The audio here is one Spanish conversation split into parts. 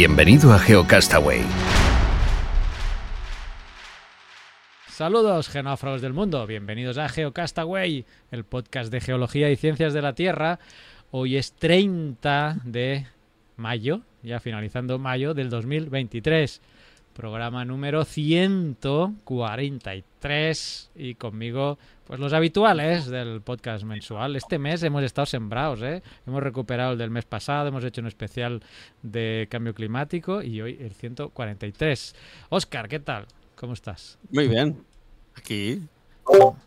Bienvenido a GeoCastaway. Saludos, genófragos del mundo. Bienvenidos a GeoCastaway, el podcast de geología y ciencias de la Tierra. Hoy es 30 de mayo, ya finalizando mayo del 2023. Programa número 143 y conmigo pues los habituales del podcast mensual. Este mes hemos estado sembrados, ¿eh? Hemos recuperado el del mes pasado, hemos hecho un especial de cambio climático y hoy el 143. Oscar, ¿qué tal? ¿Cómo estás? Muy bien. Aquí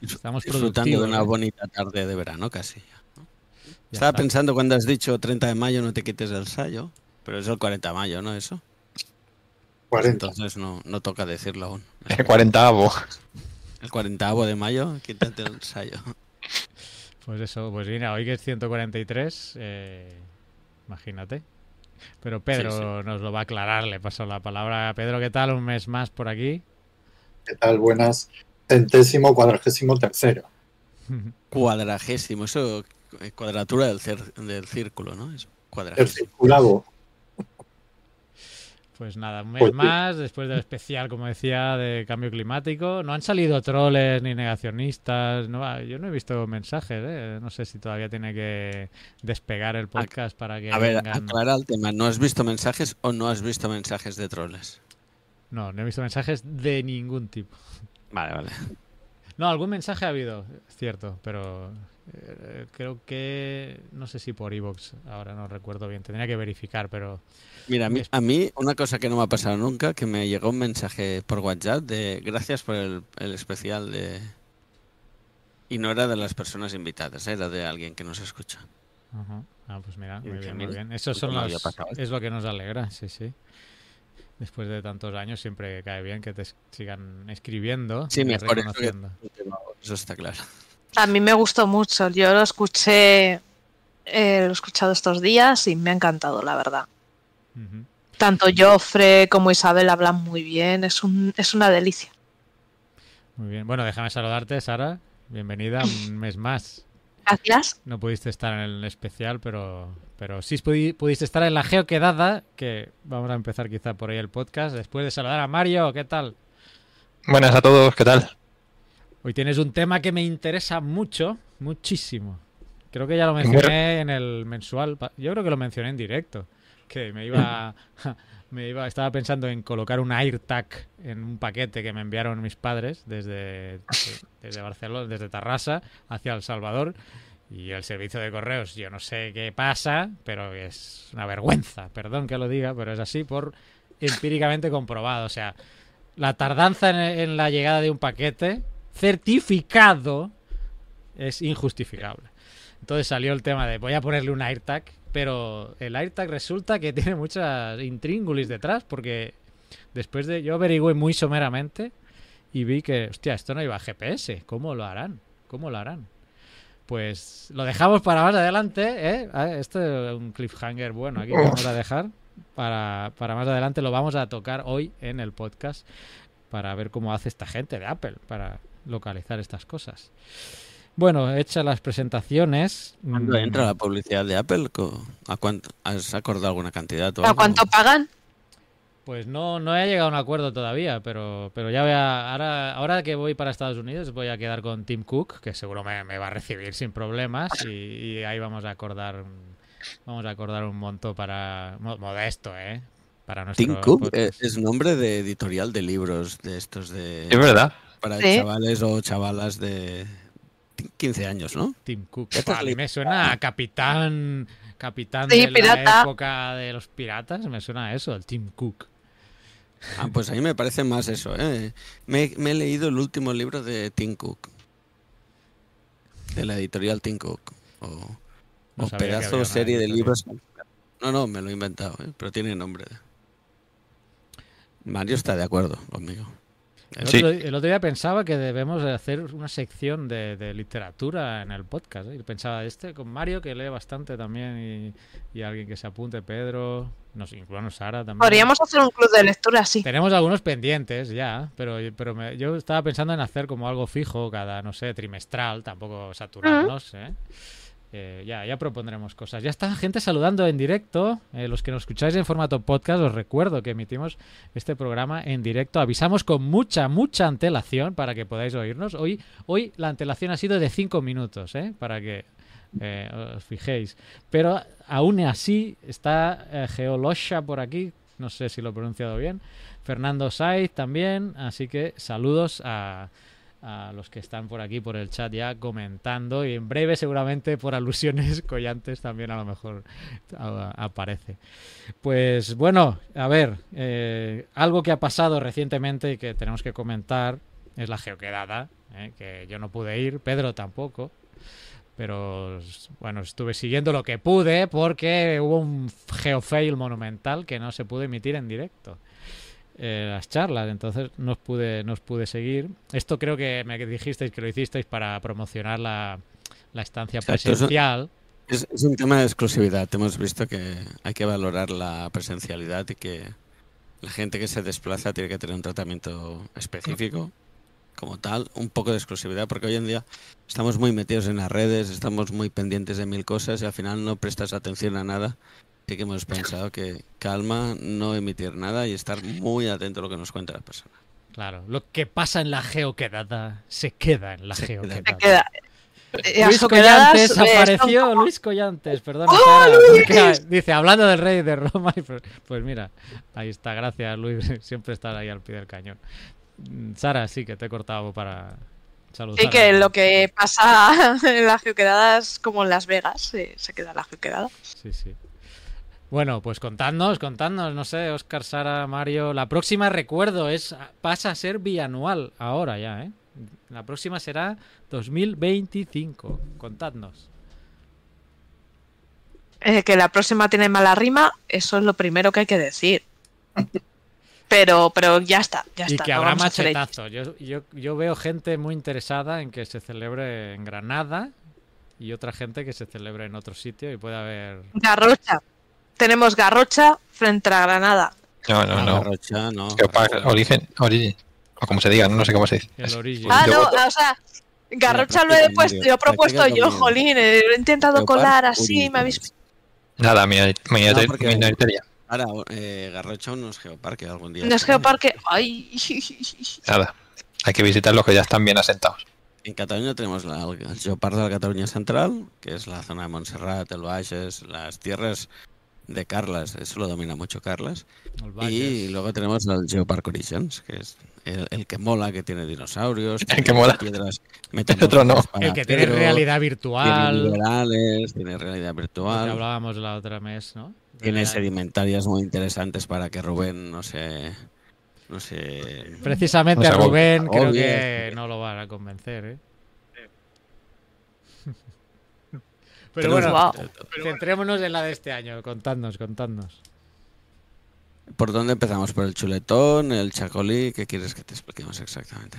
Estamos disfrutando de una ¿eh? bonita tarde de verano casi. ¿no? Estaba está. pensando cuando has dicho 30 de mayo no te quites el sayo, pero es el 40 de mayo, ¿no? Eso. 40. Entonces no, no toca decirlo aún. El cuarentavo. El 40 de mayo, quítate el sayo. Pues eso, pues mira, hoy que es 143, eh, imagínate. Pero Pedro Sí, sí. nos lo va a aclarar, le paso la palabra a Pedro. ¿Qué tal? Un mes más por aquí. ¿Qué tal? Buenas. Centésimo, cuadragésimo tercero. Cuadragésimo, eso, eh, cuadratura del, cer- del círculo, ¿no? El cuadragésimo. circulado. Pues nada, un mes Pues sí. más, después del especial, como decía, de cambio climático. No han salido troles ni negacionistas. No, yo no he visto mensajes, ¿eh? No sé si todavía tiene que despegar el podcast para que A ver, vengan- aclara el tema. ¿No has visto mensajes o no has visto mensajes de troles? No, no he visto mensajes de ningún tipo. Vale, vale. No, algún mensaje ha habido, es cierto, pero eh, creo que no sé si por iVoox, ahora no recuerdo bien, tendría que verificar, pero Mira, a mí, a mí una cosa que no me ha pasado nunca, que me llegó un mensaje por WhatsApp de gracias por el, el especial de... Y no era de las personas invitadas, era de alguien que nos escucha. ajá. ah, pues mira, muy bien, muy bien. Eso son los, es lo que nos alegra, sí, sí. Después de tantos años siempre cae bien que te sigan escribiendo Sí, mejor eso que- reconociendo. Eso está claro. A mí me gustó mucho. Yo lo escuché, eh, lo he escuchado estos días y me ha encantado, la verdad. Tanto Joffre como Isabel hablan muy bien. Es, un, es una delicia. Muy bien. Bueno, déjame saludarte, Sara. Bienvenida un mes más. Gracias. No pudiste estar en el especial, pero, pero sí pudi- pudiste estar en la geoquedada, que vamos a empezar quizá por ahí el podcast, después de saludar a Mario, ¿qué tal? Buenas a todos, ¿qué tal? Hoy tienes un tema que me interesa mucho, muchísimo. Creo que ya lo mencioné en el mensual, yo creo que lo mencioné en directo, que me iba, me iba, estaba pensando en colocar un AirTag en un paquete que me enviaron mis padres desde, desde Barcelona, desde Tarrasa hacia El Salvador. Y el servicio de correos, yo no sé qué pasa, pero es una vergüenza, perdón que lo diga, pero es así por empíricamente comprobado. O sea, la tardanza en, en la llegada de un paquete certificado es injustificable. Entonces salió el tema de voy a ponerle un AirTag, pero el AirTag resulta que tiene muchas intríngulis detrás, porque después de yo averigüé muy someramente y vi que, hostia, esto no iba a GPS, ¿cómo lo harán? ¿Cómo lo harán? Pues lo dejamos para más adelante, ¿eh? Esto es un cliffhanger bueno, aquí lo vamos a dejar. Para, para más adelante lo vamos a tocar hoy en el podcast para ver cómo hace esta gente de Apple para localizar estas cosas. Bueno, hechas las presentaciones. ¿Cuándo mm, entra la publicidad de Apple? ¿A cuánto? ¿Has acordado alguna cantidad? o ¿A cuánto pagan? Pues no, no he llegado a un acuerdo todavía, pero, pero ya voy a, ahora, ahora que voy para Estados Unidos voy a quedar con Tim Cook, que seguro me, me va a recibir sin problemas y, y ahí vamos a acordar un- vamos a acordar un monto para mo- modesto, ¿eh? Para nuestro Tim Cook podcast. es nombre de editorial de libros de estos de Es verdad. Para Sí. chavales o chavalas de 15 años, ¿no? Tim Cook. ¿Qué Buah, tal a mí le- me suena a capitán, capitán Sí, de la época de los piratas, me suena a eso, el Tim Cook. Ah, pues a mí me parece más eso, ¿eh? Me, me he leído el último libro de Tim Cook. de la editorial Tim Cook. O, No o pedazo serie de libros. No, no, me lo he inventado, ¿eh? pero tiene nombre. Mario está de acuerdo conmigo. El, Sí. otro, el otro día pensaba que debemos de hacer una sección de, de literatura en el podcast. ¿eh? Y pensaba, este con Mario, que lee bastante también, y, y alguien que se apunte, Pedro, no sé, incluso Sara también. Podríamos hacer un club de lectura, sí. Tenemos algunos pendientes ya, pero, pero me- yo estaba pensando en hacer como algo fijo, cada, no sé, trimestral, tampoco saturarnos, ¿eh? Eh, ya, ya propondremos cosas. Ya está gente saludando en directo. Eh, los que nos escucháis en formato podcast, os recuerdo que emitimos este programa en directo. Avisamos con mucha, mucha antelación para que podáis oírnos. Hoy, hoy la antelación ha sido de 5 minutos, ¿eh? para que os fijéis. Pero aún así está Geolosha por aquí, no sé si lo he pronunciado bien. Fernando Saiz también, así que saludos a, a los que están por aquí por el chat ya comentando y en breve seguramente por alusiones collantes también a lo mejor aparece. Pues bueno, a ver, eh, algo que ha pasado recientemente y que tenemos que comentar es la geoquedada, eh, que yo no pude ir, Pedro tampoco. Pero bueno, estuve siguiendo lo que pude porque hubo un geofail monumental que no se pudo emitir en directo eh, las charlas, entonces no os pude, no os pude seguir. Esto creo que me dijisteis que lo hicisteis para promocionar la, la estancia Exacto, presencial. Es, es un tema de exclusividad. Hemos visto que hay que valorar la presencialidad y que la gente que se desplaza tiene que tener un tratamiento específico como tal, un poco de exclusividad, porque hoy en día estamos muy metidos en las redes, estamos muy pendientes de mil cosas y al final no prestas atención a nada. Así que hemos pensado que calma, no emitir nada y estar muy atento a lo que nos cuenta la persona. Claro, lo que pasa en la geoquedada se queda en la Se queda. geoquedada. Se queda. Eh, Luis las Collantes eh, apareció, como- Luis Collantes, perdón. ¡Oh, dice, hablando del rey de Roma, y pues, pues mira, ahí está, gracias Luis, siempre estar ahí al pie del cañón. Mm, Sara, sí que te he cortado para saludar. Sí, que lo que pasa en las geoquedadas, como en Las Vegas, eh, se queda la geoquedada. Sí, sí. Bueno, pues contadnos, contadnos, no sé, Oscar, Sara, Mario. La próxima, recuerdo, es pasa a ser bianual ahora ya, ¿eh? La próxima será 2025. Contadnos. Eh, que la próxima tiene mala rima, eso es lo primero que hay que decir. Pero, pero ya está, ya y está. que no habrá machetazo. Yo, yo, yo veo gente muy interesada en que se celebre en Granada y otra gente que se celebre en otro sitio y puede haber... Garrocha. Tenemos Garrocha frente a Granada. No, no, no. Garrocha, no. Geopark, origen, origin. O como se diga, no sé cómo se dice. El origen. Ah, no, o sea, Garrocha lo he puesto, yo he propuesto yo, jolín, eh, lo he intentado colar así, me habéis... Nada, No, minoritaria. Ahora, eh, Garrocha no es geoparque algún día. No es. Geoparque. Ay, Nada. Hay que visitar los que ya están bien asentados. En Cataluña tenemos la, el Geoparc de la Cataluña Central, que es la zona de Montserrat, el Bages, las tierras de Carlas, eso lo domina mucho Carlas. El Y luego tenemos el Geopark Origins, que es el, el que mola, que tiene dinosaurios, El que tiene mola. piedras otro no. El que tiene acero, realidad tiene virtual. minerales, tiene realidad virtual, hablábamos la otra mes, ¿no? tiene Realidad- sedimentarias muy interesantes para que Rubén no se... No sé... Precisamente No a. Rubén creo que no lo van a convencer, ¿eh? Pero Tenemos- bueno, Guau. centrémonos en la de este año. Contadnos, contadnos. ¿Por dónde empezamos? ¿Por el chuletón, el chacolí? ¿Qué quieres que te expliquemos exactamente?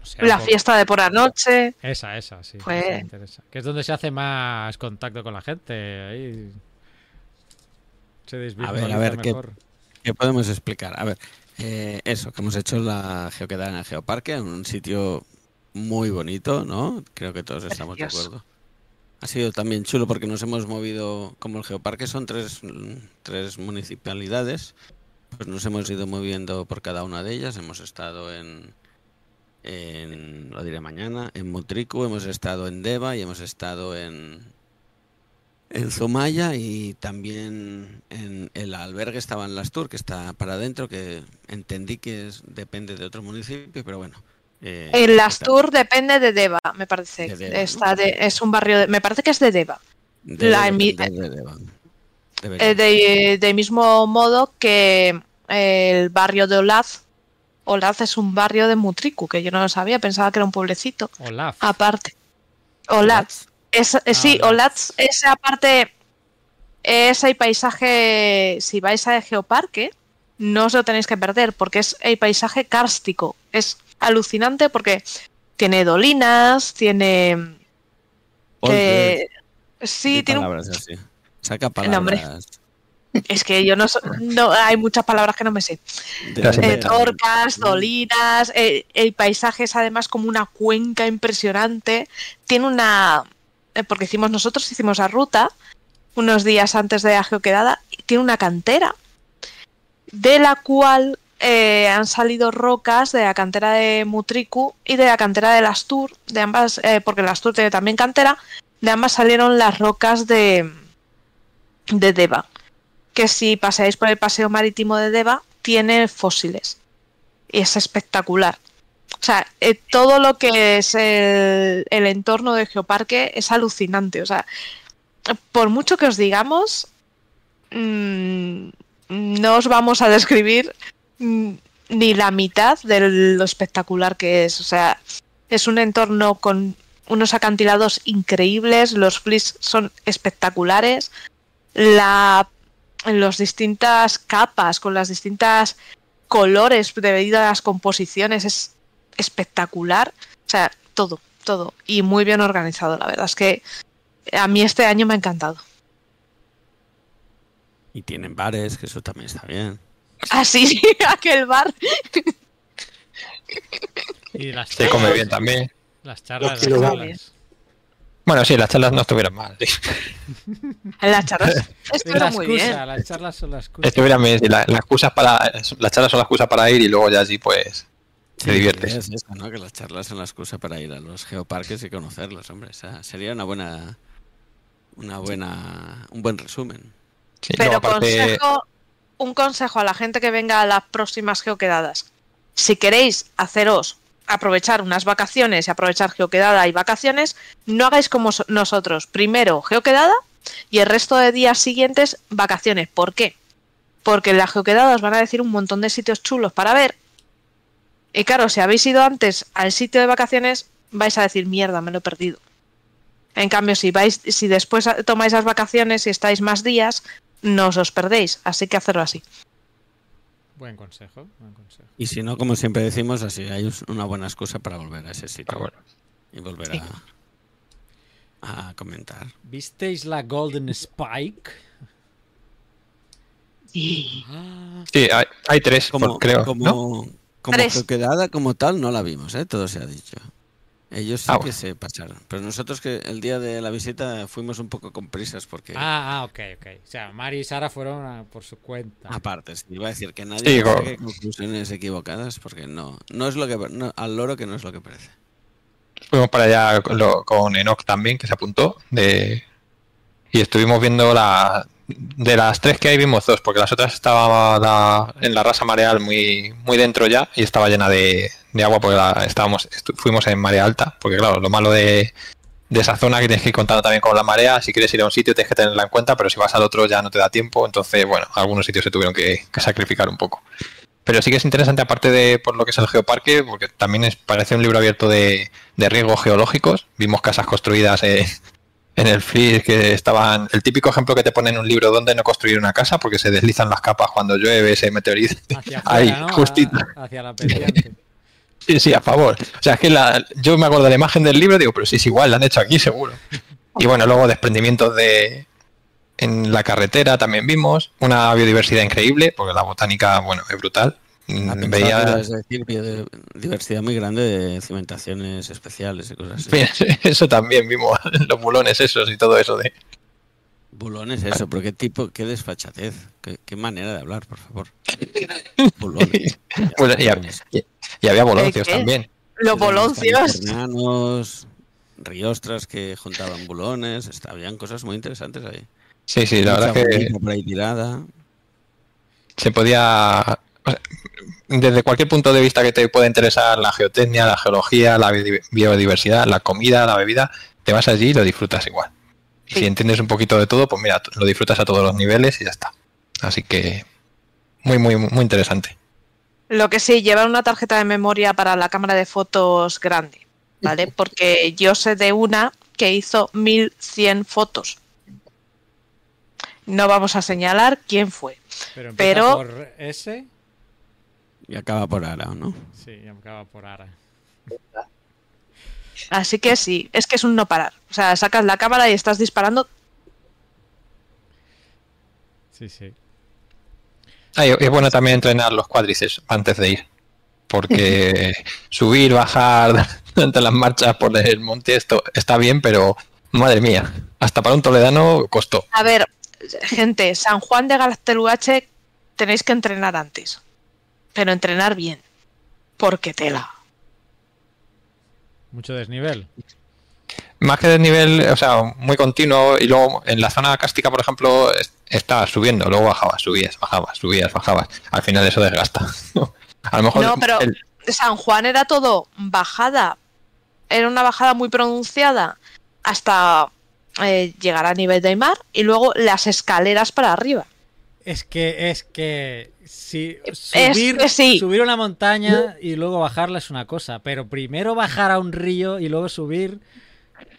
O sea, La por- fiesta de por la noche. Esa, esa, sí. Pues- esa me interesa. Que es donde se hace más contacto con la gente. Ahí se a ver, ¿qué- mejor. ¿Qué podemos explicar? A ver, eh, eso, que hemos hecho la geoquedada en el Geoparque, en un sitio muy bonito, ¿no? Creo que todos estamos de acuerdo. Ha sido también chulo porque nos hemos movido, como el Geoparque son tres, tres municipalidades, pues nos hemos ido moviendo por cada una de ellas. Hemos estado en, en lo diré mañana, en Mutriku, hemos estado en Deva y hemos estado en, en Zumaya y también en el albergue estaba en Las Tours, que está para adentro, que entendí que es, depende de otro municipio, pero bueno. Eh, El está Astur depende de Deva, me parece. De Deva. Está de- es un barrio, de- me parece que es de Deva. debe la de Deva. Eh, de, de mismo modo que el barrio de Olaz. Olaz es un barrio de Mutriku, que yo no lo sabía, pensaba que era un pueblecito. Olaf. Aparte. Olats. Es, eh, sí, Olats. Olats, esa parte, ese paisaje, si vais a Geoparque, no os lo tenéis que perder, porque es el paisaje kárstico. Es alucinante porque tiene dolinas, tiene... eh, sí, tiene un así. Saca No, palabras. Es que yo no, so- no hay muchas palabras que no me sé. Eh, torcas, dolinas, eh, el paisaje es además como una cuenca impresionante. Tiene una, eh, porque hicimos nosotros hicimos la ruta unos días antes de la geoquedada, y tiene una cantera de la cual eh, han salido rocas de la cantera de Mutriku y de la cantera de Lastur, de ambas, eh, porque Lastur tiene también cantera, de ambas salieron las rocas de, de Deva que si paseáis por el paseo marítimo de Deva, tiene fósiles. Y es espectacular. O sea, eh, todo lo que es el, el entorno de Geoparque es alucinante. O sea, por mucho que os digamos, mm, no os vamos a describir ni la mitad de lo espectacular que es. O sea, es un entorno con unos acantilados increíbles, los flis son espectaculares, la las distintas capas, con las distintas colores debido a las composiciones, es espectacular. O sea, todo, todo. Y muy bien organizado, la verdad es que a mí este año me ha encantado. Y tienen bares, que eso también está bien. Ah, sí, sí, aquel bar. Y las Se come bien también. Las charlas. Las charlas. Bueno, sí, las charlas no estuvieran mal. sí. Las charlas. Es Estuvieron la muy bien. las charlas son la excusa. Estuvieran bien. sí, la- las excusas para, las charlas son la excusa para ir y luego ya allí pues te Sí, diviertes. Es eso, ¿no? Que las charlas son la excusa para ir a los geoparques y conocerlos, hombre. O sea, sería una buena. Una buena. Un buen resumen. Sí, Pero aparte, consejo, un consejo a la gente que venga a las próximas geoquedadas. Si queréis haceros aprovechar unas vacaciones y aprovechar geoquedada y vacaciones, no hagáis como so- nosotros. Primero geoquedada y el resto de días siguientes vacaciones. ¿Por qué? Porque en la geoquedada van a decir un montón de sitios chulos para ver. Y claro, si habéis ido antes al sitio de vacaciones, vais a decir, mierda, me lo he perdido. En cambio, si vais, si después tomáis las vacaciones y estáis más días, no os perdéis. Así que hacerlo así. Buen consejo, buen consejo. Y si no, como siempre decimos, así hay una buena excusa para volver a ese sitio ah, bueno. y volver Sí. a, a comentar. ¿Visteis la Golden Spike? Ah, sí, hay, hay tres, Como, por- creo. como, ¿no? como Tres. geoquedada como tal, no la vimos, ¿eh? Todo se ha dicho. Ellos sí Ah, que se pasaron. Pero nosotros que el día de la visita fuimos un poco con prisas porque... ah, ah, ok, ok. O sea, Mari y Sara fueron a- por su cuenta. Aparte, sí, iba a decir que nadie Sí, saque conclusiones equivocadas porque no, no es lo que no, al loro que no es lo que parece. Fuimos para allá con, lo- con Enoch también, que se apuntó. De... Y estuvimos viendo la. De las tres que hay, vimos dos, porque las otras estaban la- en la rasa mareal muy, muy dentro ya y estaba llena de, de agua porque la- estábamos, fuimos en marea alta. Porque, claro, lo malo de, de esa zona que tienes que ir contando también con la marea. Si quieres ir a un sitio, tienes que tenerla en cuenta, pero si vas al otro ya no te da tiempo. Entonces, bueno, algunos sitios se tuvieron que, sacrificar un poco. Pero sí que es interesante, aparte de por lo que es el geoparque, porque también parece un libro abierto de, de riesgos geológicos. Vimos casas construidas eh, en el FLIR que estaban. El típico ejemplo que te pone en un libro donde no construir una casa, porque se deslizan las capas cuando llueve, se meteoriza. Ahí, ¿no? justito. A- hacia la. Sí, sí, a favor. O sea, es que la- yo me acuerdo de la imagen del libro y digo, pero si es igual, la han hecho aquí seguro. Y bueno, luego desprendimientos de. En la carretera también vimos una biodiversidad increíble, porque la botánica, bueno, es brutal. Mm, Veía, a decir biodiversidad muy grande de cimentaciones especiales y cosas así. Eso también vimos, los bulones esos y todo eso de. Bulones, eso, pero qué tipo, qué desfachatez, qué, qué manera de hablar, por favor. Bulones. Pues, y, hab- y- había boloncios también. Los boloncios. Riostras que juntaban bulones, habían cosas muy interesantes ahí. Sí, sí, la Mucha verdad que bonita por ahí tirada. se podía. Desde cualquier punto de vista que te pueda interesar la geotecnia, la geología, la biodi- biodiversidad, la comida, la bebida, te vas allí y lo disfrutas igual. Y si entiendes un poquito de todo, pues mira, lo disfrutas a todos los niveles y ya está. Así que muy, muy, muy interesante. Lo que sí, llevar una tarjeta de memoria para la cámara de fotos grande, ¿vale? Porque yo sé de una que hizo 1100 fotos. No vamos a señalar quién fue. Pero Pero- por S. Y acaba por ahora, ¿no? Sí, y acaba por Ara. Así que sí, es que es un no parar. O sea, sacas la cámara y estás disparando. Sí, sí. Ah, es bueno también entrenar los cuádriceps antes de ir. Porque subir, bajar entre las marchas por el monte, esto está bien, pero madre mía, hasta para un toledano costó. A ver, gente, San Juan de Gaztelugache tenéis que entrenar antes. Pero entrenar bien. Porque tela. Mucho desnivel. Más que de nivel, o sea, muy continuo, y luego en la zona cástica, por ejemplo, es- estaba subiendo, luego bajabas, subías, bajabas, subías, bajabas. Al final eso desgasta. A lo mejor No, pero el- San Juan era todo bajada. Era una bajada muy pronunciada hasta eh, llegar a nivel de Aymar y luego las escaleras para arriba. Es que, es que si Es subir, que sí. subir una montaña y luego bajarla es una cosa, pero primero bajar a un río y luego subir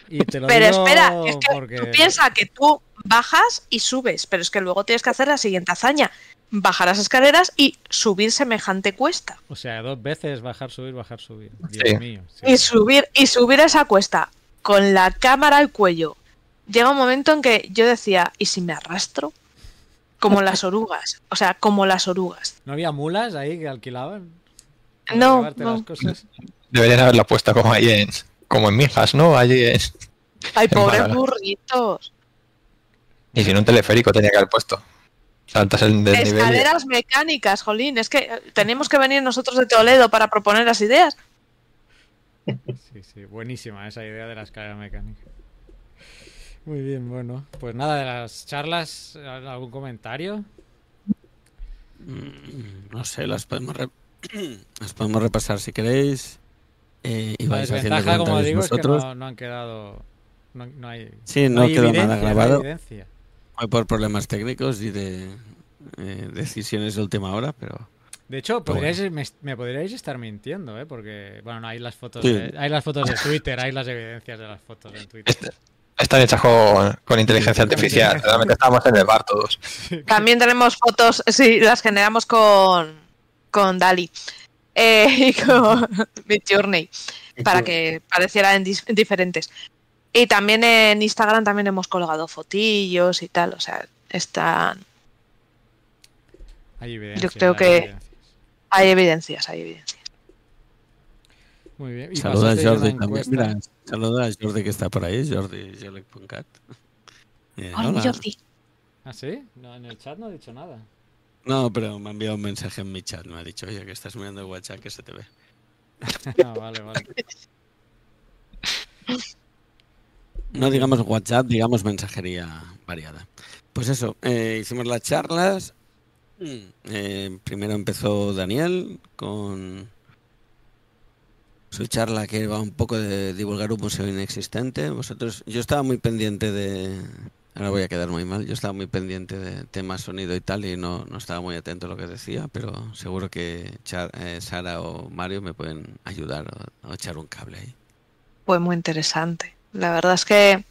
y te lo Pero digo espera, es que porque tú piensas que tú bajas y subes, pero es que luego tienes que hacer la siguiente hazaña. Bajar las escaleras y subir semejante cuesta. o sea, dos veces bajar, subir, bajar, subir. Dios Sí. mío. sí. Y subir, y subir esa cuesta con la cámara al cuello. Llega un momento en que yo decía, ¿y si me arrastro? Como las orugas. O sea, como las orugas. ¿No había mulas ahí que alquilaban? para No, no. las cosas? deberían haberla puesta como ahí en, como en Mijas, ¿no? Allí en, Ay, En pobres Málaga. burritos. y sin un teleférico tenía que haber puesto. Saltas el y- Escaleras mecánicas, Jolín. Es que eh, tenemos que venir nosotros de Toledo para proponer las ideas. Sí, sí, buenísima esa idea de la escalera mecánica. Muy bien, bueno. Pues nada, de las charlas, ¿algún comentario? Mm, No sé, las podemos, re- las podemos repasar si queréis. Eh, y La vais haciendo desventaja, como digo, es que no, no han quedado... No, no hay, Sí, no, hay quedó nada grabado. Fue por problemas técnicos y de eh, decisiones de última hora, pero De hecho, podríais, me, me podríais estar mintiendo, ¿eh? Porque, bueno, no hay las fotos, Sí. de, hay las fotos de Twitter, hay las evidencias de las fotos en Twitter. Están hechas con, con inteligencia artificial. Realmente estábamos en el bar todos. También tenemos fotos, sí, las generamos con, con Dali eh, y con Midjourney para que parecieran diferentes. Y también en Instagram también hemos colgado fotillos y tal, o sea, están, Hay evidencias. creo hay que- evidencias. hay evidencias, hay evidencias. Muy bien. Y saluda a Jordi también. Mira, saluda a Jordi que está por ahí, Jordi Jolek.cat. Eh, Hola, hola. Jordi. ¿Ah, sí? No, en el chat no he dicho nada. No, pero me ha enviado un mensaje en mi chat. Me ha dicho, oye, que estás mirando el WhatsApp que se te ve. Ah, vale, vale. No digamos WhatsApp, digamos mensajería variada. Pues eso, eh, hicimos las charlas. Mm, eh, primero empezó Daniel con su charla que va un poco de divulgar un museo inexistente. Vosotros, yo estaba muy pendiente de. Ahora voy a quedar muy mal. Yo estaba muy pendiente de temas sonido y tal y no, no estaba muy atento a lo que decía, pero seguro que eh, Sara o Mario me pueden ayudar o, echar un cable ahí. Fue muy interesante. La verdad es que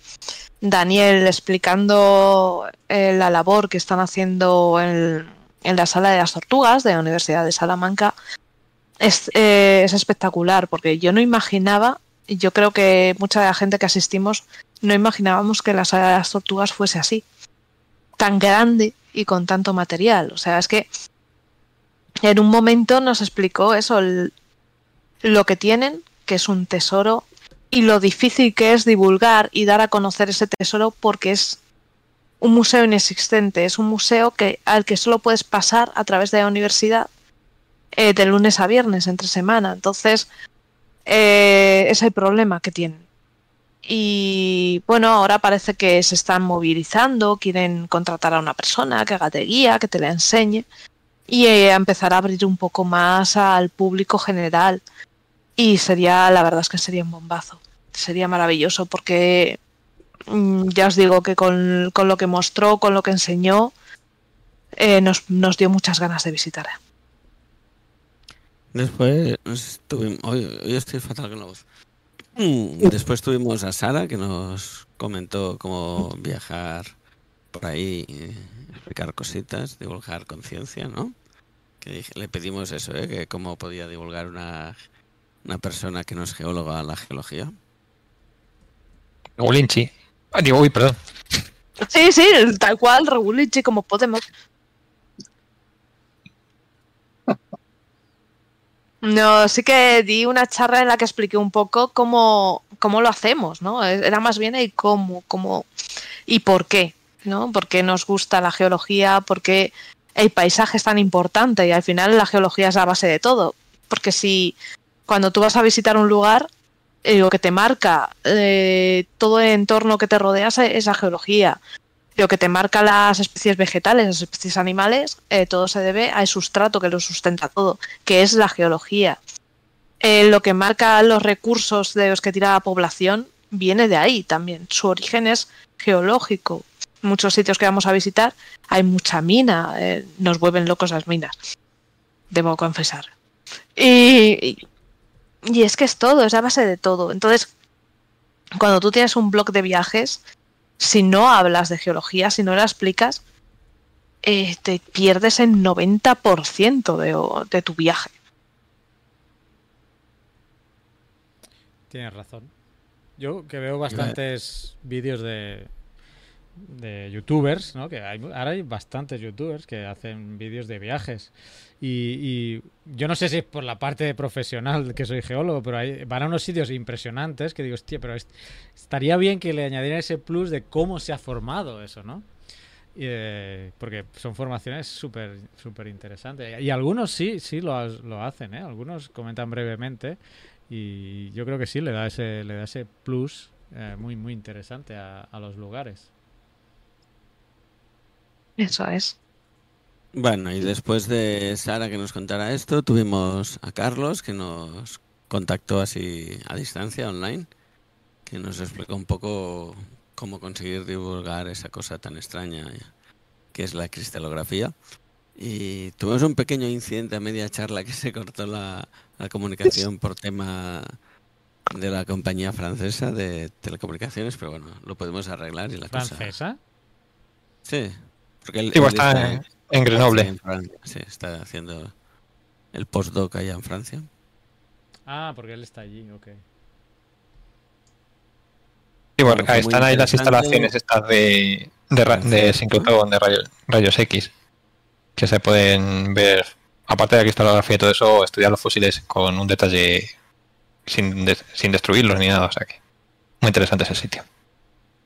Daniel explicando eh, la labor que están haciendo en, en la sala de las tortugas de la Universidad de Salamanca es, eh, es espectacular porque yo no imaginaba, y yo creo que mucha de la gente que asistimos no imaginábamos que la sala de las tortugas fuese así, tan grande y con tanto material. O sea, es que en un momento nos explicó eso, lo que tienen, que es un tesoro y lo difícil que es divulgar y dar a conocer ese tesoro porque es un museo inexistente, es un museo que, al que solo puedes pasar a través de la universidad eh, de lunes a viernes, entre semana. Entonces, eh, es el problema que tienen. Y bueno, ahora parece que se están movilizando, quieren contratar a una persona que haga de guía, que te la enseñe y eh, empezar a abrir un poco más al público general. Y sería, la verdad es que sería un bombazo. Sería maravilloso porque mm, ya os digo que con, con lo que mostró, con lo que enseñó, eh, nos, nos dio muchas ganas de visitar. Después estuvimos. Hoy, hoy estoy fatal con la voz. Mm, Después tuvimos a Sara que nos comentó cómo viajar por ahí, explicar cositas, divulgar conciencia, ¿no? Que dije- le pedimos eso, ¿eh? Que cómo podía divulgar una, una persona que no es geóloga la geología. Gulinchi. Ah, digo, uy, perdón. Sí, sí, tal cual, Regulichi, como podemos. No, sí que di una charla en la que expliqué un poco cómo, cómo lo hacemos, ¿no? Era más bien el cómo, cómo y por qué, ¿no? Por qué nos gusta la geología, por qué el paisaje es tan importante y al final la geología es la base de todo. Porque si cuando tú vas a visitar un lugar, eh, lo que te marca eh, todo el entorno que te rodea es- es la geología. Lo que te marca las especies vegetales, las especies animales, eh, todo se debe al sustrato que lo sustenta todo, que es la geología. Eh, lo que marca los recursos de los que tira la población viene de ahí también. Su origen es geológico. Muchos sitios que vamos a visitar hay mucha mina, eh, nos vuelven locos las minas, debo confesar. Y, y- y es que es todo, es la base de todo. Entonces, cuando tú tienes un blog de viajes, si no hablas de geología, si no la explicas, eh, te pierdes el 90% de, o- de tu viaje. Tienes razón. Yo que veo bastantes vídeos de, de youtubers, ¿no? Que ahora hay bastantes youtubers que hacen vídeos de viajes. Y, y yo no sé si es por la parte profesional que soy geólogo, pero hay, van a unos sitios impresionantes que digo, hostia, pero est- estaría bien que le añadieran ese plus de cómo se ha formado eso, ¿no? Y, eh, porque son formaciones súper súper interesantes. Y algunos sí, sí lo, lo hacen, ¿eh? Algunos comentan brevemente y yo creo que sí le da ese, le da ese plus eh, muy, muy interesante a los lugares. Eso es. Bueno, y después de Sara que nos contara esto, tuvimos a Carlos que nos contactó así a distancia, online, que nos explicó un poco cómo conseguir divulgar esa cosa tan extraña que es la cristalografía. Y tuvimos un pequeño incidente a media charla que se cortó la, la comunicación por tema de la compañía francesa de telecomunicaciones, pero bueno, lo podemos arreglar y la cosa... ¿Francesa? Sí, porque él, Igual él está en, en Grenoble. Sí, en Francia, sí, está haciendo el postdoc allá en Francia. Ah, porque él está allí, ok. Sí, Bueno, fue muy están ahí las instalaciones estas de, de, de sincrotrón, de rayo- rayos X, que se pueden ver, aparte de la cristalografía y todo eso, estudiar los fósiles con un detalle sin, de- sin destruirlos ni nada. O sea que muy interesante ese sitio.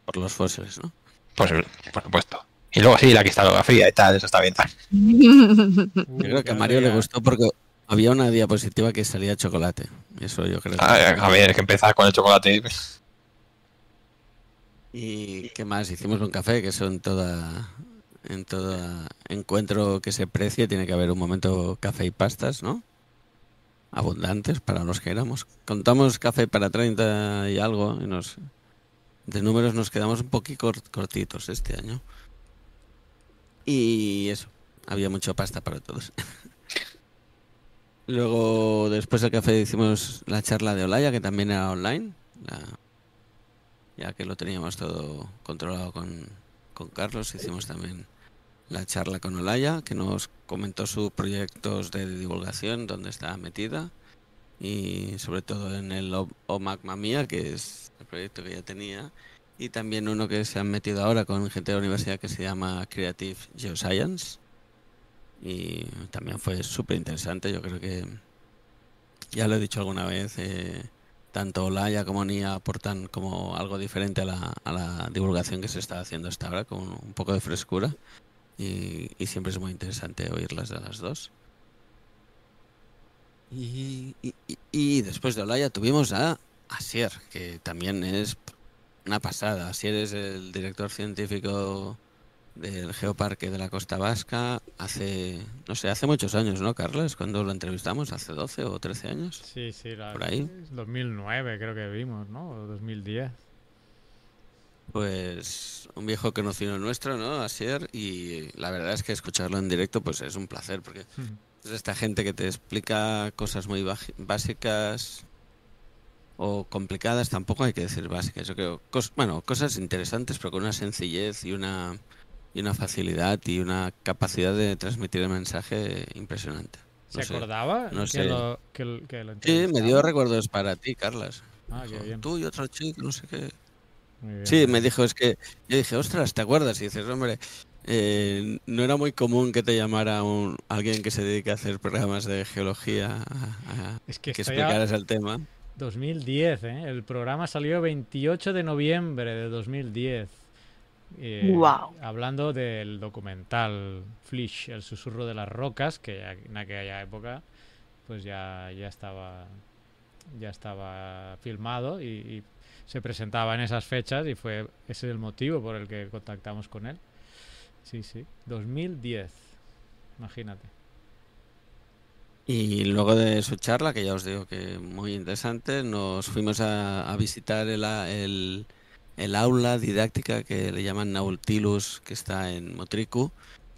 Por los fósiles, ¿no? Pues, por supuesto. Y luego sí, la cristalografía y tal, eso está bien. tal. Yo creo que a Mario le gustó porque había una diapositiva que salía chocolate. Eso yo creo. que- A, a ver, que empezar con el chocolate. ¿Y qué más? Hicimos un café, que eso en toda en todo encuentro que se precie tiene que haber un momento café y pastas, ¿no? Abundantes para los que éramos. Contamos café para 30 y algo y nos de números nos quedamos un poquito cort- cortitos este año. Y eso, había mucha pasta para todos. Luego, después del café, hicimos la charla de Olaya, que también era online. la- ya que lo teníamos todo controlado con, con Carlos, hicimos también la charla con Olaya, que nos comentó sus proyectos de divulgación, dónde estaba metida, y sobre todo en el O- OMAC Mamia, que es el proyecto que ya tenía, y también uno que se han metido ahora con gente de la universidad que se llama Creative Geoscience, y también fue súper interesante, yo creo que ya lo he dicho alguna vez, eh, tanto Olaya como Nia aportan como algo diferente a la, a la divulgación que se está haciendo hasta ahora, con un poco de frescura. Y, y siempre es muy interesante oírlas de las dos. Y- y- y después de Olaya tuvimos a Asier, que también es una pasada. Asier es el director científico del Geoparque de la Costa Vasca hace, no sé, hace muchos años, ¿no, Carlos? Cuando lo entrevistamos, hace 12 o 13 años. Sí, sí, la, Por ahí. 2009 creo que vimos, ¿no? O 2010. Pues un viejo conocido nuestro, ¿no? Asier, y la verdad es que escucharlo en directo pues es un placer, porque es esta gente que te explica cosas muy básicas o complicadas, tampoco hay que decir básicas. Yo creo, cos- bueno, cosas interesantes, pero con una sencillez y una, y una facilidad y una capacidad de transmitir el mensaje impresionante. ¿Se sé. acordaba no que, sé. lo, que, lo- que lo Sí, me dio recuerdos para ti, Carlas. Ah, qué bien. Tú y otro chico, no sé qué. bien. Sí, me dijo, es que yo dije, ostras, ¿te acuerdas? Y dices, hombre, eh, no era muy común que te llamara un, alguien que se dedica a hacer programas de geología a, a- Es que que explicaras el tema. 2010, ¿eh? El programa salió 28 de noviembre de 2010. Eh, Guau. Hablando del documental Flish, El susurro de las rocas, que en aquella época pues ya, ya estaba ya estaba filmado y, y se presentaba en esas fechas y fue ese es el motivo por el que contactamos con él. Sí, sí, 2010. Imagínate. Y luego de su charla, que ya os digo que muy interesante, nos fuimos a, visitar el, el, el aula didáctica que le llaman Nautilus, que está en Motricu,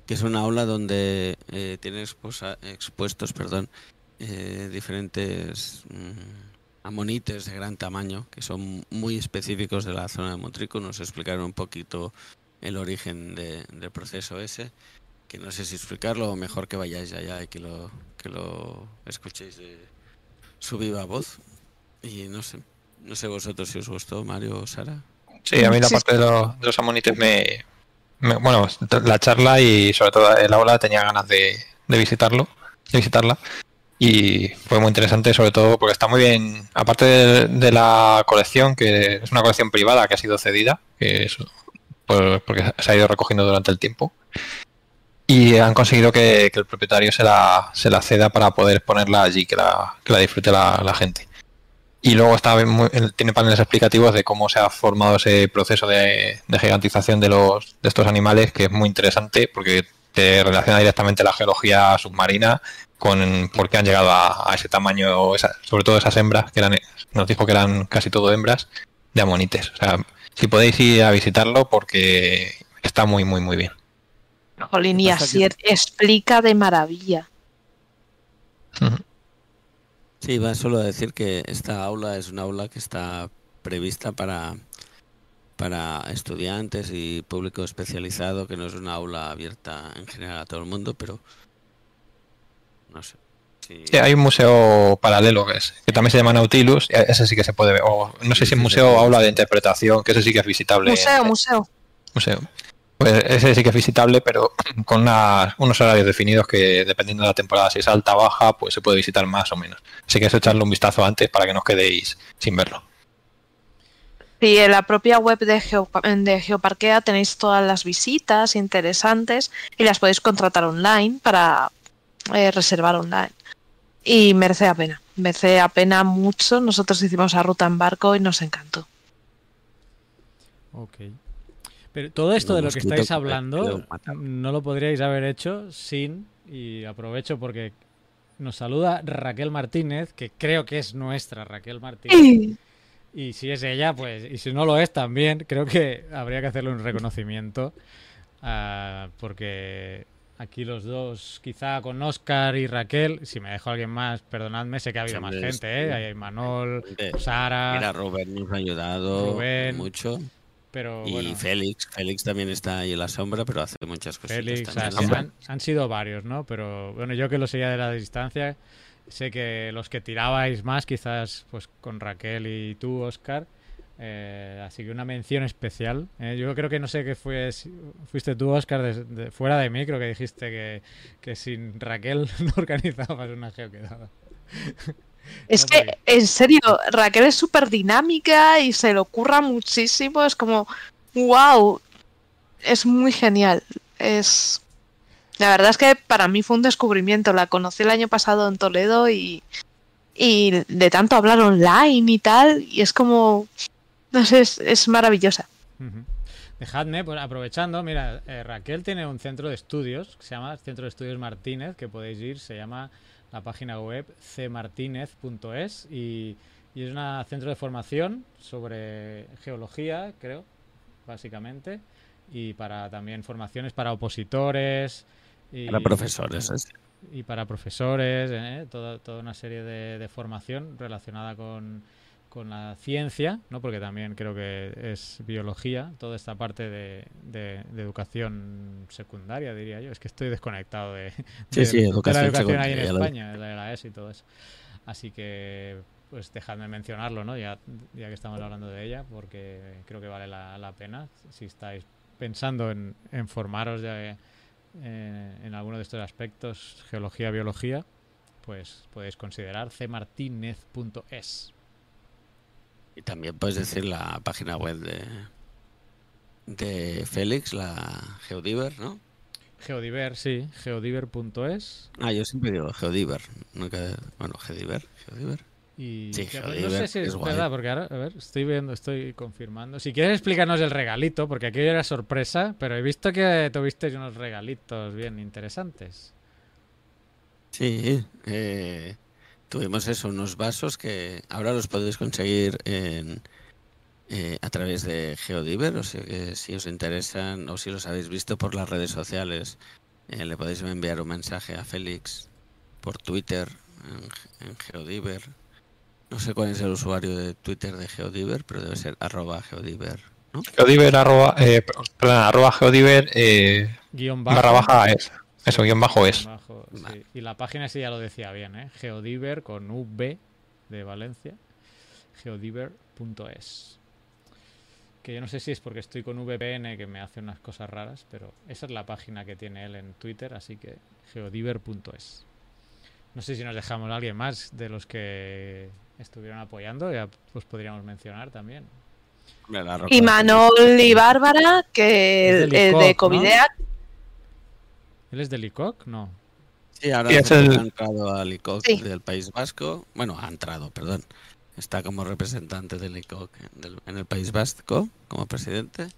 que es una aula donde eh, tiene exposa- expuestos perdón, eh, diferentes mm, amonites de gran tamaño, que son muy específicos de la zona de Motricu. Nos explicaron un poquito el origen de- del proceso ese que no sé si explicarlo mejor que vayáis allá y que lo, que lo escuchéis de su viva voz. Y no sé, no sé vosotros si os gustó, Mario o Sara. Sí, a mí la parte de los, amonites me, Bueno, la charla y sobre todo el aula tenía ganas de, de visitarlo, de visitarla. Y fue muy interesante, sobre todo porque está muy bien. Aparte de, la colección, que es una colección privada que ha sido cedida, que es por- porque se ha ido recogiendo durante el tiempo. Y han conseguido que, el propietario se la, se la ceda para poder ponerla allí, que la, que la disfrute la, gente. Y luego está tiene paneles explicativos de cómo se ha formado ese proceso de, de gigantización de los de estos animales, que es muy interesante porque te relaciona directamente la geología submarina con por qué han llegado a, a ese tamaño, esa- sobre todo esas hembras, que eran, nos dijo que eran casi todo hembras, de amonites. O sea, si podéis ir a visitarlo porque está muy, muy, muy bien. Jolín, y Pasa que- Asier explica de maravilla. Sí, va solo a decir que esta aula es una aula que está prevista para, para estudiantes y público especializado, que no es una aula abierta en general a todo el mundo, pero no sé. si- Sí, hay un museo paralelo que, es, que también se llama Nautilus, y ese sí que se puede ver. O, no sé si es museo o aula de interpretación, que ese sí que es visitable. Museo, museo. museo. Pues ese sí que es visitable, pero con una- unos horarios definidos que dependiendo de la temporada, si es alta o baja, pues se puede visitar más o menos. Así que eso echarle un vistazo antes para que no os quedéis sin verlo. Sí, en la propia web de, Geopa- de Geoparquea tenéis todas las visitas interesantes y las podéis contratar online para eh, reservar online. Y merece la pena, merece la pena mucho. Nosotros hicimos la ruta en barco y nos encantó. Ok. Pero todo esto de lo que estáis que hablando no lo podríais haber hecho sin, y aprovecho porque nos saluda Raquel Martínez, que creo que es nuestra Raquel Martínez. Y si es ella, pues, y si no lo es también, creo que habría que hacerle un reconocimiento. ah, porque aquí los dos, quizá con Oscar y Raquel, si me dejo alguien más, perdonadme, sé que ha habido más gente. ¿eh? Hay Manol, Sara, Mira, Rubén nos ha ayudado Rubén, mucho. Pero Y bueno, Félix, Félix también está ahí en la sombra, pero hace muchas cosas. Félix, así han, han sido varios, ¿no? Pero bueno, yo que lo seguía de la distancia, sé que los que tirabais más, quizás pues con Raquel y tú, Oscar. eh, así que una mención especial. Eh, yo creo que no sé qué fue, fuiste tú, Oscar, de, de- fuera de mí, creo que dijiste que, que sin Raquel no organizabas una geoquedada. Es No, que, en serio, Raquel es súper dinámica y se le ocurra muchísimo. Es como, wow, es muy genial. Es. La verdad es que para mí fue un descubrimiento. La conocí el año pasado en Toledo y, y de tanto hablar online y tal, y es como. No sé, es, es maravillosa. Dejadme, pues aprovechando, mira, eh, Raquel tiene un centro de estudios que se llama Centro de Estudios Martínez, que podéis ir, se llama la página web cmartinez.es y, y es un centro de formación sobre geología, creo, básicamente, y para también formaciones para opositores. Y, Para profesores. es- y para profesores, ¿eh? toda, toda una serie de, de formación relacionada con, con la ciencia, ¿no? porque también creo que es biología, toda esta parte de, de- de educación secundaria, diría yo. Es que estoy desconectado de, Sí, de- sí, de la educación ahí en ya España, de la ESO y todo eso. Así que, pues dejadme mencionarlo, ¿no? Ya, ya que estamos hablando de ella, porque creo que vale la, la pena. Si estáis pensando en, en formaros de, eh, en alguno de estos aspectos, geología, biología, pues podéis considerar cmartinez.es. Y también puedes decir la página web de, de Félix, la Geodiver, ¿no? Geodiver, sí, geodiver.es. Ah, yo siempre digo Geodiver. Nunca, bueno, Geodiver, Geodiver. Y Sí, que- no Geodiver, sé si es verdad, porque ahora, a ver, estoy viendo, estoy confirmando. Si quieres explicarnos el regalito, porque aquí era sorpresa, pero he visto que tuvisteis unos regalitos bien interesantes. Sí, eh, tuvimos eso, unos vasos que ahora los podéis conseguir en, eh, a través de Geodiver, o sea que si os interesan o si los habéis visto por las redes sociales, eh, le podéis enviar un mensaje a Félix por Twitter en, en Geodiver. No sé cuál es el usuario de Twitter de Geodiver, pero debe ser arroba Geodiver, ¿no? Geodiver, arroba, eh, perdón, arroba Geodiver, eh, Guión bajo. barra baja es. Eso, guion bajo es. Bajo, sí. Y la página sí ya lo decía bien, ¿eh? Geodiver con V de Valencia. Geodiver.es. Que yo no sé si es porque estoy con VPN que me hace unas cosas raras, pero esa es la página que tiene él en Twitter, así que geodiver.es. No sé si nos dejamos a alguien más de los que estuvieron apoyando, ya pues podríamos mencionar también. Y Manol y Bárbara, que Es de ¿no? ¿Él es del ICOC? No. Sí, ahora Sí, el- ha entrado al ICOC Sí. del País Vasco. Bueno, ha entrado, perdón. Está como representante del ICOC del- en el País Vasco, como presidente.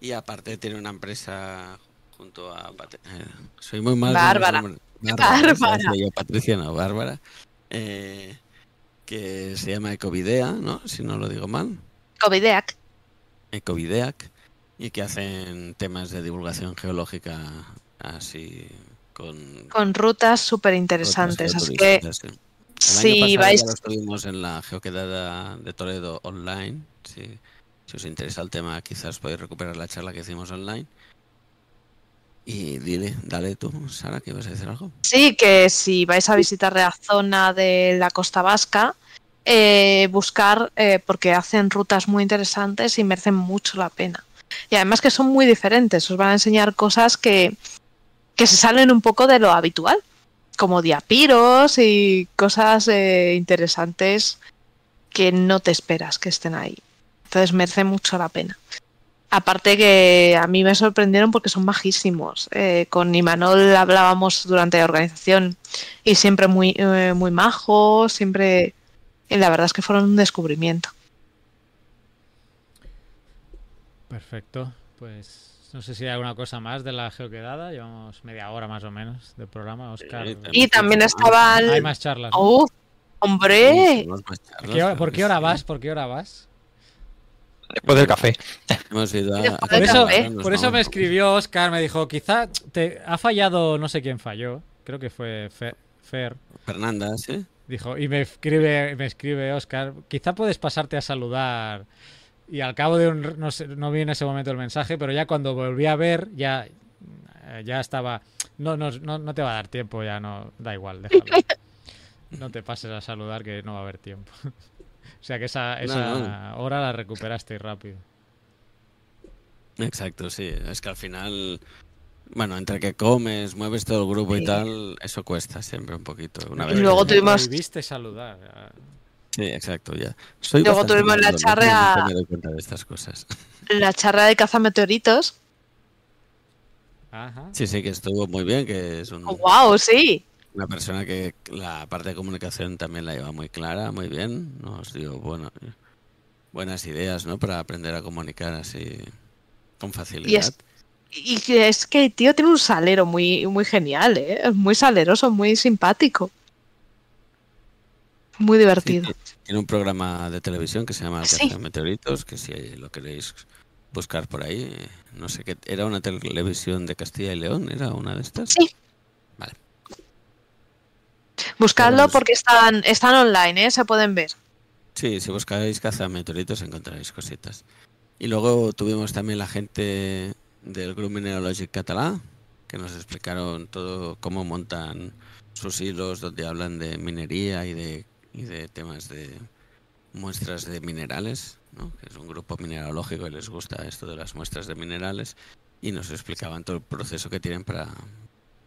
Y aparte tiene una empresa junto a... Eh, soy muy mal. Bárbara. Bárbara. yo, Patricia, no, Bárbara. eh, que se llama Ecovidea, ¿no? Si no lo digo mal. Covideac. Ecovideac. Y que hacen temas de divulgación geológica así con... con rutas súper interesantes. Así que geoturísticas, sí. El año si vais, ya lo estuvimos en la geoquedada de Toledo online. Si, si os interesa el tema, quizás podéis recuperar la charla que hicimos online. Y dile, dale tú, Sara, que ibas a decir algo. sí, que si vais a visitar la zona de la costa vasca, eh, buscar, eh, porque hacen rutas muy interesantes y merecen mucho la pena. Y además que son muy diferentes, os van a enseñar cosas que, que se salen un poco de lo habitual, como diapiros y cosas eh, interesantes que no te esperas que estén ahí. Entonces merece mucho la pena. Aparte que a mí me sorprendieron porque son majísimos. Eh, con Imanol hablábamos durante la organización y siempre muy, eh, muy majos, siempre... Y la verdad es que fueron un descubrimiento. Perfecto. Pues no sé si hay alguna cosa más de la geoquedada. Llevamos media hora más o menos de programa, Oscar. Sí, Y también estaba el... Hay más charlas. ¿no? ¡Oh, ¡Hombre! Muchísimas más ¿Por charlas, qué hora- ¿Por qué hora sí. vas? ¿Por qué hora vas? Después del café. Hemos ido a, Después a Por del eso, café. por eso me escribió Oscar, me dijo, quizá te ha fallado, no sé quién falló, creo que fue Fe- Fer, Fernanda, ¿sí? dijo, y me escribe, me escribe Oscar, quizá puedes pasarte a saludar. Y al cabo de un, no, sé, no vi en ese momento el mensaje, pero ya cuando volví a ver, ya, eh, ya estaba, no, no, no, no te va a dar tiempo, ya no, da igual, déjalo. No te pases a saludar que no va a haber tiempo. O sea que esa, esa no. hora la recuperaste rápido. Exacto, sí. Es que al final, bueno, entre que comes, mueves todo el grupo y tal, eso cuesta siempre un poquito. Una Y vez luego que- tuvimos- Viste saludar. Sí, exacto, ya. Soy Luego tuvimos la charla- Nunca me doy cuenta de estas cosas. La charla de cazameteoritos. Ajá. Sí, sí, que estuvo muy bien, que es un- ¡Oh, ¡Wow! Sí. una persona que la parte de comunicación también la lleva muy clara, muy bien. Nos dio bueno, buenas ideas, ¿no? Para aprender a comunicar así con facilidad. Y que es que el tío tiene un salero muy, muy genial, ¿eh? Es muy saleroso, muy simpático. Muy Sí, divertido. ti- tiene un programa de televisión que se llama Sí. Meteoritos, que si lo queréis buscar por ahí, eh, no sé qué, era una televisión de Castilla y León, era una de estas. Sí. Vale. Buscadlo porque están, están online, ¿eh? Se pueden ver. Sí, si buscáis caza meteoritos encontraréis cositas. Y luego tuvimos también la gente del Grupo Mineralogic Catalá, que nos explicaron todo cómo montan sus hilos, donde hablan de minería y de, y de temas de muestras de minerales, ¿no? que es un grupo mineralógico y les gusta esto de las muestras de minerales, y nos explicaban todo el proceso que tienen para,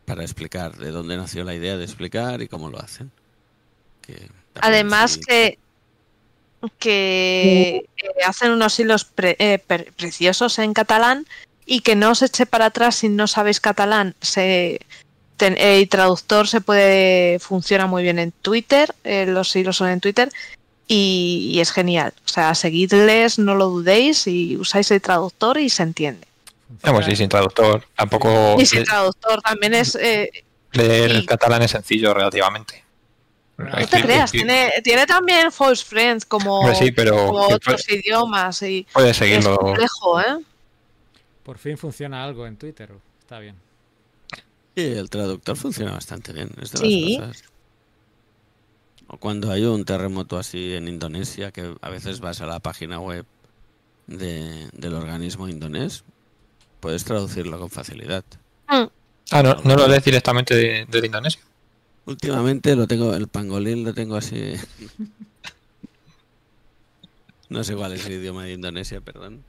para explicar de dónde nació la idea de explicar y cómo lo hacen. Que Además sí- que, que eh, hacen unos hilos pre- eh, per- preciosos en catalán y que no os eche para atrás si no sabéis catalán. Se, ten- el traductor se puede funciona muy bien en Twitter, eh, los hilos son en Twitter y, y es genial. O sea, seguidles, no lo dudéis y usáis el traductor y se entiende. Vamos, y sin traductor. Tampoco Y sin traductor también es... eh, leer y- el catalán es sencillo relativamente. No te creas, tiene, tiene también false friends como, Hombre, sí, pero como que otros idiomas y Puedes es seguirlo. complejo, ¿eh? Por fin funciona algo en Twitter. Está bien. Sí, el traductor funciona bastante bien. Es de Sí. las cosas. O cuando hay un terremoto así en Indonesia, que a veces vas a la página web de- del organismo indonés, puedes traducirlo con facilidad. Ah, no, no lo lees directamente de, de Indonesia. Últimamente lo tengo, el pangolín lo tengo así. No sé cuál es el idioma de Indonesia, perdón.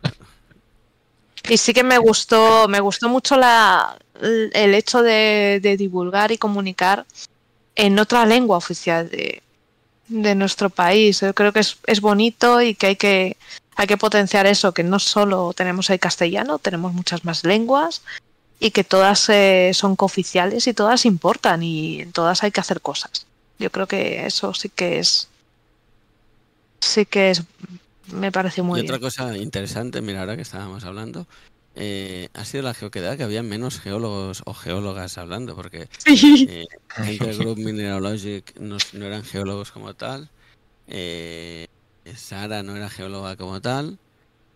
Y sí que me gustó, me gustó mucho la, el hecho de, de divulgar y comunicar en otra lengua oficial de, de nuestro país. Yo creo que es, es bonito y que hay que hay que potenciar eso, que no solo tenemos el castellano, tenemos muchas más lenguas y que todas eh, son cooficiales y todas importan y en todas hay que hacer cosas. Yo creo que eso sí que es sí que es me pareció muy y otra bien. cosa interesante, mira, ahora que estábamos hablando, eh, ha sido la geoquedad que había menos geólogos o geólogas hablando, porque eh, gente del Group Mineralogic no, no eran geólogos como tal, eh, Sara no era geóloga como tal,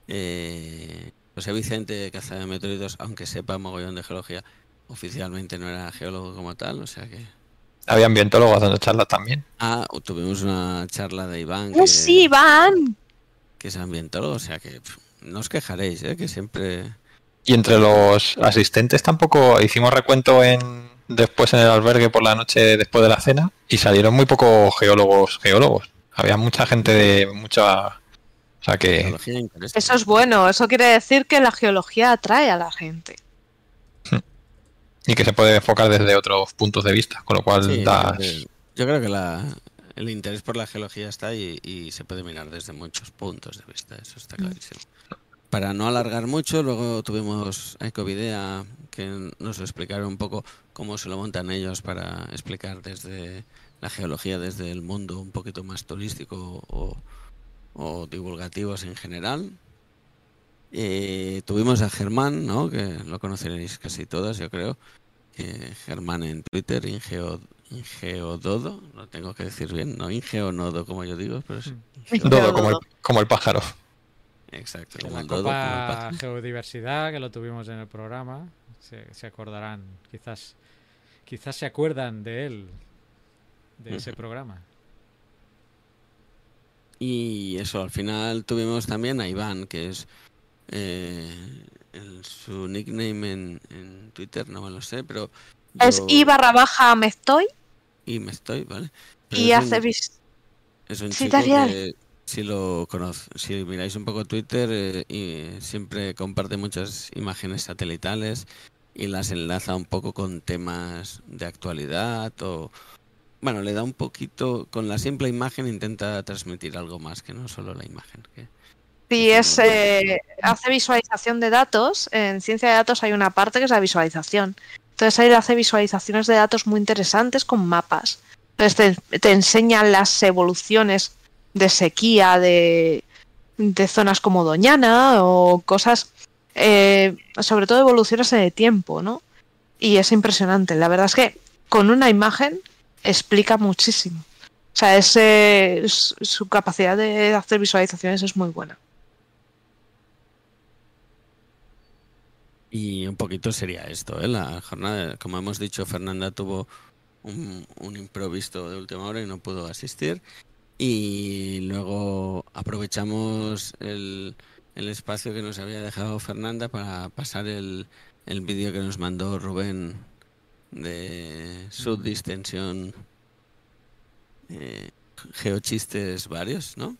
eh, José Vicente de Caza de Meteoritos, aunque sepa mogollón de geología, oficialmente no era geólogo como tal, o sea que... Había ambientólogos dando charlas también. Ah, tuvimos una charla de Iván ¡Oh, que, sí, Van! que es ambientólogo, o sea que pff, no os quejaréis, ¿eh? que siempre... Y entre los asistentes tampoco hicimos recuento en después en el albergue por la noche después de la cena y salieron muy pocos geólogos geólogos. Había mucha gente de mucha o sea que. Eso es bueno, eso quiere decir que la geología atrae a la gente. y que se puede enfocar desde otros puntos de vista, con lo cual Sí, das- yo creo que- la, el interés por la geología está y, y se puede mirar desde muchos puntos de vista, eso está clarísimo. Para no alargar mucho, luego tuvimos a Ecovidea que nos explicaron un poco cómo se lo montan ellos para explicar desde la geología, desde el mundo un poquito más turístico o, o divulgativos en general. Eh, tuvimos a Germán, ¿no? que lo conoceréis casi todas, yo creo. que Germán en Twitter, Ingeo, Ingeododo, lo tengo que decir bien, no Ingeonodo como yo digo, pero sí. Ingeododo. Dodo como el, como el pájaro. Exacto, como la como Copa. Geodiversidad, que lo tuvimos en el programa, se, se acordarán, quizás, quizás se acuerdan de él, de ese programa. Y eso, al final tuvimos también a Iván, que es eh, el- su nickname en, en Twitter, no me lo sé, pero... Es I barra baja me estoy Y me estoy, ¿vale? Pero y es hace un- vis- Es un Sí, chico que si lo conoce, si miráis un poco Twitter, eh, y siempre comparte muchas imágenes satelitales y las enlaza un poco con temas de actualidad o bueno, le da un poquito con la simple imagen intenta transmitir algo más que no solo la imagen. que- Sí, es, eh, hace visualización de datos. En ciencia de datos hay una parte que es la visualización. Entonces ahí hace visualizaciones de datos muy interesantes con mapas. Entonces te, te enseñan las evoluciones de sequía de, de zonas como Doñana o cosas, eh, sobre todo evoluciones el tiempo, ¿no? Y es impresionante. La verdad es que con una imagen explica muchísimo. O sea, ese, su capacidad de hacer visualizaciones es muy buena. Y un poquito sería esto, ¿eh? La jornada, como hemos dicho, Fernanda tuvo un, un improviso de última hora y no pudo asistir. Y luego aprovechamos el, el espacio que nos había dejado Fernanda para pasar el, el vídeo que nos mandó Rubén de su distensión eh, geochistes varios, ¿no?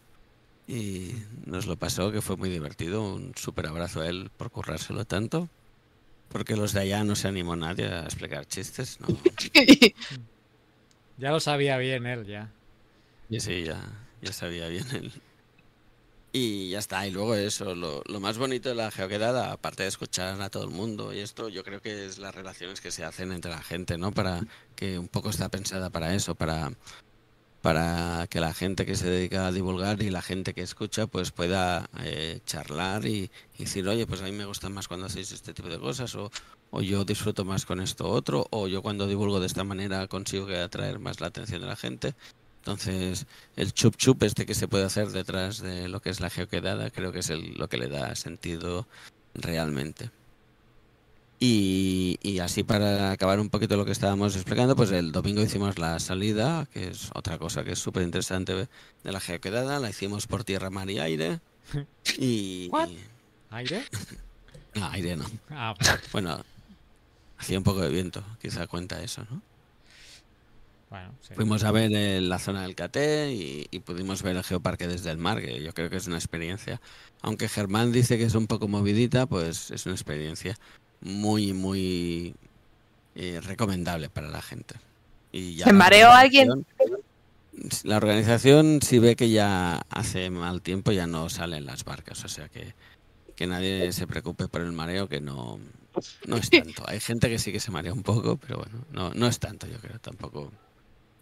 Y nos lo pasó, que fue muy divertido. Un súper abrazo a él por currárselo tanto. Porque los de allá no se animó nadie a explicar chistes, ¿no? Ya lo sabía bien él, ya. Y sí, ya, ya sabía bien él. Y ya está, y luego eso, lo, lo más bonito de la geoquedada, aparte de escuchar a todo el mundo y esto, yo creo que es las relaciones que se hacen entre la gente, ¿no? Para que un poco está pensada para eso, para, para que la gente que se dedica a divulgar y la gente que escucha pues pueda eh, charlar y, y decir, oye, pues a mí me gusta más cuando hacéis este tipo de cosas, o, o yo disfruto más con esto otro, o yo cuando divulgo de esta manera consigo que atraer más la atención de la gente. Entonces, el chup chup este que se puede hacer detrás de lo que es la geoquedada, creo que es el- lo que le da sentido realmente. Y, y así para acabar un poquito lo que estábamos explicando, pues el domingo hicimos la salida, que es otra cosa que es súper interesante de la geoquedada, la hicimos por tierra, mar y aire. Y... What? ¿Aire? No, aire no. Ah, Bueno, hacía un poco de viento, quizá cuenta eso, ¿no? Bueno, sí. Fuimos a ver eh, la zona del Caté y, y pudimos ver el geoparque desde el mar, que yo creo que es una experiencia. Aunque Germán dice que es un poco movidita, pues es una experiencia muy, muy eh, recomendable para la gente. Y ya ¿Se la mareó alguien? organización- La organización, si ve que ya hace mal tiempo, ya no salen las barcas. O sea que, que nadie se preocupe por el mareo, que no, no es tanto. Hay gente que sí que se marea un poco, pero bueno, no, no es tanto, yo creo, tampoco.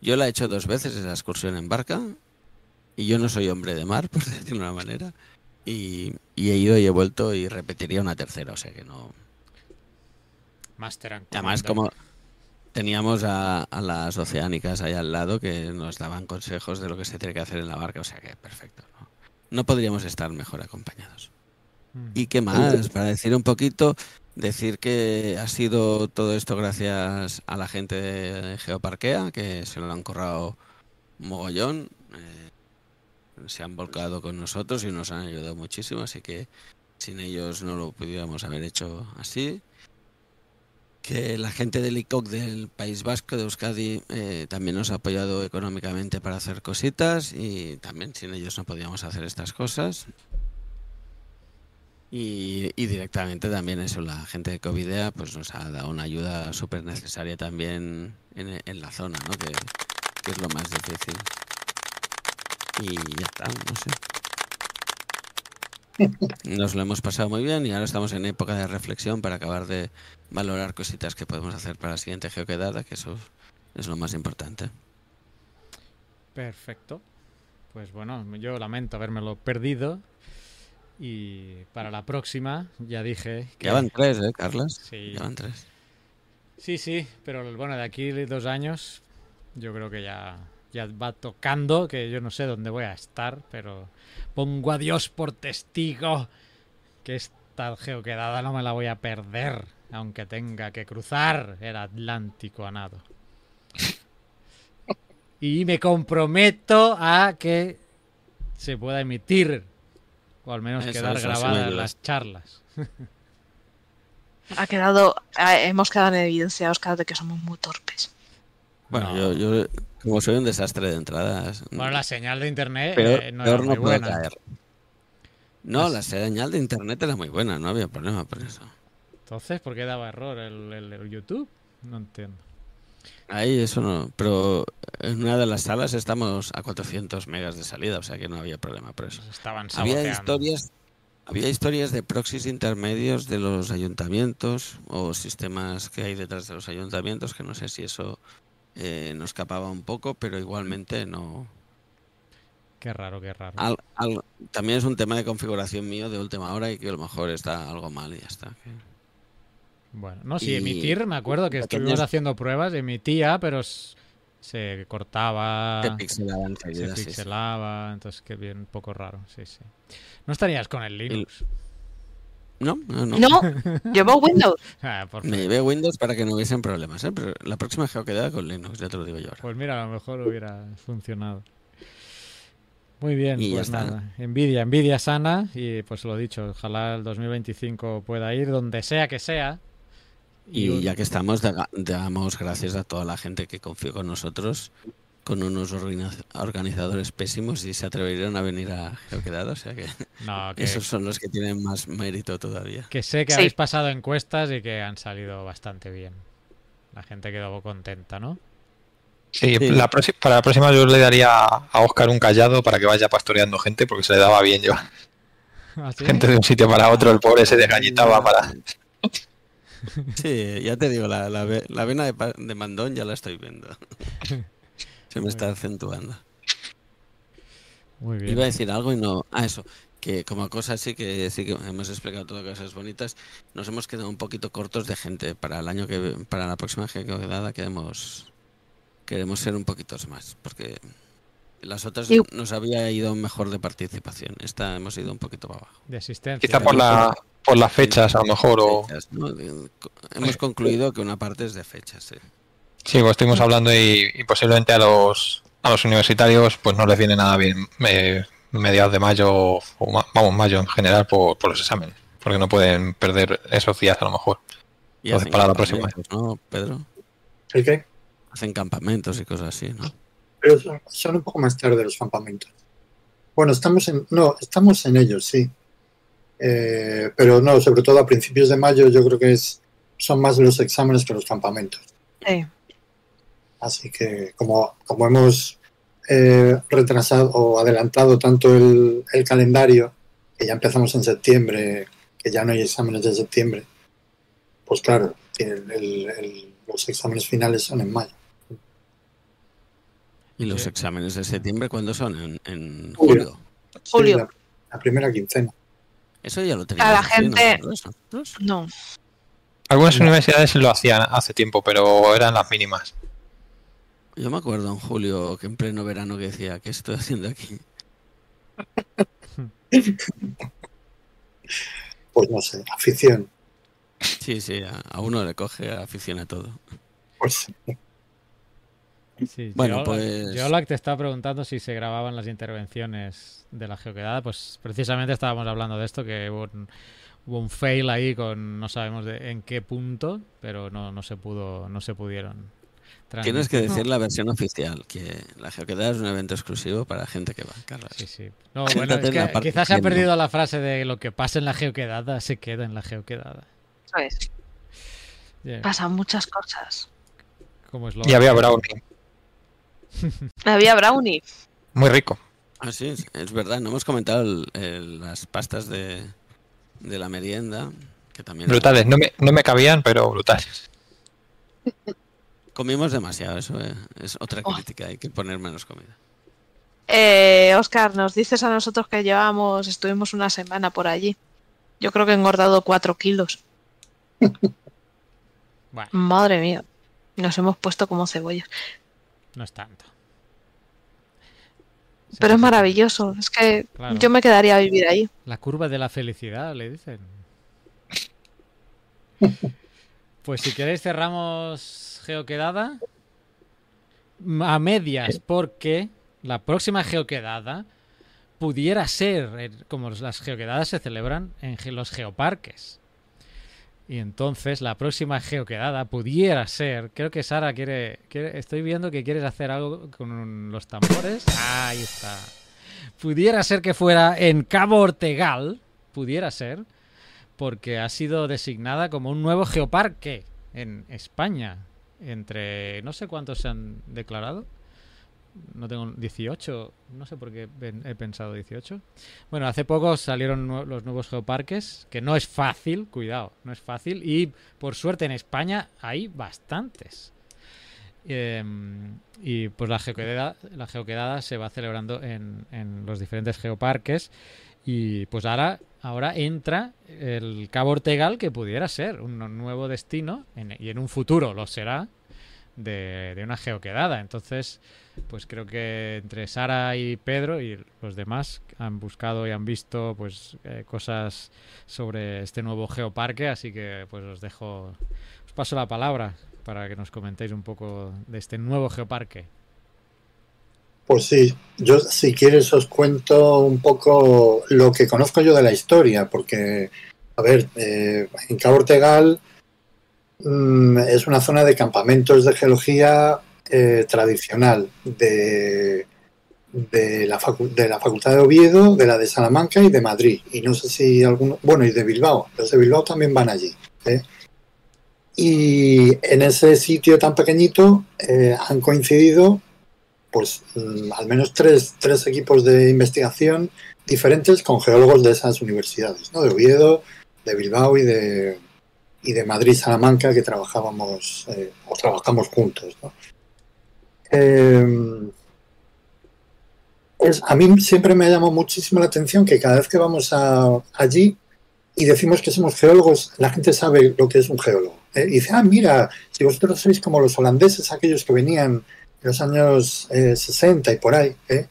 Yo la he hecho dos veces, esa excursión en barca, y yo no soy hombre de mar, por decirlo de una manera, y, y he ido y he vuelto y repetiría una tercera, o sea que no... Master Además, como teníamos a, a las oceánicas ahí al lado que nos daban consejos de lo que se tiene que hacer en la barca, o sea que perfecto. No, no podríamos estar mejor acompañados. Mm. ¿Y qué más? Para decir un poquito, decir que ha sido todo esto gracias a la gente de Geoparquea, que se lo han corrado mogollón. eh, se han volcado con nosotros y nos han ayudado muchísimo, así que sin ellos no lo pudiéramos haber hecho así. Que la gente del ICOC del País Vasco, de Euskadi, eh, también nos ha apoyado económicamente para hacer cositas y también sin ellos no podíamos hacer estas cosas. Y, y directamente también eso, la gente de Covidea pues nos ha dado una ayuda súper necesaria también en, en la zona, ¿no? Que, que es lo más difícil. Y ya está, no sé. Nos lo hemos pasado muy bien y ahora estamos en época de reflexión para acabar de valorar cositas que podemos hacer para la siguiente geoquedada, que eso es lo más importante. Perfecto. Pues bueno, yo lamento habérmelo perdido. Y para la próxima, ya dije que. Ya van tres, ¿eh, Carlas? Sí. Ya van tres. Sí, sí, pero bueno, de aquí dos años, yo creo que ya, ya va tocando, que yo no sé dónde voy a estar, pero pongo a Dios por testigo que esta geoquedada no me la voy a perder, aunque tenga que cruzar el Atlántico a nado. Y me comprometo a que se pueda emitir, o al menos Eso, quedar eso, sí me grabada en ayudas. las charlas. Ha quedado, hemos quedado en evidencia, Oscar, de que somos muy torpes. Bueno, No. yo, yo como soy un desastre de entradas, Bueno, la señal de internet peor, eh, no peor era no muy puede buena. caer. No, la señal de internet era muy buena, no había problema por eso. Entonces, ¿por qué daba error el, el- el YouTube? No entiendo. Ahí eso no, pero en una de las salas estamos a 400 megas de salida, o sea que no había problema por eso. Pues estaban Había historias, había historias de proxies intermedios de los ayuntamientos o sistemas que hay detrás de los ayuntamientos, que no sé si eso eh, nos escapaba un poco, pero igualmente no. Qué raro, qué raro. Al- al- también es un tema de configuración mío de última hora y que a lo mejor está algo mal y ya está. Bueno, no, sí, y emitir, me acuerdo que pequeños- estuvimos haciendo pruebas, emitía, pero se cortaba, Te pixelaba se enseguida, sí, sí. pixelaba, entonces que bien, un poco raro, sí, sí. No estarías con el Linux. No, no, no. No, llevo Windows. Ah, por Me llevé Windows para que no hubiesen problemas, ¿eh? pero la próxima geoquedada con Linux, ya te lo digo yo ahora. Pues mira, a lo mejor hubiera funcionado. Muy bien, Y ya pues está. nada. Envidia, envidia sana y pues lo dicho, ojalá el 2025 pueda ir donde sea que sea. Y ya que estamos, da- damos gracias a toda la gente que confió con nosotros, con unos organi- organizadores pésimos y se atrevieron a venir a Geoquedada. O sea que no, que, esos son los que tienen más mérito todavía. que sé que Sí. habéis pasado encuestas y que han salido bastante bien. La gente quedó contenta, ¿no? Sí, Sí. La próxima- para la próxima yo le daría a Oscar un callado para que vaya pastoreando gente, porque se le daba bien llevar ¿Ah, sí? gente de un sitio para otro. El pobre se desgallitaba para. Sí, ya te digo, la, la, la vena de, de mandón ya la estoy viendo. Se me está acentuando. Muy bien. Iba a decir algo y no. Ah, eso. Que como cosa sí que sí que hemos explicado todo cosas bonitas. Nos hemos quedado un poquito cortos de gente. Para el año que para la próxima quedada queremos queremos ser un poquito más. Porque las otras nos había ido mejor de participación. Esta hemos ido un poquito para abajo. De asistencia. Quizá por, la, por las fechas, a lo mejor. O... Fechas, ¿no? De- Hemos concluido que una parte es de fechas. sí. Sí, pues estuvimos hablando y, y posiblemente a los, a los universitarios pues no les viene nada bien eh, mediados de mayo, o ma- vamos, mayo en general por, por los exámenes, porque no pueden perder esos días a lo mejor. Y Entonces, para la próxima. ¿no, Pedro? ¿El qué? Hacen campamentos y cosas así, ¿no? Pero son, son un poco más tarde los campamentos. Bueno, estamos en, no, estamos en ellos, sí. Eh, pero no, sobre todo a principios de mayo yo creo que es, son más los exámenes que los campamentos. Sí. Así que como, como hemos eh, retrasado o adelantado tanto el, el calendario, que ya empezamos en septiembre, que ya no hay exámenes de septiembre, pues claro, el- el- el- los exámenes finales son en mayo. ¿Y los Sí. exámenes de septiembre cuándo son? ¿En, en Julio. julio? Sí, Julio. la, la primera quincena. Eso ya lo teníamos. la así, gente-. No. Algunas No. universidades lo hacían hace tiempo, pero eran las mínimas. Yo me acuerdo en julio que en pleno verano que decía, ¿qué estoy haciendo aquí? Pues no sé, afición. Sí, sí, a, a uno le coge afición a todo. Pues Sí, Bueno, Geol- pues- Geolac te está preguntando si se grababan las intervenciones de la geoquedada. Pues precisamente estábamos hablando de esto, que hubo un, hubo un fail ahí con no sabemos de, en qué punto, pero no, no se pudo, no se pudieron. Tienes que decir la versión oficial, que la geoquedada es un evento exclusivo para gente que va, Carlos. Sí, sí. No, bueno, es que quizás se ha perdido la frase de lo que pasa en la geoquedada se queda en la geoquedada. Eso es. Yeah, Pasan muchas cosas. como es lo Y había brownie, Había brownie. muy rico. Ah, sí, es, es verdad, no hemos comentado el- el- las pastas de, de la merienda, que también... Brutales, no me, no me cabían, pero brutales. Comimos demasiado, eso eh, es otra Oh. crítica, hay que poner menos comida. Eh, Oscar, nos dices a nosotros que llevamos, estuvimos una semana por allí. Yo creo que he engordado cuatro kilos. Bueno, Madre mía. Nos hemos puesto como cebollas. No es tanto. Pero es maravilloso. Es que Claro. yo me quedaría a vivir ahí. La curva de la felicidad, le dicen. Pues si queréis cerramos geoquedada a medias, porque la próxima geoquedada pudiera ser, eh, como las geoquedadas se celebran en los geoparques. Y entonces la próxima geoquedada pudiera ser, creo que Sara quiere, estoy viendo que quieres hacer algo con los tambores. Ahí está. Pudiera ser que fuera en Cabo Ortegal, pudiera ser, porque ha sido designada como un nuevo geoparque en España. Entre no sé cuántos se han declarado. No tengo 18, no sé por qué he pensado 18. Bueno, hace poco salieron los nuevos geoparques, que no es fácil, cuidado, no es fácil. Y por suerte en España hay bastantes. Em, y pues la geoquedada, la geoquedada se va celebrando en, en los diferentes geoparques. Y pues ahora, ahora entra el Cabo Ortegal, que pudiera ser un nuevo destino, y en un futuro lo será, de, de una geoquedada. Entonces, pues creo que entre Sara y Pedro y los demás han buscado y han visto pues eh, cosas sobre este nuevo geoparque, así que pues os dejo, os paso la palabra para que nos comentéis un poco de este nuevo geoparque. Pues sí, yo si quieres os cuento un poco lo que conozco yo de la historia, porque, a ver, eh, en Cabo Ortegal mm, es una zona de campamentos de geología eh, tradicional de, de, la de la Facultad de Oviedo, de la de Salamanca y de Madrid. Y no sé si alguno, bueno, y de Bilbao, los de Bilbao también van allí. ¿eh? Y en ese sitio tan pequeñito eh, han coincidido pues mm, al menos tres, tres, equipos de investigación diferentes con geólogos de esas universidades, ¿no? de Oviedo, de Bilbao y de, y de Madrid, Salamanca, que trabajábamos eh, o trabajamos juntos. ¿no? Eh, a mí siempre me llamó muchísimo la atención que cada vez que vamos allí y decimos que somos geólogos, la gente sabe lo que es un geólogo. ¿eh? Y dice, ah, mira, si vosotros sois como los holandeses, aquellos que venían en los años 60 eh, y por ahí, ¿eh?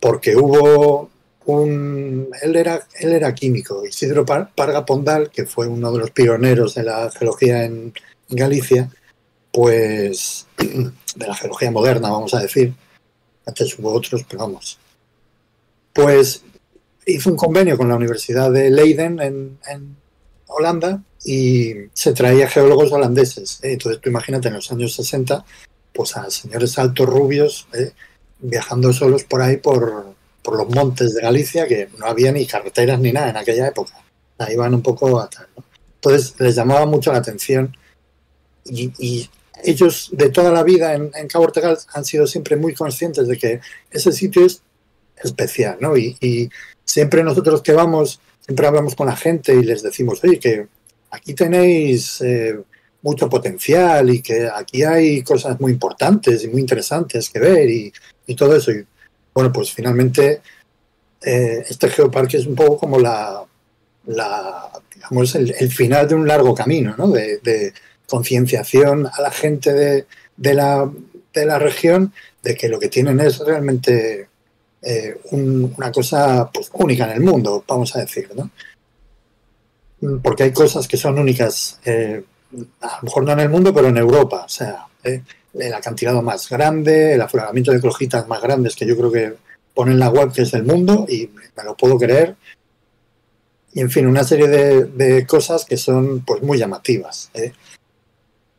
porque hubo un... Él era, él era químico, Isidro Parga Pondal, que fue uno de los pioneros de la geología en Galicia, pues de la geología moderna, vamos a decir, antes hubo otros, pero vamos. Pues hizo un convenio con la Universidad de Leiden en, Holanda y se traía geólogos holandeses. ¿eh? Entonces tú imagínate en los años 60, pues a señores altos rubios ¿eh? viajando solos por ahí por, por, los montes de Galicia, que no había ni carreteras ni nada en aquella época. Ahí van un poco atrás. ¿no? Entonces les llamaba mucho la atención y ellos de toda la vida en, Cabo Ortegal han sido siempre muy conscientes de que ese sitio es especial, ¿no? Y, siempre nosotros que vamos, siempre hablamos con la gente y les decimos, oye, que aquí tenéis eh, mucho potencial y que aquí hay cosas muy importantes y muy interesantes que ver y, todo eso. Y bueno, pues finalmente eh, este geoparque es un poco como la, la digamos, el, final de un largo camino, ¿no? de concienciación a la gente de, de, la, de, la, región de que lo que tienen es realmente eh, una cosa pues, única en el mundo, vamos a decir, ¿no? Porque hay cosas que son únicas, eh, a lo mejor no en el mundo, pero en Europa, o sea, eh, el acantilado más grande, el afloramiento de clojitas más grandes que yo creo que ponen la web que es del mundo y me lo puedo creer. Y en fin, una serie de, cosas que son pues muy llamativas.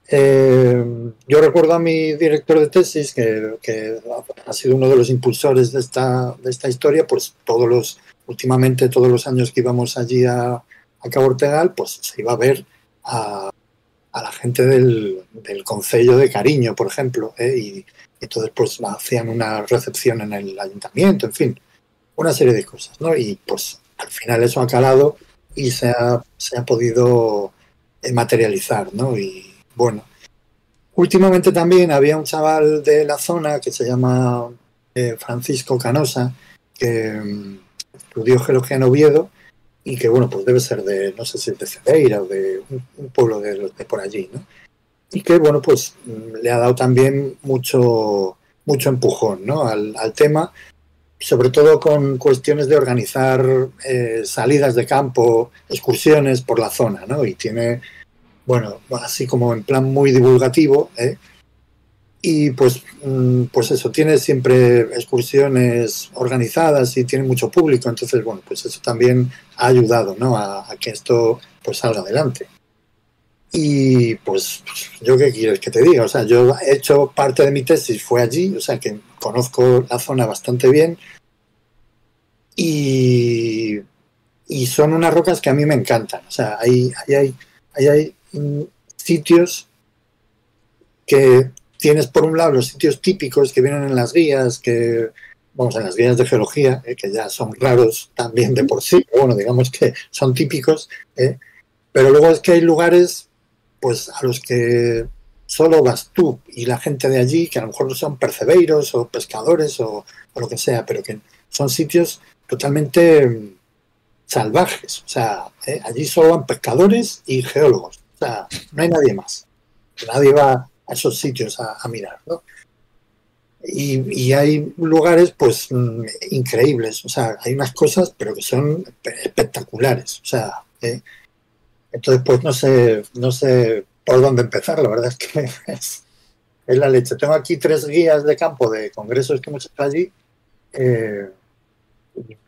Eh, yo recuerdo a mi director de tesis, que, ha sido uno de los impulsores de esta, de esta historia, pues todos los, últimamente todos los años que íbamos allí a, a Cabo Ortegal, pues se iba a ver a, la gente del, del Concello de Cariño, por ejemplo, ¿eh? y, entonces pues hacían una recepción en el ayuntamiento, en fin, una serie de cosas, ¿no? Y pues al final eso ha calado y se ha, se ha podido materializar, ¿no? Y, bueno, últimamente también había un chaval de la zona que se llama eh, Francisco Canosa, que mm, estudió geología en Oviedo y que, bueno, pues debe ser de, no sé si de Cedeira o de un, pueblo de, por allí, ¿no? Y que, bueno, pues mm, le ha dado también mucho, mucho empujón, ¿no? Al, tema, sobre todo con cuestiones de organizar eh, salidas de campo, excursiones por la zona, ¿no? Y tiene bueno, así como en plan muy divulgativo, ¿eh? y pues, mm, pues eso, tiene siempre excursiones organizadas y tiene mucho público, entonces, bueno, pues eso también ha ayudado, ¿no? A, que esto pues salga adelante. Y pues, yo qué quieres que te diga, o sea, yo he hecho parte de mi tesis, fue allí, o sea, que conozco la zona bastante bien y, y son unas rocas que a mí me encantan, o sea, hay, hay, hay, hay sitios que tienes por un lado los sitios típicos que vienen en las guías, que vamos, en las guías de geología, eh, que ya son raros también de por sí, pero bueno, digamos que son típicos, eh, pero luego es que hay lugares pues a los que solo vas tú y la gente de allí, que a lo mejor no son percebeiros o pescadores o, lo que sea, pero que son sitios totalmente mm, salvajes. O sea, eh, allí solo van pescadores y geólogos. O sea, no hay nadie más. Nadie va a esos sitios a, mirar, ¿no? Y, hay lugares, pues, mm, increíbles. O sea, hay unas cosas, pero que son espectaculares. O sea, ¿eh? entonces, pues, no sé, no sé por dónde empezar. La verdad es que es la leche. Tengo aquí tres guías de campo de congresos que hemos hecho allí. Eh,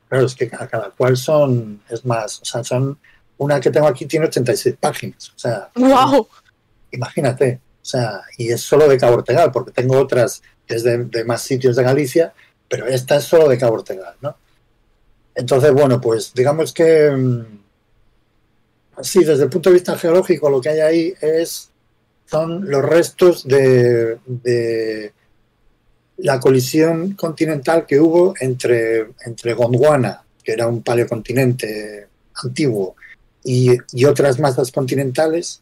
claro, es que a cada cual son, es más, o sea, son, una que tengo aquí tiene 86 páginas. O sea, ¡Wow! imagínate. O sea, y es solo de Cabo Ortegal, porque tengo otras que es de, de más sitios de Galicia, pero esta es solo de Cabo Ortegal, ¿no? Entonces, bueno, pues digamos que mm, sí, desde el punto de vista geológico, lo que hay ahí es son los restos de, de la colisión continental que hubo entre, entre Gondwana, que era un paleocontinente antiguo, y, otras masas continentales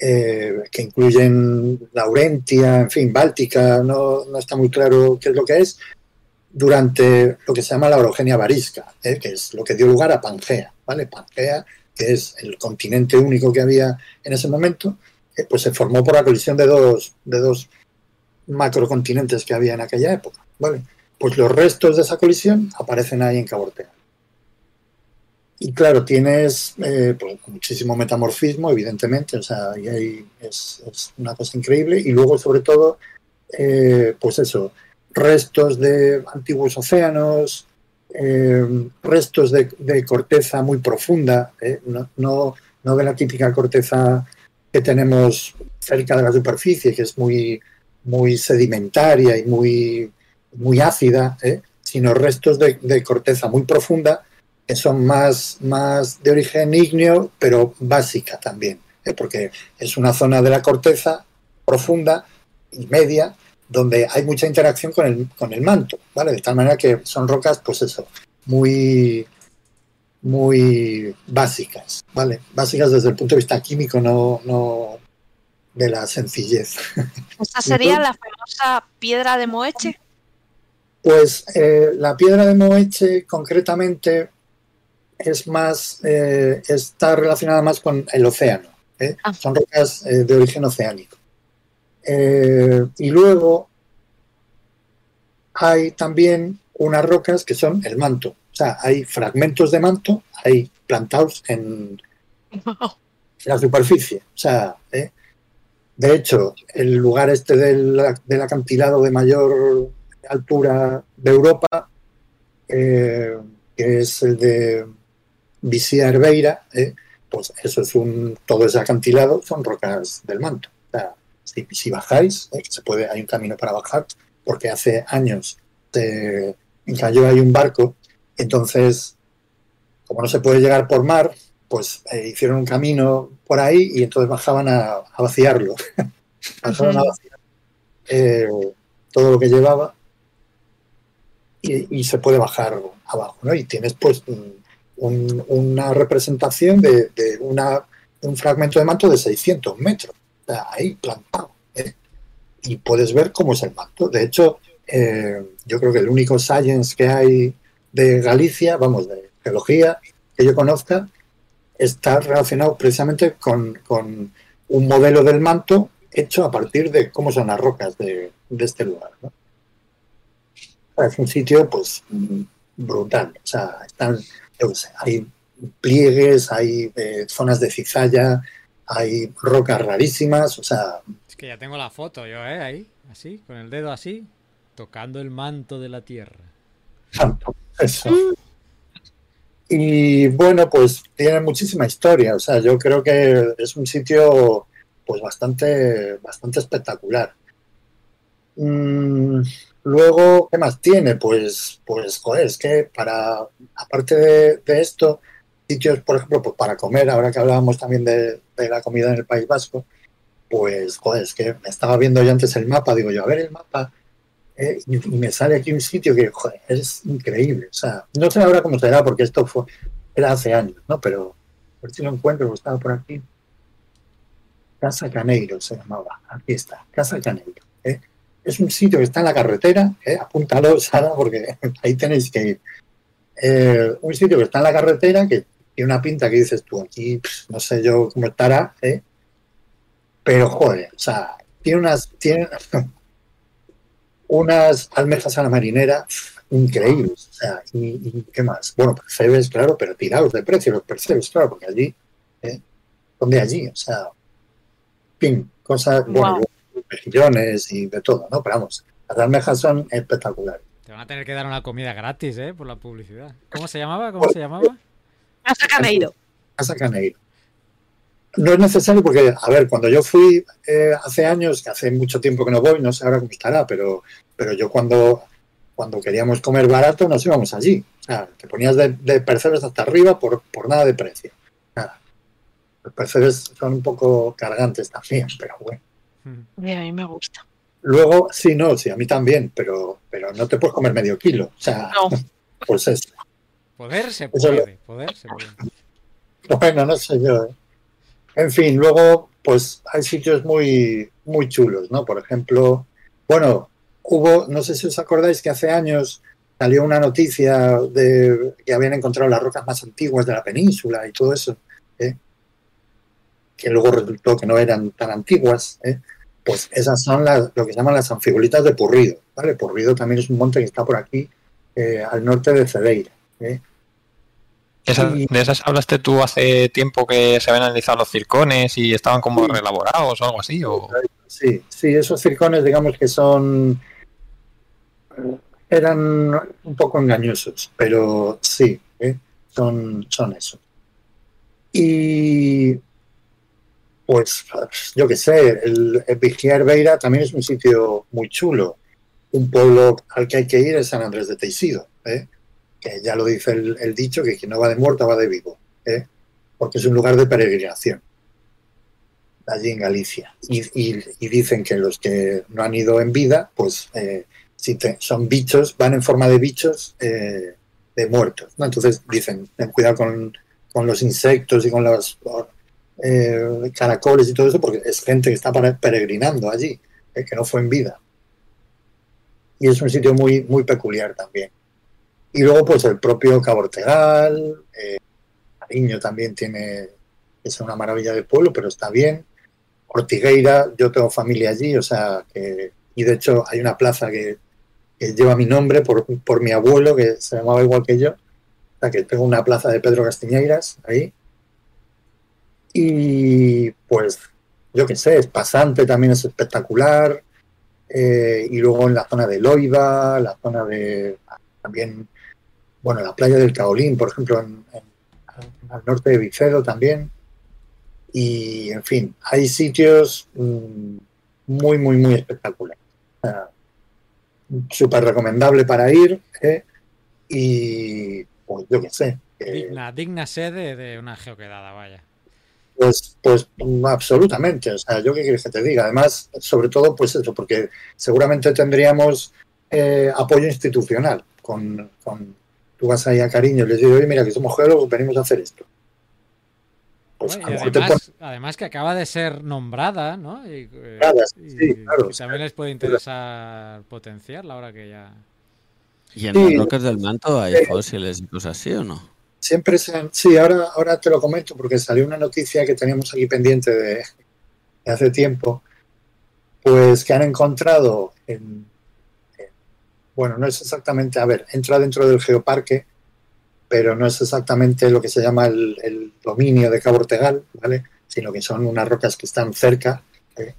eh, que incluyen Laurentia, en fin, Báltica, no, no, está muy claro qué es lo que es, durante lo que se llama la orogenia varisca, eh, que es lo que dio lugar a Pangea, ¿vale? Pangea, que es el continente único que había en ese momento, eh, pues se formó por la colisión de dos, de dos macrocontinentes que había en aquella época, ¿vale? Pues los restos de esa colisión aparecen ahí en Cabo Ortega. Y claro, tienes eh, pues, muchísimo metamorfismo, evidentemente, o sea, es, una cosa increíble. Y luego, sobre todo, eh, pues eso, restos de antiguos océanos, eh, restos de, corteza muy profunda, no, no, no, de la típica corteza que tenemos cerca de la superficie, que es muy, muy sedimentaria y muy, muy ácida, sino restos de corteza muy profunda que son más, más de origen ígneo, pero básica también, ¿eh? porque es una zona de la corteza profunda y media donde hay mucha interacción con el, con el manto, ¿vale? De tal manera que son rocas, pues eso, muy, muy básicas, ¿vale? Básicas desde el punto de vista químico, no, no de la sencillez. ¿Esta sería Entonces, la famosa piedra de Moeche? Pues eh, la piedra de Moeche concretamente es más, eh, está relacionada más con el océano. ¿eh? Ah. Son rocas eh, de origen oceánico. Y luego hay también unas rocas que son el manto. O sea, hay fragmentos de manto, hay plantados en, Wow. la superficie. O sea, de hecho, el lugar este del, del, acantilado de mayor altura de Europa, que es el de Vicía Herbeira, eh, pues eso es un, todo ese acantilado son rocas del manto. O sea, si, si bajáis, eh, se puede, hay un camino para bajar, porque hace años se cayó ahí un barco, entonces, como no se puede llegar por mar, pues eh, hicieron un camino por ahí y entonces bajaban a, a vaciarlo. bajaban a vaciar eh, todo lo que llevaba y, y, se puede bajar abajo, ¿no? Y tienes pues un, una representación de, una, un fragmento de manto de 600 metros, ahí plantado. ¿eh? Y puedes ver cómo es el manto. De hecho, eh, yo creo que el único science que hay de Galicia, vamos, de geología, que yo conozca, está relacionado precisamente con, un modelo del manto hecho a partir de cómo son las rocas de, este lugar. Es un sitio, pues, brutal. O sea, están sé, hay pliegues, hay eh, zonas de cizalla, hay rocas rarísimas, o sea... Es que ya tengo la foto yo, ¿eh? Ahí, así, con el dedo así, tocando el manto de la tierra. Eso. Y bueno, pues tiene muchísima historia, o sea, yo creo que es un sitio pues bastante, bastante espectacular. Mm, Luego, ¿qué más tiene? Pues, pues joder, es que para, aparte de, esto, sitios, por ejemplo, pues para comer, ahora que hablábamos también de, la comida en el País Vasco, pues, joder, es que me estaba viendo yo antes el mapa, digo yo, a ver el mapa, eh, y, me sale aquí un sitio que, joder, es increíble. O sea, no sé ahora cómo será, porque esto fue, era hace años, ¿no? Pero, ver si lo encuentro, estaba por aquí. Casa Caneiro se llamaba, aquí está, Casa Caneiro. Es un sitio que está en la carretera, ¿eh? apúntalo, Sara, porque ahí tenéis que ir. Eh, un sitio que está en la carretera, que tiene una pinta que dices tú, aquí pff, no sé yo cómo estará, ¿eh? pero joder, o sea, tiene unas, tiene unas almejas a la marinera increíbles, o sea, y, y, qué más. Bueno, percebes, claro, pero tirados de precio, los percebes, claro, porque allí, ¿eh? ¿dónde allí? O sea, fin, cosas, wow. bueno, mejillones y de todo, ¿no? Pero vamos, las almejas son espectaculares. Te van a tener que dar una comida gratis, ¿eh? Por la publicidad. ¿Cómo se llamaba? ¿Cómo se llamaba? Casa Caneiro. Casa Caneiro. No es necesario porque, a ver, cuando yo fui eh, hace años, que hace mucho tiempo que no voy, no sé ahora cómo estará, pero, pero yo cuando, cuando queríamos comer barato nos íbamos allí. O sea, te ponías de, de percebes hasta arriba por, por nada de precio. Nada. Los percebes son un poco cargantes también, pero bueno. Y a mí me gusta. Luego, sí, no, sí, a mí también, pero, pero no te puedes comer medio kilo. O sea, No. pues eso. Poder se puede, poder se puede. Bueno, no sé yo. ¿eh? En fin, luego, pues hay sitios muy, muy chulos, ¿no? Por ejemplo, bueno, hubo, no sé si os acordáis que hace años salió una noticia de que habían encontrado las rocas más antiguas de la península y todo eso, ¿eh? que luego resultó que no eran tan antiguas, ¿eh? Pues esas son las, lo que se llaman las anfigulitas de Purrido, ¿vale? Purrido también es un monte que está por aquí, eh, al norte de Cedeira, ¿eh? Esas- Y- de esas hablaste tú hace tiempo que se habían analizado los circones y estaban como Sí. reelaborados o algo así. O... Sí, sí, esos circones, digamos que son. eran un poco engañosos, pero sí, ¿eh? son, son eso. Y. Pues, yo qué sé, el, el Vigiar Beira también es un sitio muy chulo. Un pueblo al que hay que ir es San Andrés de Teixido, ¿eh? que ya lo dice el, dicho que quien no va de muerto va de vivo, ¿eh? porque es un lugar de peregrinación allí en Galicia. Y, y- dicen que los que no han ido en vida, pues eh, si te- son bichos, van en forma de bichos eh, de muertos. Entonces dicen, ten cuidado con, con los insectos y con los eh, caracoles y todo eso, porque es gente que está peregrinando allí, eh, que no fue en vida. Y es un sitio muy, muy peculiar también. Y luego, pues el propio Cabo Ortegal, eh, Cariño también tiene, es una maravilla de pueblo, pero está bien. Ortigueira, yo tengo familia allí, o sea, y de hecho hay una plaza que, que lleva mi nombre por, por mi abuelo, que se llamaba igual que yo. O sea, que tengo una plaza de Pedro Castiñeiras ahí. Y pues, yo qué sé, es pasante también es espectacular. eh, y luego en la zona de Loiva, la zona de también, bueno, la playa del Caolín, por ejemplo, en, en- al norte de Vicedo también. Y, en fin, hay sitios mm, muy, muy, muy espectaculares. Súper recomendable para ir. ¿eh? Y, pues yo qué sé. eh, Digna, digna sede de una geoquedada, vaya. Pues, pues mm, absolutamente. O sea, yo qué quieres que te diga. Además, sobre todo, pues eso, porque seguramente tendríamos eh, apoyo institucional. Con, con- tú vas ahí a cariño y les digo, oye, mira, que somos geólogos, venimos a hacer esto. Pues Bueno, a mejor te además, además que acaba de ser nombrada, ¿no? Y, eh, Nombrada, sí, y- claro, y también les puede interesar potenciarla ahora que ya. ¿Y en Sí. las rocas del manto hay fósiles y cosas así o no? Siempre se han- Sí, ahora, ahora te lo comento porque salió una noticia que teníamos aquí pendiente de, hace tiempo, pues que han encontrado en, en- Bueno, no es exactamente... A ver, entra dentro del geoparque, pero no es exactamente lo que se llama el, el dominio de Cabo Ortegal, ¿vale? Sino que son unas rocas que están cerca. ¿eh?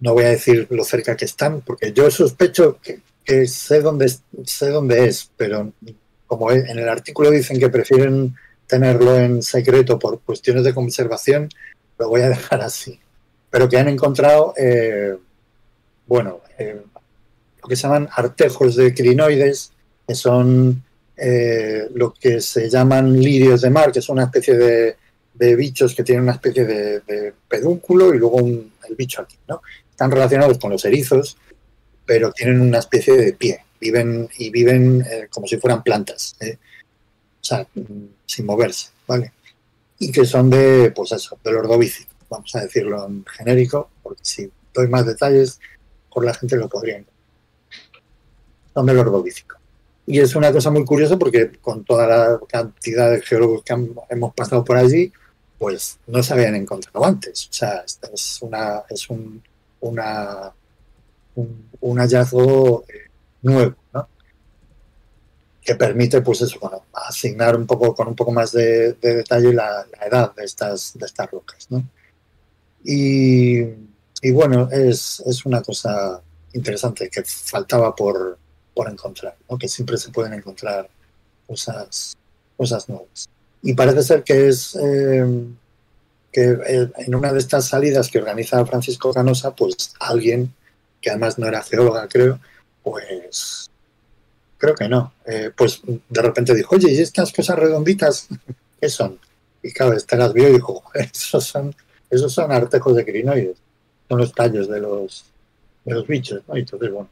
No voy a decir lo cerca que están, porque yo sospecho que, que sé dónde sé dónde es, pero como en el artículo dicen que prefieren tenerlo en secreto por cuestiones de conservación, lo voy a dejar así. Pero que han encontrado, eh, bueno, eh, lo que se llaman artejos de crinoides, que son eh, lo que se llaman lirios de mar, que son una especie de, bichos que tienen una especie de, de pedúnculo y luego un- el bicho aquí, ¿no? Están relacionados con los erizos, pero tienen una especie de pie. Viven y viven eh, como si fueran plantas, ¿eh? o sea, sin moverse, ¿vale? Y que son de, pues eso, del ordovícico, vamos a decirlo en genérico, porque si doy más detalles, por la gente lo podría. Son del ordovícico. Y es una cosa muy curiosa porque con toda la cantidad de geólogos que hemos pasado por allí, pues no se habían encontrado antes. O sea, es una, es un, un, un hallazgo eh, nuevo, ¿no? Que permite, pues eso, bueno, asignar un poco, con un poco más de, de detalle la, la edad de estas, de estas rocas, ¿no? Y y bueno, es, es una cosa interesante que faltaba por, por encontrar, ¿no? que siempre se pueden encontrar cosas, cosas nuevas. Y parece ser que es eh, que eh, en una de estas salidas que organiza Francisco Canosa, pues alguien, que además no era geóloga, creo, pues creo que no, eh, pues de repente dijo, oye, ¿y estas cosas redonditas qué son? Y claro, este las vio y dijo, esos son, esos son artejos de crinoides, son los tallos de los, de los bichos, ¿no? Y entonces, bueno,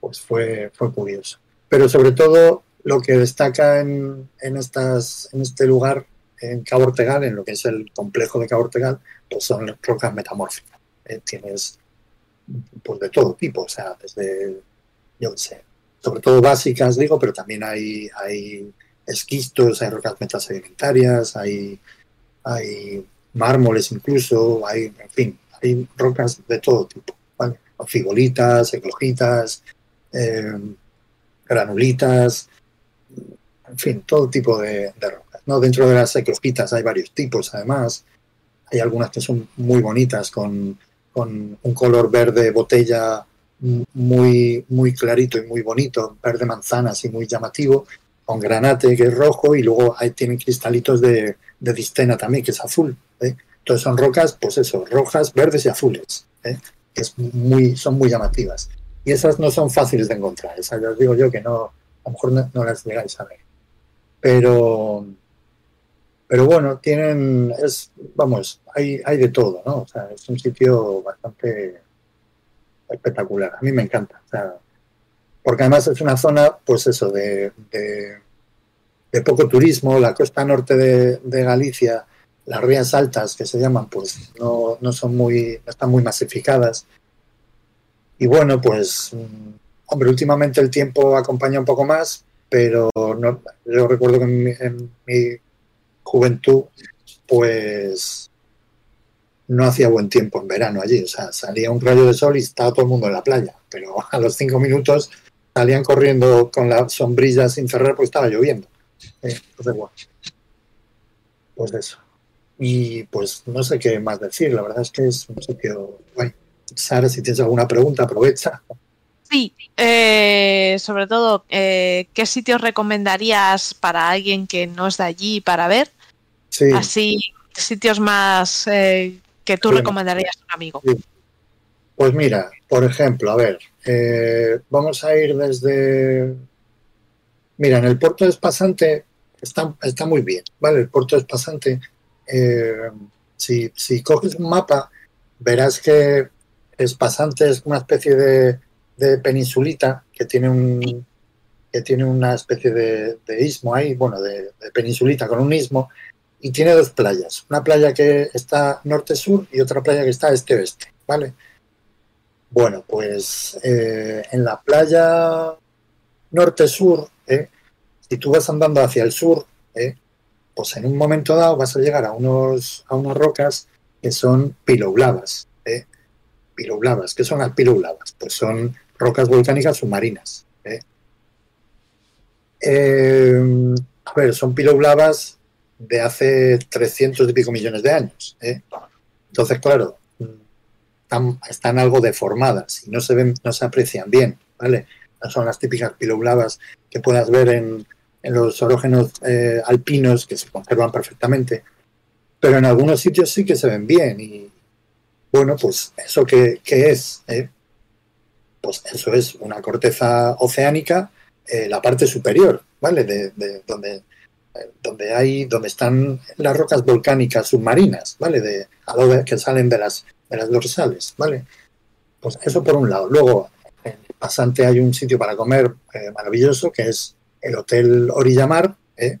pues fue, fue curioso. Pero sobre todo lo que destaca en, en, estas, en este lugar, en Cabo Ortegal, en lo que es el complejo de Cabo Ortegal, pues son rocas metamórficas. ¿eh? Tienes pues de todo tipo, o sea, desde, yo qué sé, sobre todo básicas, digo, pero también hay, hay esquistos, hay rocas metasedimentarias, hay, hay mármoles incluso, hay, en fin, hay rocas de todo tipo, ¿vale? Figolitas, eclogitas, eh, granulitas, en fin, todo tipo de, de, rocas. ¿no? Dentro de las eclogitas hay varios tipos, además. Hay algunas que son muy bonitas, con, con un color verde botella muy, muy clarito y muy bonito, verde manzana, así muy llamativo, con granate que es rojo y luego ahí tienen cristalitos de, de distena también, que es azul. ¿eh? Entonces son rocas, pues eso, rojas, verdes y azules, ¿eh? es muy, son muy llamativas. Y esas no son fáciles de encontrar, esas ya os digo yo que no, a lo mejor no, no las llegáis a ver. Pero, pero bueno, tienen, es, vamos, hay, hay de todo, ¿no? O sea, es un sitio bastante espectacular. A mí me encanta. O sea, porque además es una zona, pues eso, de, de, de poco turismo. La costa norte de, de, Galicia, las rías altas que se llaman, pues no, no son muy, están muy masificadas. Y bueno, pues, hombre, últimamente el tiempo acompaña un poco más, pero no, yo recuerdo que en mi, en mi juventud, pues no hacía buen tiempo en verano allí. O sea, salía un rayo de sol y estaba todo el mundo en la playa. Pero a los cinco minutos salían corriendo con la sombrilla sin cerrar porque estaba lloviendo. Eh, entonces, bueno, pues eso. Y pues no sé qué más decir. La verdad es que es un sitio guay. Sara, si tienes alguna pregunta, aprovecha. Sí, eh, sobre todo, eh, ¿qué sitios recomendarías para alguien que no es de allí para ver? Sí. Así, sitios más eh, que tú sí. recomendarías a un amigo. Sí. Pues mira, por ejemplo, a ver, eh, vamos a ir desde... Mira, en el puerto de Espasante está, está muy bien, ¿vale? El puerto de Espasante, eh, si, si coges un mapa, verás que Espasante es una especie de, de peninsulita que tiene un que tiene una especie de, de istmo ahí, bueno, de, de, peninsulita con un istmo, y tiene dos playas. Una playa que está norte-sur y otra playa que está este-oeste, ¿vale? Bueno, pues eh, en la playa norte-sur, ¿eh? si tú vas andando hacia el sur, ¿eh? pues en un momento dado vas a llegar a, unos, a unas rocas que son piloblavas. ¿eh? Piloblavas, ¿qué son las piloblavas? Pues son rocas volcánicas submarinas. a ver, son piloblavas de hace 300 y pico millones de años. ¿eh? Entonces, claro, están, algo deformadas y no se ven, no se aprecian bien, ¿vale? Son las típicas piloblavas que puedas ver en, en los orógenos eh, alpinos que se conservan perfectamente, pero en algunos sitios sí que se ven bien y bueno, pues eso que, es, ¿eh? pues eso es una corteza oceánica, eh, la parte superior, ¿vale? De donde donde hay donde están las rocas volcánicas submarinas, ¿vale? De, que salen de las, de las dorsales, ¿vale? Pues eso por un lado. Luego, en Pasante hay un sitio para comer eh, maravilloso que es el Hotel Orillamar, ¿eh?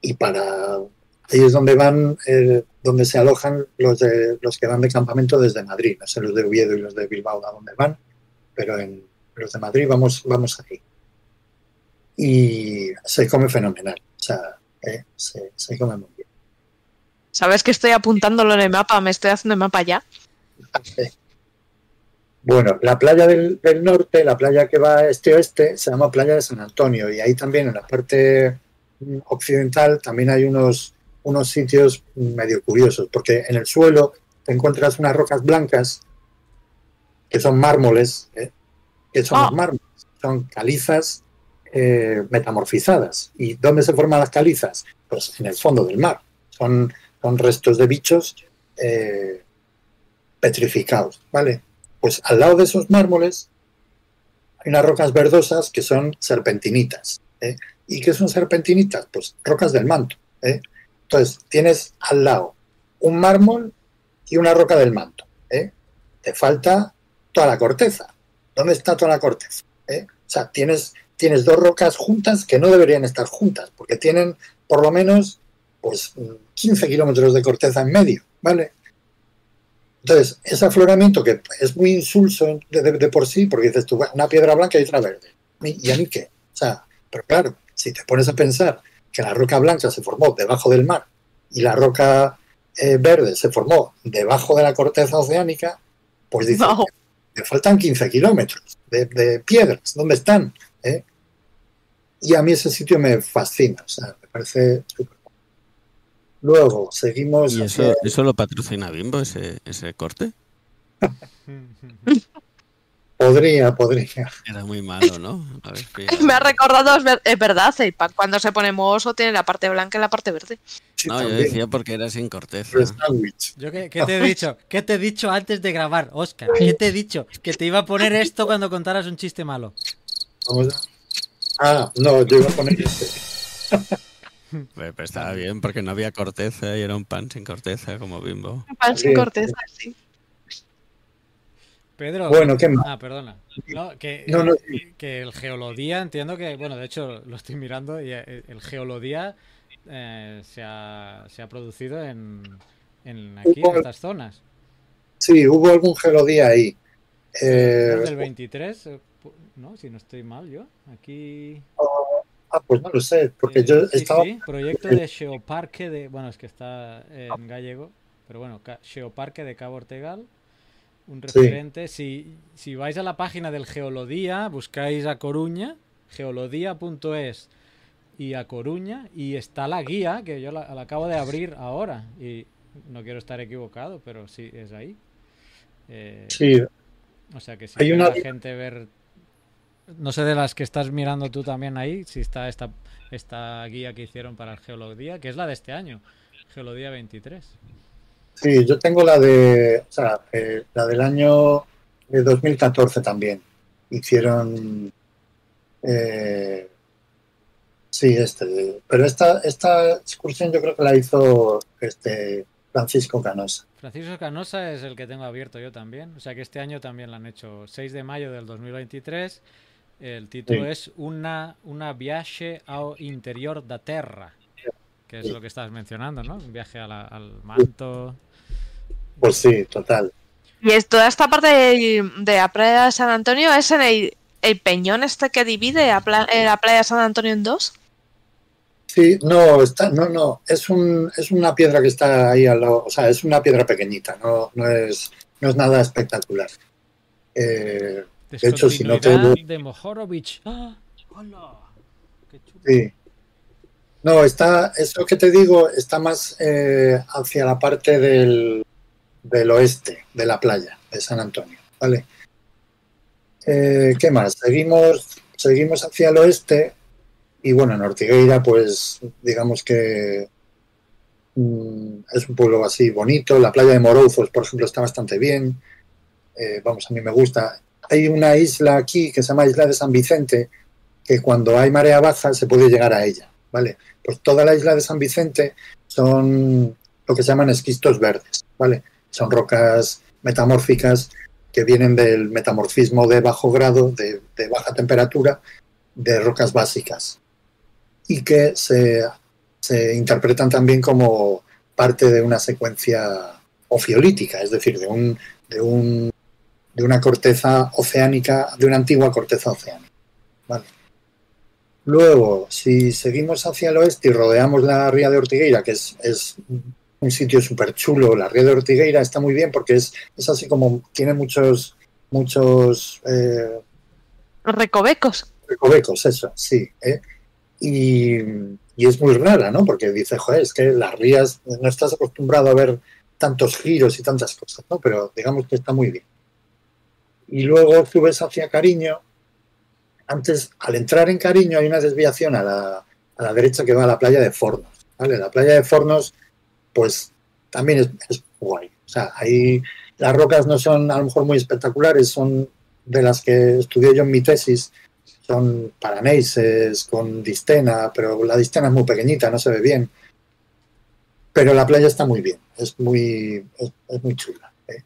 y para ahí es donde van, eh, donde se alojan los de los que van de campamento desde Madrid, no sé los de Oviedo y los de Bilbao a dónde van, pero en los de Madrid vamos, vamos aquí. Y se come fenomenal. O sea, eh, se, se, come muy bien. ¿Sabes que estoy apuntándolo en el mapa? Me estoy haciendo el mapa ya. Bueno, la playa del, del norte, la playa que va este-oeste, se llama Playa de San Antonio. Y ahí también, en la parte occidental, también hay unos, unos sitios medio curiosos, porque en el suelo te encuentras unas rocas blancas que son mármoles, ¿eh? que son Ah. los mármoles, son calizas eh, metamorfizadas. ¿Y dónde se forman las calizas? Pues en el fondo del mar. Son, son restos de bichos eh, petrificados, ¿vale? Pues al lado de esos mármoles hay unas rocas verdosas que son serpentinitas. ¿eh? ¿Y qué son serpentinitas? Pues rocas del manto. Entonces, tienes al lado un mármol y una roca del manto. Te falta toda la corteza. ¿Dónde está toda la corteza? O sea, tienes, tienes dos rocas juntas que no deberían estar juntas, porque tienen por lo menos pues 15 kilómetros de corteza en medio, ¿vale? Entonces, ese afloramiento que es muy insulso de, de- de por sí, porque dices tú, "Bueno, una piedra blanca y otra verde. ¿Y a mí qué? O sea, pero claro, si te pones a pensar que la roca blanca se formó debajo del mar y la roca eh, verde se formó debajo de la corteza oceánica, pues dices, No. me faltan 15 kilómetros de, de piedras, ¿dónde están? Y a mí ese sitio me fascina, o sea, me parece súper bueno. Luego, seguimos ¿Y hacia- eso, eso lo patrocina Bimbo, ese, ese corte? Podría, podría. Era muy malo, ¿no? A ver, Me ha recordado, es ver- es verdad, cuando se pone mohoso tiene la parte blanca y la parte verde. Sí, No, yo decía porque era sin corteza. Yo qué, qué te he dicho, ¿qué te he dicho antes de grabar, Oscar? ¿Qué te he dicho? Que te iba a poner esto cuando contaras un chiste malo. Vamos a- Ah, no, yo iba a poner este. Pero pero estaba bien porque no había corteza y era un pan sin corteza como Bimbo. Un pan sin corteza, sí. Pedro. Bueno, ¿qué más? Ah, perdona. No, que, No, no, que el Geolodía, entiendo que, bueno, de hecho lo estoy mirando y eh, el Geolodía eh, se, ha, se ha producido en, en aquí, en estas zonas. Sí, hubo algún gelodía ahí. Eh, ¿No? Del 23, eh, pu- ¿no? Si no estoy mal yo. Aquí... ah, pues no lo sé, porque eh, yo sí, estaba. sí, proyecto de Geoparque de... Bueno, es que está en gallego, pero bueno, Geoparque de Cabo Ortegal. Un referente. Si, si vais a la página del Geolodía, buscáis a Coruña, geolodía.es y a Coruña, y está la guía, que yo la, la acabo de abrir ahora, y no quiero estar equivocado, pero sí, es ahí. Eh, Sí, o sea que si Hay una- la gente ver... No sé de las que estás mirando tú también ahí, si está esta, esta guía que hicieron para el Geolodía, que es la de este año, Geolodía 23. sí, yo tengo la de. O sea, eh, la del año de 2014 también. Hicieron. eh, sí, este. Pero esta, esta excursión yo creo que la hizo este Francisco Canosa. Francisco Canosa es el que tengo abierto yo también. O sea que este año también lo han hecho 6 de mayo del 2023. El título Sí. es una, una viaje ao interior da terra. Que es Sí. lo que estás mencionando, ¿no? Un viaje a la- al manto. Pues sí, total. Y es toda esta parte de, de la playa de San Antonio es en el, el peñón este que divide a pla- eh, la playa de San Antonio en dos. Sí, no, está, no, no, es un, es una piedra que está ahí al lado, o sea, es una piedra pequeñita, no, no es, no es nada espectacular. Eh, De hecho, si no te- Descontinuidad de Mohorovic. ¡Ah! ¡Hola! ¡Qué chulo! sí. No, está, eso que te digo, está más eh, hacia la parte del, del oeste de la playa de San Antonio, ¿vale? Eh, ¿Qué más? Seguimos, seguimos hacia el oeste y bueno, en Ortigueira, pues digamos que mm, es un pueblo así bonito. La playa de Morouzos, por ejemplo, está bastante bien. Eh, vamos, a mí me gusta. Hay una isla aquí que se llama Isla de San Vicente, que cuando hay marea baja se puede llegar a ella, ¿vale? Pues toda la isla de San Vicente son lo que se llaman esquistos verdes, ¿vale? Son rocas metamórficas que vienen del metamorfismo de bajo grado, de, baja temperatura, de rocas básicas y que se, se interpretan también como parte de una secuencia ofiolítica, es decir, de, un, de, un, de una corteza oceánica, de una antigua corteza oceánica. ¿vale? Luego, si seguimos hacia el oeste y rodeamos la ría de Ortigueira, que es, es un sitio súper chulo, la ría de Ortigueira está muy bien porque es, es así como tiene muchos, muchos eh, Recovecos. recovecos, eso, sí. ¿eh? Y, y es muy rara, ¿no? Porque dice, joder, es que las rías, no estás acostumbrado a ver tantos giros y tantas cosas, ¿no? Pero digamos que está muy bien. Y luego subes hacia Cariño. Antes, al entrar en Cariño hay una desviación a la, a la derecha que va a la playa de Fornos, ¿vale? La playa de Fornos, pues también es, es guay. O sea, ahí las rocas no son a lo mejor muy espectaculares, son de las que estudié yo en mi tesis, son paraneises con distena, pero la distena es muy pequeñita, no se ve bien. Pero la playa está muy bien, es muy, es, muy chula. ¿eh?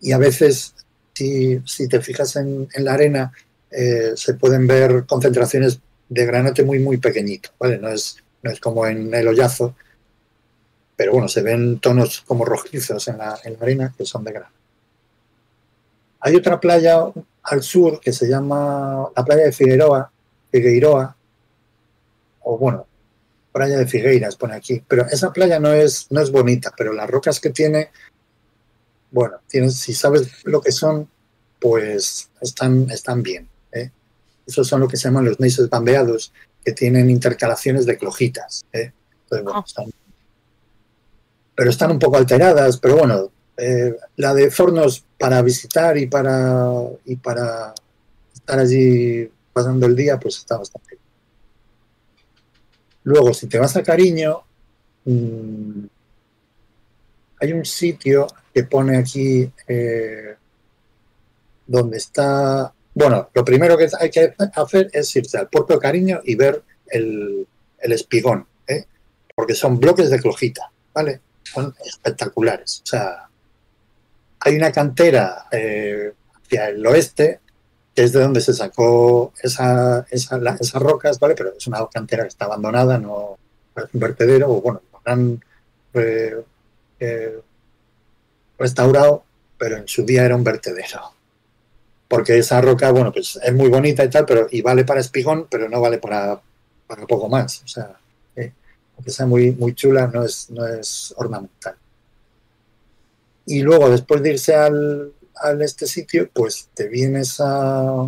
Y a veces, si, te fijas en, la arena, eh, se pueden ver concentraciones de granate muy, muy pequeñito. No es, no es como en el hoyazo, pero bueno, se ven tonos como rojizos en la, en la arena que son de grano. Hay otra playa al sur que se llama la playa de Figueroa, Figueiroa, o bueno, playa de Figueiras pone aquí, pero esa playa no es, no es bonita, pero las rocas que tiene, bueno, tienes, si sabes lo que son, pues están, están bien. ¿eh? Esos son lo que se llaman los neises bambeados, que tienen intercalaciones de clojitas. ¿eh? Entonces, bueno, Ah. están- pero están un poco alteradas, pero bueno, eh, la de Fornos para visitar y para, y para estar allí pasando el día, pues está bastante bien. Luego, si te vas a Cariño, mm, hay un sitio que pone aquí eh, donde está. Bueno, lo primero que hay que hacer es irse al puerto de Cariño y ver el, el espigón, ¿eh? porque son bloques de clojita, ¿vale? Son espectaculares. O sea, hay una cantera eh, hacia el oeste, que es de donde se sacó esa, esa- la- esas rocas, ¿vale? Pero es una cantera que está abandonada, no no es un vertedero, o bueno, lo han eh, restaurado, pero en su día era un vertedero. Porque esa roca, bueno, pues es muy bonita y tal, pero y vale para espigón, pero no vale para, para poco más. O sea, eh, aunque sea muy, muy chula, no es, no es ornamental. Y luego, después de irse al, al este sitio, pues te vienes a.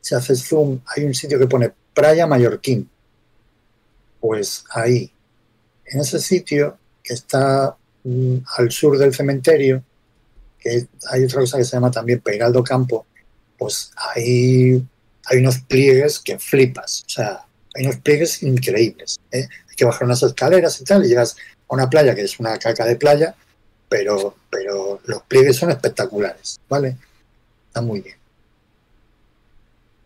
Si haces zoom, hay un sitio que pone Playa Mallorquín. Pues ahí, en ese sitio que está al sur del cementerio, que hay otra cosa que se llama también Peiraldo Campo, pues ahí hay unos pliegues que flipas. O sea, hay unos pliegues increíbles. ¿eh? Hay que bajar unas escaleras y tal, y llegas a una playa que es una caca de playa, pero, pero los pliegues son espectaculares, ¿vale? Está muy bien.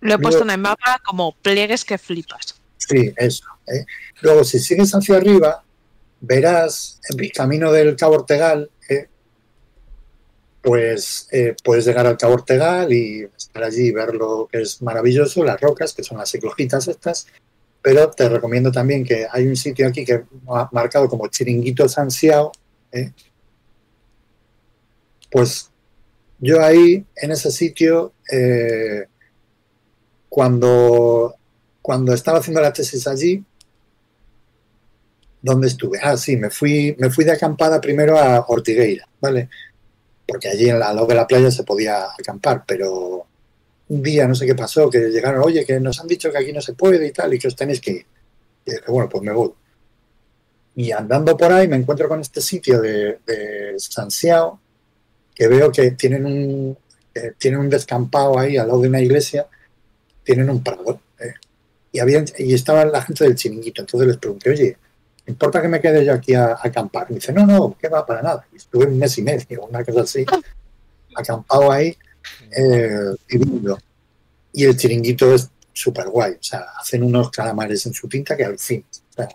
Lo he Luego- puesto en el mapa como pliegues que flipas. Sí, eso. ¿eh? Luego, si sigues hacia arriba, verás el camino del Cabo Ortegal, ¿eh? pues eh, puedes llegar al Cabo Ortegal y estar allí y ver lo que es maravilloso, las rocas, que son las eclogitas estas, pero te recomiendo también que hay un sitio aquí que ha marcado como Chiringuito Sansiao, ¿eh? pues yo ahí, en ese sitio, cuando, cuando estaba haciendo la tesis allí, ¿dónde estuve? Ah, sí, me fui, me fui de acampada primero a Ortigueira, ¿vale? Porque allí al lado de la playa se podía acampar, pero un día no sé qué pasó, que llegaron, oye, que nos han dicho que aquí no se puede y tal, y que os tenéis que ir. Y dije, bueno, pues me voy. Y andando por ahí me encuentro con este sitio de, de Sanxiao, que veo que tienen un, que tienen un descampado ahí al lado de una iglesia, tienen un prado. ¿eh? Y, habían, y estaba la gente del chiringuito. Entonces les pregunté, oye, ¿me importa que me quede yo aquí a, a acampar? Y dice, no, no, que va para nada. Y estuve un mes y medio, una cosa así, acampado ahí, eh. Y el chiringuito es súper guay. O sea, hacen unos calamares en su tinta que al fin. O sea,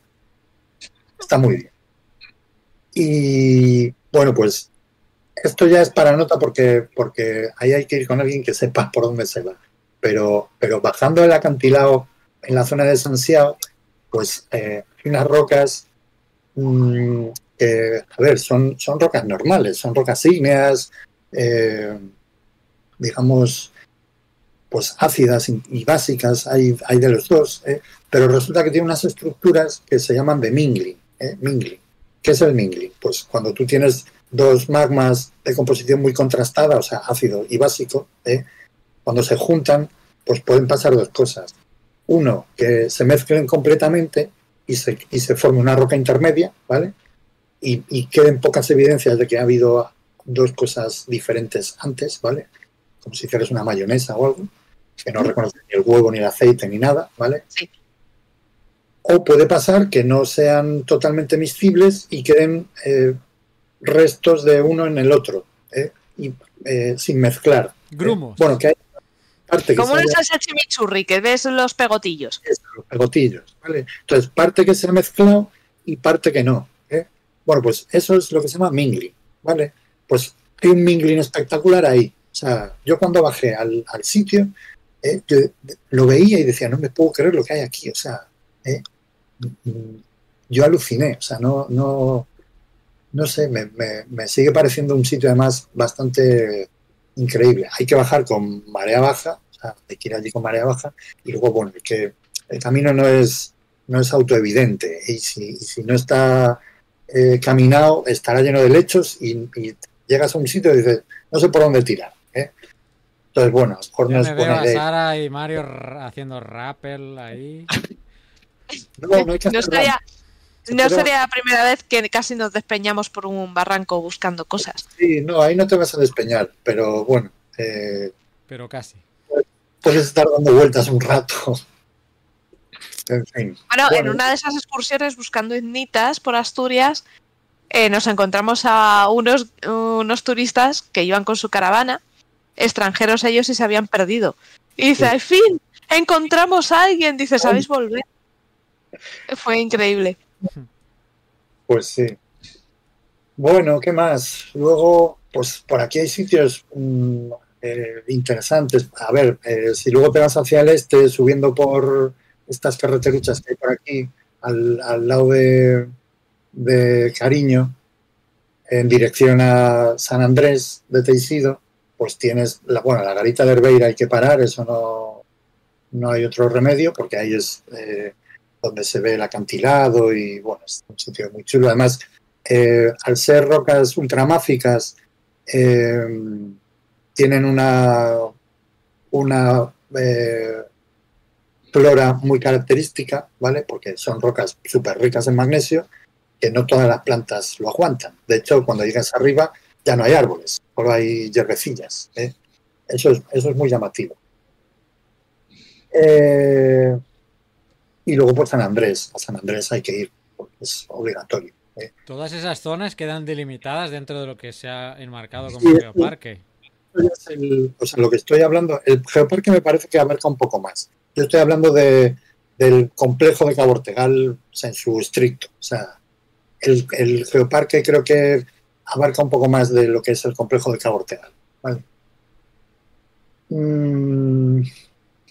está muy bien. Y bueno, pues esto ya es para nota porque, porque ahí hay que ir con alguien que sepa por dónde se va. Pero, pero bajando el acantilado en la zona de Sanxiao, pues eh, unas rocas mm, que, a ver, son, son rocas normales, son rocas ígneas, eh, digamos, pues ácidas y, básicas, hay, hay de los dos, eh, pero resulta que tiene unas estructuras que se llaman de mingling. eh. ¿Qué es el mingling? Pues cuando tú tienes dos magmas de composición muy contrastada, o sea, ácido y básico, ¿eh? cuando se juntan, pues pueden pasar dos cosas. Uno, que se mezclen completamente y se, y se forme una roca intermedia, ¿vale? y, y queden pocas evidencias de que ha habido dos cosas diferentes antes, ¿vale? Como si hicieras una mayonesa o algo, que no reconoce ni el huevo, ni el aceite, ni nada, ¿vale? Sí. O puede pasar que no sean totalmente miscibles y queden eh, restos de uno en el otro, ¿eh? y, eh, sin mezclar. ¿eh? Grumos. Bueno, que hay parte que Como una salsa chimichurri, que ves los pegotillos. eso, los pegotillos, ¿vale? Entonces, parte que se ha mezclado y parte que no. ¿eh? Bueno, pues eso es lo que se llama mingling, ¿vale? Pues hay un mingling espectacular ahí. O sea, yo cuando bajé al, al sitio, ¿eh? yo lo veía y decía, no me puedo creer lo que hay aquí. O sea, ¿eh? Mm, yo aluciné. O sea, no, no, no sé, me, me- me sigue pareciendo un sitio además bastante increíble. Hay que bajar con marea baja, o sea, hay que ir allí con marea baja y luego, bueno, el que el camino no es, no es autoevidente y si, y si no está eh, caminado estará lleno de lechos y, y llegas a un sitio y dices, no sé por dónde tirar. ¿eh? Entonces, bueno, a lo mejor no es buena idea. Sara y Mario haciendo rappel ahí. No, no hay que No hacer estaría, nada. No Pero- sería la primera vez que casi nos despeñamos por un barranco buscando cosas. Sí, no, ahí no te vas a despeñar, pero bueno, eh, Pero casi. puedes estar dando vueltas un rato. En fin. Bueno, en una de esas excursiones buscando ignitas por Asturias, eh, nos encontramos a unos, unos turistas que iban con su caravana, extranjeros ellos y se habían perdido. Y dice, Sí. al fin, encontramos a alguien. Dice, ¿sabéis volver? Fue increíble. Pues sí. Bueno, ¿qué más? Luego, pues por aquí hay sitios mm, eh, interesantes. A ver, eh, si luego te vas hacia el este, subiendo por estas carreteruchas que hay por aquí, al, al lado de, de Cariño, en dirección a San Andrés de Teixido, pues tienes, la, bueno, la garita de Herbeira hay que parar, eso no, no hay otro remedio, porque ahí es eh, donde se ve el acantilado y bueno, es un sitio muy chulo. Además, eh, al ser rocas ultramáficas, eh, tienen una, una eh, flora muy característica, ¿vale? Porque son rocas súper ricas en magnesio, que no todas las plantas lo aguantan. De hecho, cuando llegas arriba ya no hay árboles, solo hay hierbecillas. Eso, es, eso es muy llamativo. Eh, y luego por San Andrés. A San Andrés hay que ir, porque es obligatorio. ¿eh? Todas esas zonas quedan delimitadas dentro de lo que se ha enmarcado como Sí, geoparque. Es el- o sea, lo que estoy hablando, el geoparque me parece que abarca un poco más. Yo estoy hablando de, del complejo de Cabo Ortegal en su estricto. O sea, el, el geoparque creo que abarca un poco más de lo que es el complejo de Cabo Ortegal. ¿vale? Mm,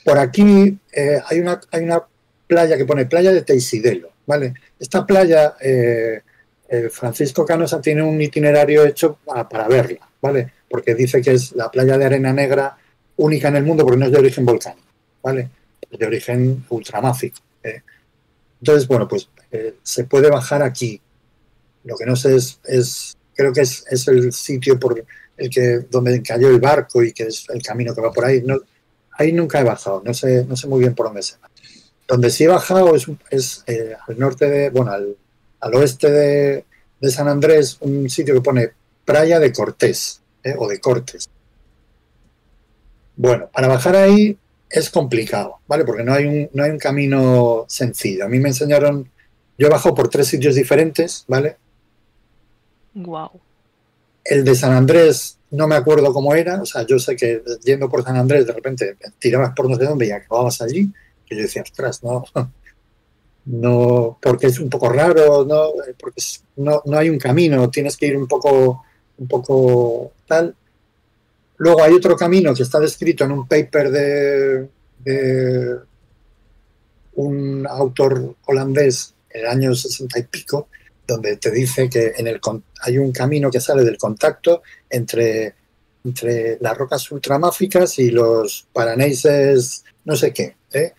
por aquí eh, hay, una, hay una playa que pone playa de Teisidelo. ¿vale? Esta playa, eh, eh, Francisco Canosa tiene un itinerario hecho para, verla. ¿vale? porque dice que es la playa de arena negra única en el mundo porque no es de origen volcánico, ¿vale? Es de origen ultramáfico. ¿eh? Entonces, bueno, pues se puede bajar aquí. Lo que no sé es, es creo que es, es el sitio por el que donde cayó el barco y que es el camino que va por ahí. No, ahí nunca he bajado, no sé, no sé muy bien por dónde se va. Donde sí he bajado es, es eh, al norte de, bueno, al, al oeste de, de San Andrés, un sitio que pone Playa de Cortés ¿eh? o de Cortes. Bueno, para bajar ahí es complicado, ¿vale? Porque no hay un, no hay un camino sencillo. A mí me enseñaron, yo he bajado por tres sitios diferentes, ¿vale? Wow. El de San Andrés no me acuerdo cómo era, o sea, yo sé que yendo por San Andrés de repente tirabas por no sé dónde y acababas allí, que yo decía, ostras, no, no, porque es un poco raro, no, porque no, no hay un camino, tienes que ir un poco, un poco tal. Luego hay otro camino que está descrito en un paper de, de un autor holandés en el año 60 y pico, donde te dice que en el, hay un camino que sale del contacto entre, entre las rocas ultramáficas y los paraneises no sé qué. ¿eh?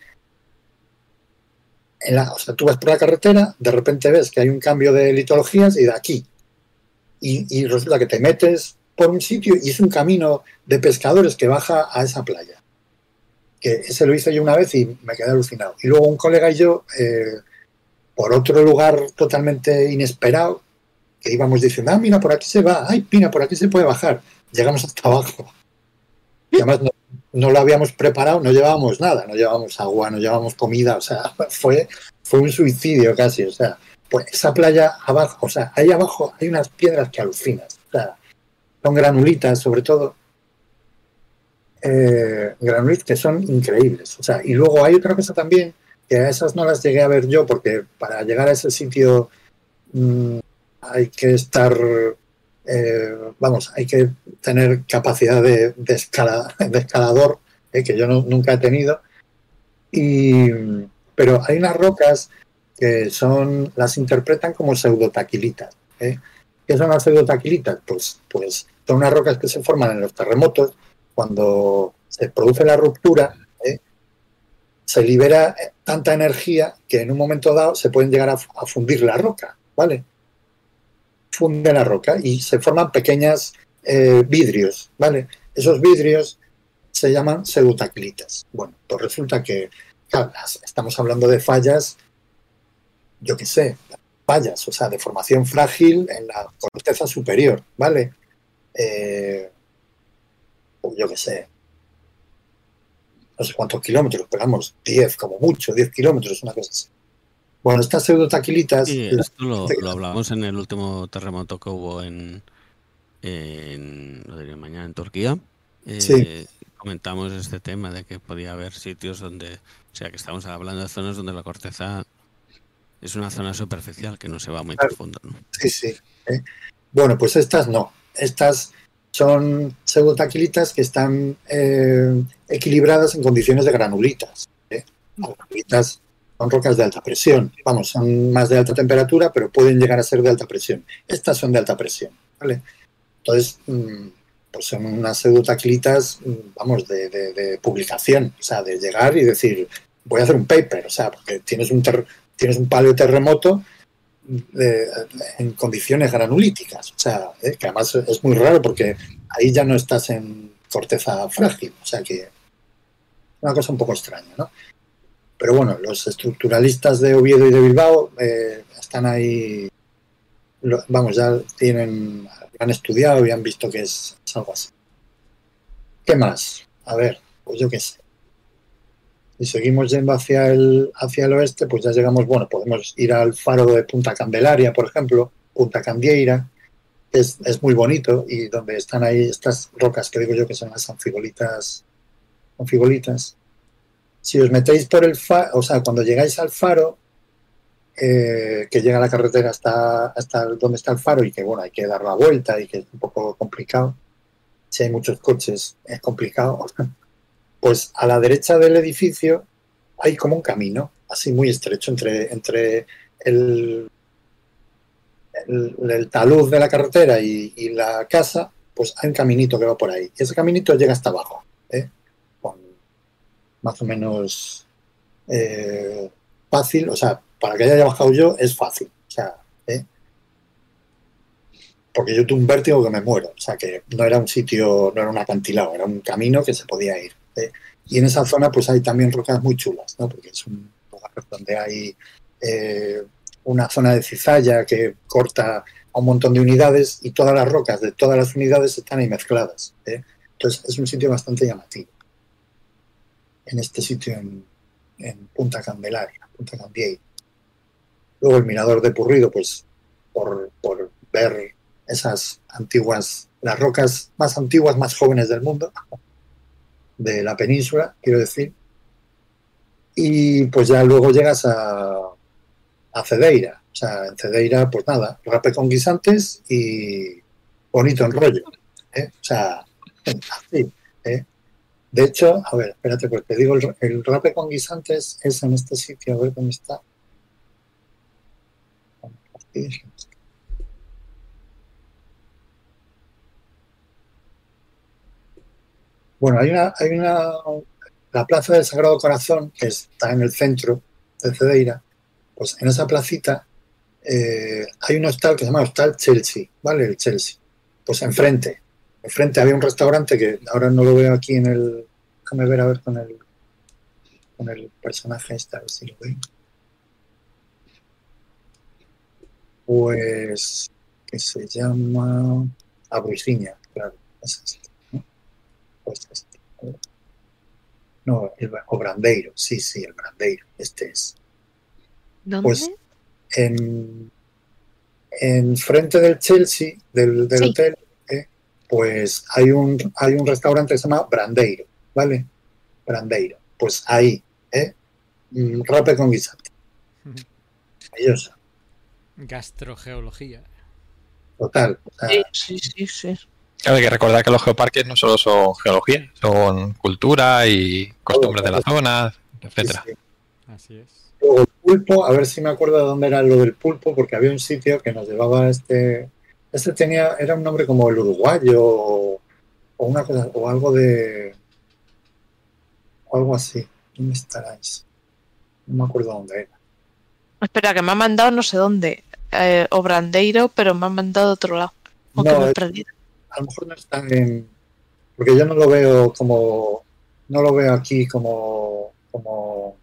En la- o sea, tú vas por la carretera, de repente ves que hay un cambio de litologías y de aquí. Y, resulta que te metes por un sitio y es un camino de pescadores que baja a esa playa. Que ese lo hice yo una vez y me quedé alucinado. Y luego un colega y yo, eh, por otro lugar totalmente inesperado, que íbamos diciendo, ah, mira, por aquí se va, ay, mira, por aquí se puede bajar. Llegamos hasta abajo. Y además no, no lo habíamos preparado, no llevábamos nada, no llevábamos agua, no llevábamos comida, o sea, fue, fue un suicidio casi, o sea, pues esa playa abajo, o sea, ahí abajo hay unas piedras que alucinas, o sea, son granulitas sobre todo, eh, granulitas que son increíbles, o sea, y luego hay otra cosa también, que a esas no las llegué a ver yo, porque para llegar a ese sitio mmm, hay que estar eh, vamos, hay que tener capacidad de, escala, de escalador, eh, que yo nunca he tenido. Y, pero hay unas rocas que son, las interpretan como pseudotaquilitas. ¿eh? ¿Qué son las pseudotaquilitas? Pues, pues son unas rocas que se forman en los terremotos cuando se produce la ruptura. ¿eh? Se libera tanta energía que en un momento dado se pueden llegar a fundir la roca, ¿vale? Funde la roca y se forman pequeñas eh, vidrios, ¿vale? Esos vidrios se llaman pseudotaclitas. Bueno, pues resulta que claro, estamos hablando de fallas, yo qué sé, fallas, o sea, de formación frágil en la corteza superior, ¿vale? Eh, yo qué sé, no sé cuántos kilómetros, pero vamos, 10 como mucho, 10 kilómetros, una cosa así. Bueno, estas pseudotaquilitas. Sí, esto lo, lo, hablamos en el último terremoto que hubo en, en lo diría mañana, en Turquía. Eh, sí. Comentamos este tema de que podía haber sitios donde, o sea, que estamos hablando de zonas donde la corteza es una zona superficial que no se va muy claro. profundo. ¿no? Sí, sí. ¿eh? Bueno, pues estas no. Estas son pseudotaquilitas que están eh, equilibradas en condiciones de granulitas. ¿eh? Granulitas son rocas de alta presión. Vamos, son más de alta temperatura, pero pueden llegar a ser de alta presión. Estas son de alta presión, ¿vale? Entonces, mm, pues son unas pseudotaclitas, mm, vamos, de, de, publicación, o sea, de llegar y decir, voy a hacer un paper, o sea, porque tienes un, ter tienes un paleoterremoto de, en condiciones granulíticas, o sea, ¿eh? que además es muy raro porque ahí ya no estás en corteza frágil, o sea que una cosa un poco extraña, ¿no? Pero bueno, los estructuralistas de Oviedo y de Bilbao eh, están ahí, vamos, ya tienen, han estudiado y han visto que es, algo así. ¿Qué más? A ver, pues yo qué sé. Si seguimos yendo hacia el, hacia el oeste, pues ya llegamos, bueno, podemos ir al faro de Punta Candelaria, por ejemplo, Punta Candieira, es, es muy bonito y donde están ahí estas rocas que digo yo que son las anfibolitas, anfibolitas si os metéis por el faro, o sea, cuando llegáis al faro, eh, que llega la carretera hasta, hasta donde está el faro y que, bueno, hay que dar la vuelta y que es un poco complicado, si hay muchos coches es complicado, pues a la derecha del edificio hay como un camino, así muy estrecho, entre, entre el, el, talud de la carretera y, y, la casa, pues hay un caminito que va por ahí. Y ese caminito llega hasta abajo. ¿eh? Más o menos eh, fácil, o sea, para que haya bajado yo es fácil, o sea, ¿eh? porque yo tuve un vértigo que me muero, o sea, que no era un sitio, no era un acantilado, era un camino que se podía ir. ¿eh? Y en esa zona pues hay también rocas muy chulas, ¿no? porque es un lugar donde hay una zona de cizalla que corta a un montón de unidades y todas las rocas de todas las unidades están ahí mezcladas. Entonces es un sitio bastante llamativo en este sitio en, en Punta Candelaria, Punta Candieira. Luego el mirador de Purrido, pues por, por, ver esas antiguas, las rocas más antiguas, más jóvenes del mundo, de la península, quiero decir. Y pues ya luego llegas a, a Cedeira. O sea, en Cedeira, pues nada, rape con guisantes y bonito en rollo. ¿eh? O sea, así. De hecho, a ver, espérate, porque digo, el, el rape con guisantes es en este sitio, a ver dónde está. Bueno, hay una, hay una, la plaza del Sagrado Corazón, que está en el centro de Cedeira, pues en esa placita eh, hay un hostal que se llama Hostal Chelsea, ¿vale? El Chelsea. Pues enfrente, enfrente había un restaurante que ahora no lo veo aquí en el. Déjame ver a ver con el con el personaje este, a ver si lo veo. Pues que se llama Abruciña, claro, es este, ¿no? Pues este. No, el, o Brandeiro, sí, sí, el Brandeiro, este es. ¿Dónde? Pues en, en frente del Chelsea, del, del Sí. hotel, pues hay un, hay un restaurante que se llama Brandeiro, ¿vale? Brandeiro. Pues ahí, ¿eh? Mm, Rape con guisante. Maravilloso. Gastrogeología. Total. o sea, Sí, sí, sí. Claro, hay que recordar que los geoparques no solo son geología, son cultura y costumbres de la zona, etcétera. sí, sí. Así es. Luego el pulpo, a ver si me acuerdo de dónde era lo del pulpo, porque había un sitio que nos llevaba a este. Este tenía, era un nombre como el uruguayo o, o una cosa, o algo de. o algo así. ¿Dónde estaráis? No me acuerdo dónde era. Espera, que me ha mandado no sé dónde. Eh, o Brandeiro, pero me ha mandado a otro lado. No, me he perdido. A lo mejor no está en. Porque yo no lo veo como. No lo veo aquí como. como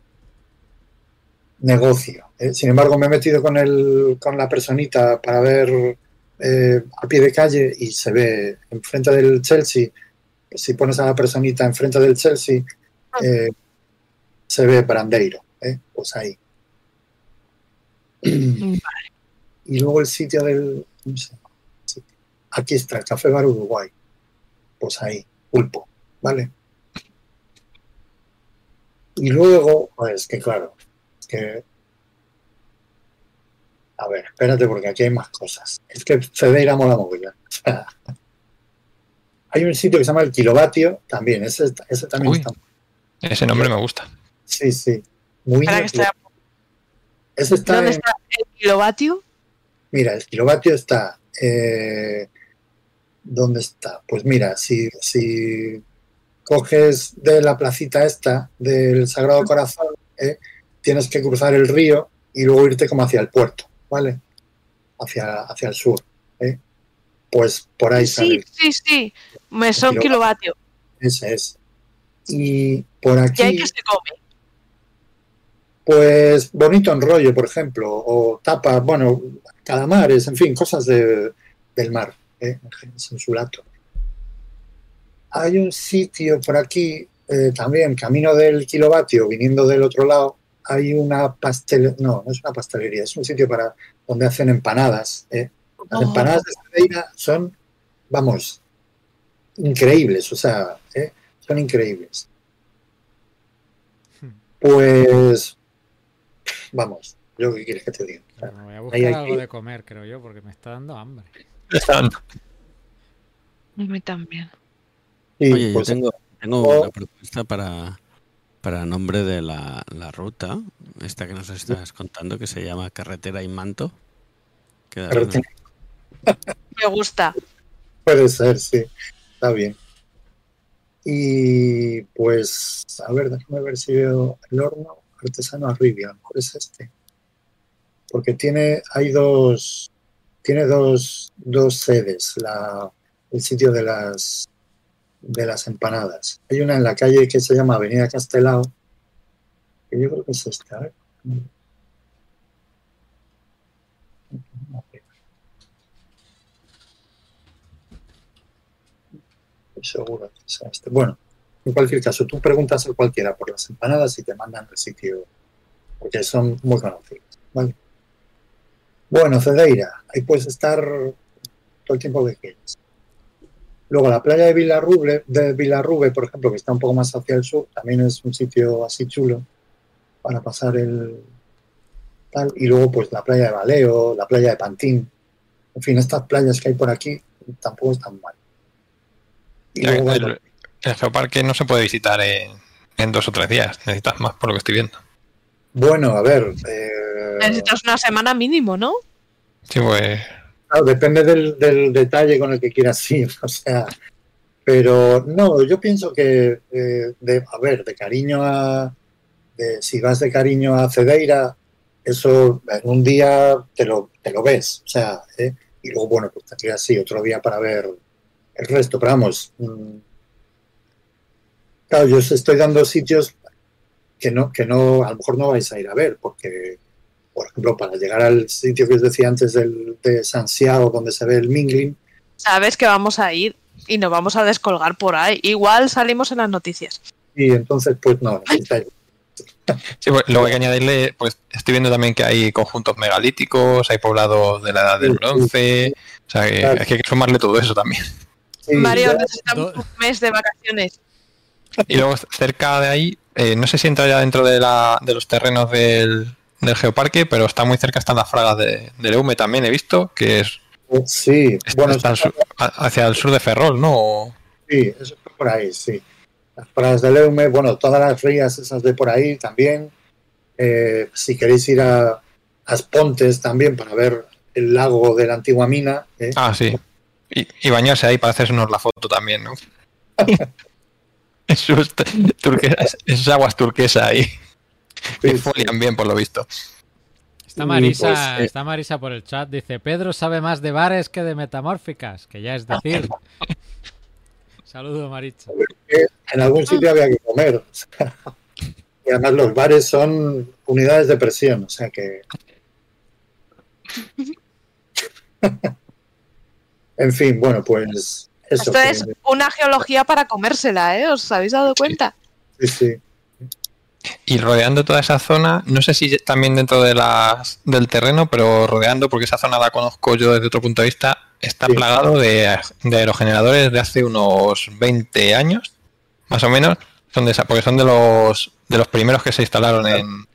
negocio. ¿eh? Sin embargo, me he metido con el, con la personita para ver eh, a pie de calle y se ve enfrente del Chelsea. Si pones a la personita enfrente del Chelsea, eh, se ve Brandeiro. ¿eh? Pues ahí. Y luego el sitio del. Aquí está, el Café Bar Uruguay. Pues ahí, pulpo, ¿vale? Y luego, pues que claro, es que. A ver, espérate, porque aquí hay más cosas. Es que Cedeira mola mogollón. Hay un sitio que se llama el Kilovatio, también, ese, ese también Uy. está. Ese nombre me gusta. Sí, sí. Muy Espera que divertido. está- Ese está ¿Dónde en- está el kilovatio? Mira, el kilovatio está. eh, ¿Dónde está? Pues mira, si, si coges de la placita esta del Sagrado Corazón, eh, tienes que cruzar el río y luego irte como hacia el puerto, ¿vale? Hacia, hacia el sur. ¿eh? Pues por ahí Sí, sale. sí, sí. Me son kilovatio. kilovatio. Ese es. Y por ¿Y hay aquí, que se come? pues bonito enrollo, por ejemplo, o tapas, bueno, calamares, en fin, cosas de- del mar, ¿eh? en su lato. Hay un sitio por aquí, eh, también, camino del kilovatio, viniendo del otro lado, hay una pastelería, no, no es una pastelería, es un sitio para donde hacen empanadas. ¿eh? Las Oh. empanadas de Cedeira son, vamos, increíbles, o sea, ¿eh? son increíbles. Pues, vamos, yo qué quieres que te diga. O sea, Me voy a buscar Ahí, aquí. algo de comer, creo yo, porque me está dando hambre. Están- A mí también. sí, Oye, yo pues, tengo, tengo o- una propuesta para, para nombre de la, la ruta, esta que nos estás contando, que se llama Carretera y Manto. Me gusta. Puede ser, sí. Está bien. Y pues, a ver, déjame ver si veo el horno artesano Arribia. A lo mejor es este. Porque tiene, hay dos, tiene dos, dos sedes, la, el sitio de las, de las empanadas. Hay una en la calle que se llama Avenida Castelao, que yo creo que es esta. Estoy seguro que sea este. Bueno, en cualquier caso, tú preguntas a cualquiera por las empanadas y te mandan el sitio, porque son muy conocidos. ¿vale? Bueno, Cedeira, ahí puedes estar todo el tiempo que quieras. Luego la playa de Villarrube, de Villarrube, por ejemplo, que está un poco más hacia el sur, también es un sitio así chulo para pasar el tal. Y luego pues la playa de Baleo, la playa de Pantín. En fin, estas playas que hay por aquí tampoco están mal. Y Ya, luego, el, el geoparque no se puede visitar en, en dos o tres días. Necesitas más por lo que estoy viendo. bueno, a ver, eh, Necesitas una semana mínimo, ¿no? Sí, pues. Depende del, detalle con el que quieras ir, o sea, pero no, yo pienso que, eh, de, a ver, de cariño a, de- si vas de cariño a Cedeira, eso en un día te lo, te lo ves, o sea, ¿eh? y luego, bueno, pues tendrías sí otro día para ver el resto, pero vamos, mm, claro, yo os estoy dando sitios que no, que no, a lo mejor no vais a ir a ver, porque por ejemplo, para llegar al sitio que os decía antes del, de Sanxiao, donde se ve el Mingling, Sabes que vamos a ir y nos vamos a descolgar por ahí. Igual salimos en las noticias. y entonces, pues no, necesitáis- Sí, pues, luego hay que añadirle, pues estoy viendo también que hay conjuntos megalíticos, hay poblados de la edad del Sí, sí. bronce, o sea que Claro. es que hay que sumarle todo eso también. sí, Mario, ya- necesitamos un mes de vacaciones. Y luego cerca de ahí, eh, no sé si entra ya dentro de, la, de los terrenos del, del geoparque, pero está muy cerca, están las fragas de, del Eume también, he visto, que es sí, está- bueno, sur- hacia el sur de Ferrol, ¿no? Sí, fue por ahí, sí. Las pradas del Eume, bueno, todas las rías esas de por ahí también. Eh, si queréis ir a a Pontes también para ver el lago de la antigua mina. ¿eh? Ah, sí. Y, y bañarse ahí para hacernos la foto también, ¿no? Eso es, turquesa, es- es aguas turquesa ahí. Que Sí, sí. folian bien, por lo visto. Está Y, Marisa, pues, eh, está Marisa por el chat, dice, Pedro sabe más de bares que de metamórficas, que ya es decir. Saludo, Maricha. Eh, En algún sitio había que comer. o sea, y además los bares son unidades de presión, o sea que... en fin, bueno, pues eso. Esto que- es una geología para comérsela, ¿eh? ¿Os habéis dado cuenta? sí, sí. Y rodeando toda esa zona, no sé si también dentro de las, del terreno, pero rodeando, porque esa zona la conozco yo desde otro punto de vista, está Sí. plagado de, de aerogeneradores de hace unos 20 años, más o menos, son de esa, porque son de los, de los primeros que se instalaron en,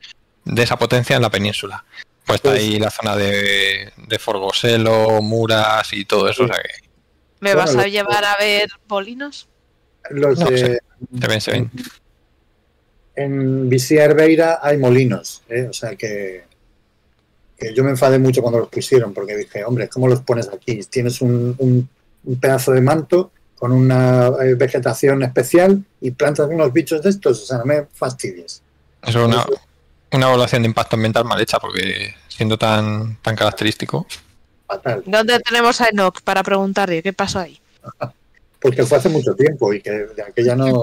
de esa potencia en la península. Pues está ahí la zona de, de Forgoselo, Muras y todo eso, o sea que ¿Me vas a llevar a ver polinos? Los No, de- se ven, se ven. En Vicía Herbeira hay molinos, ¿eh? o sea que, que yo me enfadé mucho cuando los pusieron porque dije, hombre, ¿cómo los pones aquí? Tienes un, un- un pedazo de manto con una eh, vegetación especial y plantas unos bichos de estos, o sea, no me fastidies. Eso es una, una evaluación de impacto ambiental mal hecha, porque siendo tan, tan característico. Fatal. ¿Dónde tenemos a Enoch para preguntarle qué pasó ahí? Porque fue hace mucho tiempo y que de aquella no...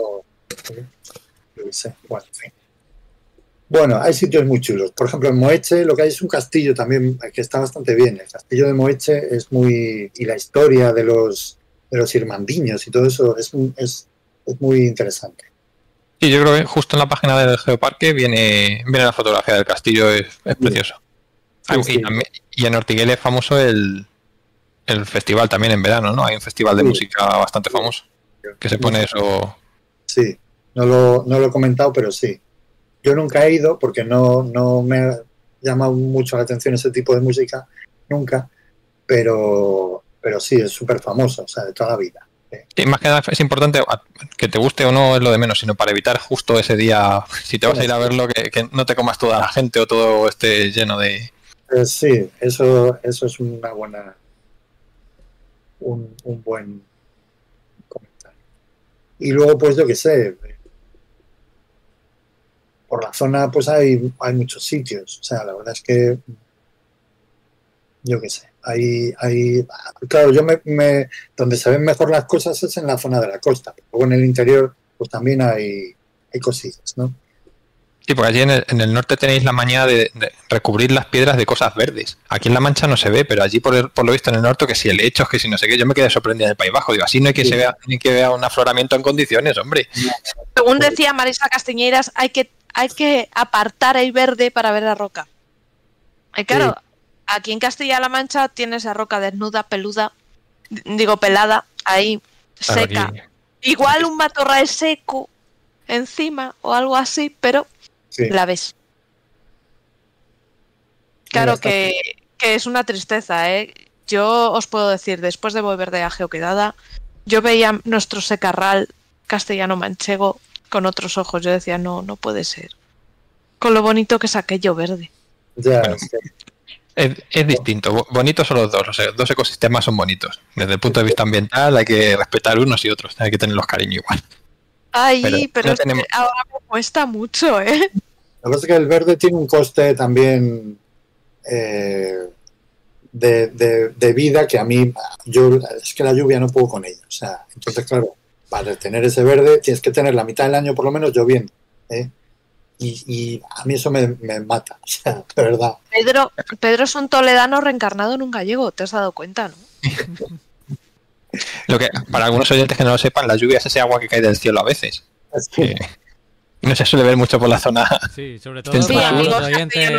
bueno, en fin. Bueno, hay sitios muy chulos. Por ejemplo, en Moeche lo que hay es un castillo también que está bastante bien. El castillo de Moeche es muy... y la historia de los, de los irmandiños y todo eso es, es, es muy interesante. Y yo creo que justo en la página del Geoparque viene, viene la fotografía del castillo, es, es precioso. Sí, y, sí. también- y en Ortiguel es famoso el, el festival también en verano, ¿no? Hay un festival de Sí. música bastante famoso que se pone eso. Sí, no lo, no lo he comentado, pero sí. Yo nunca he ido porque no, no me ha llamado mucho la atención ese tipo de música, nunca, pero, pero sí, es súper famoso, o sea, de toda la vida. Más que nada es importante que te guste o no es lo de menos, sino para evitar justo ese día, si te vas a ir a verlo, que, que no te comas toda la gente o todo esté lleno de... Eh, sí, eso, eso es una buena, un, un buen comentario. Y luego, pues yo qué sé, por la zona pues hay, hay muchos sitios, o sea, la verdad es que, yo qué sé, hay, hay, claro, yo me, me- donde se ven mejor las cosas es en la zona de la costa, pero luego en el interior pues también hay, hay cosillas, ¿no? Sí, porque allí en el, en el norte tenéis la mañana de, de recubrir las piedras de cosas verdes. Aquí en La Mancha no se ve, pero allí por, el- por lo visto en el norte, que si el hecho, que si no sé qué, yo me quedé sorprendido del País Bajo. Digo, así no hay que Sí. se vea, ni que vea un afloramiento en condiciones, hombre. Según decía Marisa Castiñeiras, hay que, hay que apartar el verde para ver la roca. Y claro, aquí en Castilla-La Mancha tienes la roca desnuda, peluda, digo pelada, ahí, seca. aquí- Igual un matorral seco encima o algo así, pero Sí. la ves. Claro que, que es una tristeza, ¿eh? Yo os puedo decir, después de volver de Ageo Quedada, yo veía nuestro secarral castellano-manchego con otros ojos. Yo decía, no, no puede ser. Con lo bonito que es aquello verde. Ya, Bueno. sí. Es, es distinto. Bo- Bonitos son los dos. Los dos ecosistemas son bonitos. Desde el punto de vista ambiental hay que respetar unos y otros. Hay que tenerlos cariño igual. Ay, Pero pero, no es que tenemos- ahora me cuesta mucho, ¿eh? Lo que pasa es que el verde tiene un coste también eh, de, de- de vida que a mí, yo es que la lluvia no puedo con ella. O sea, entonces, claro, para tener ese verde tienes que tener la mitad del año por lo menos lloviendo. ¿eh? y, y a mí eso me, me mata, o sea, de verdad. Pedro, Pedro es un toledano reencarnado en un gallego, ¿te has dado cuenta, no? Lo que, para algunos oyentes que no lo sepan, la lluvia es ese agua que cae del cielo a veces. Es que- que no se suele ver mucho por la zona Sí, sobre todo Sí, para amigos los oyentes,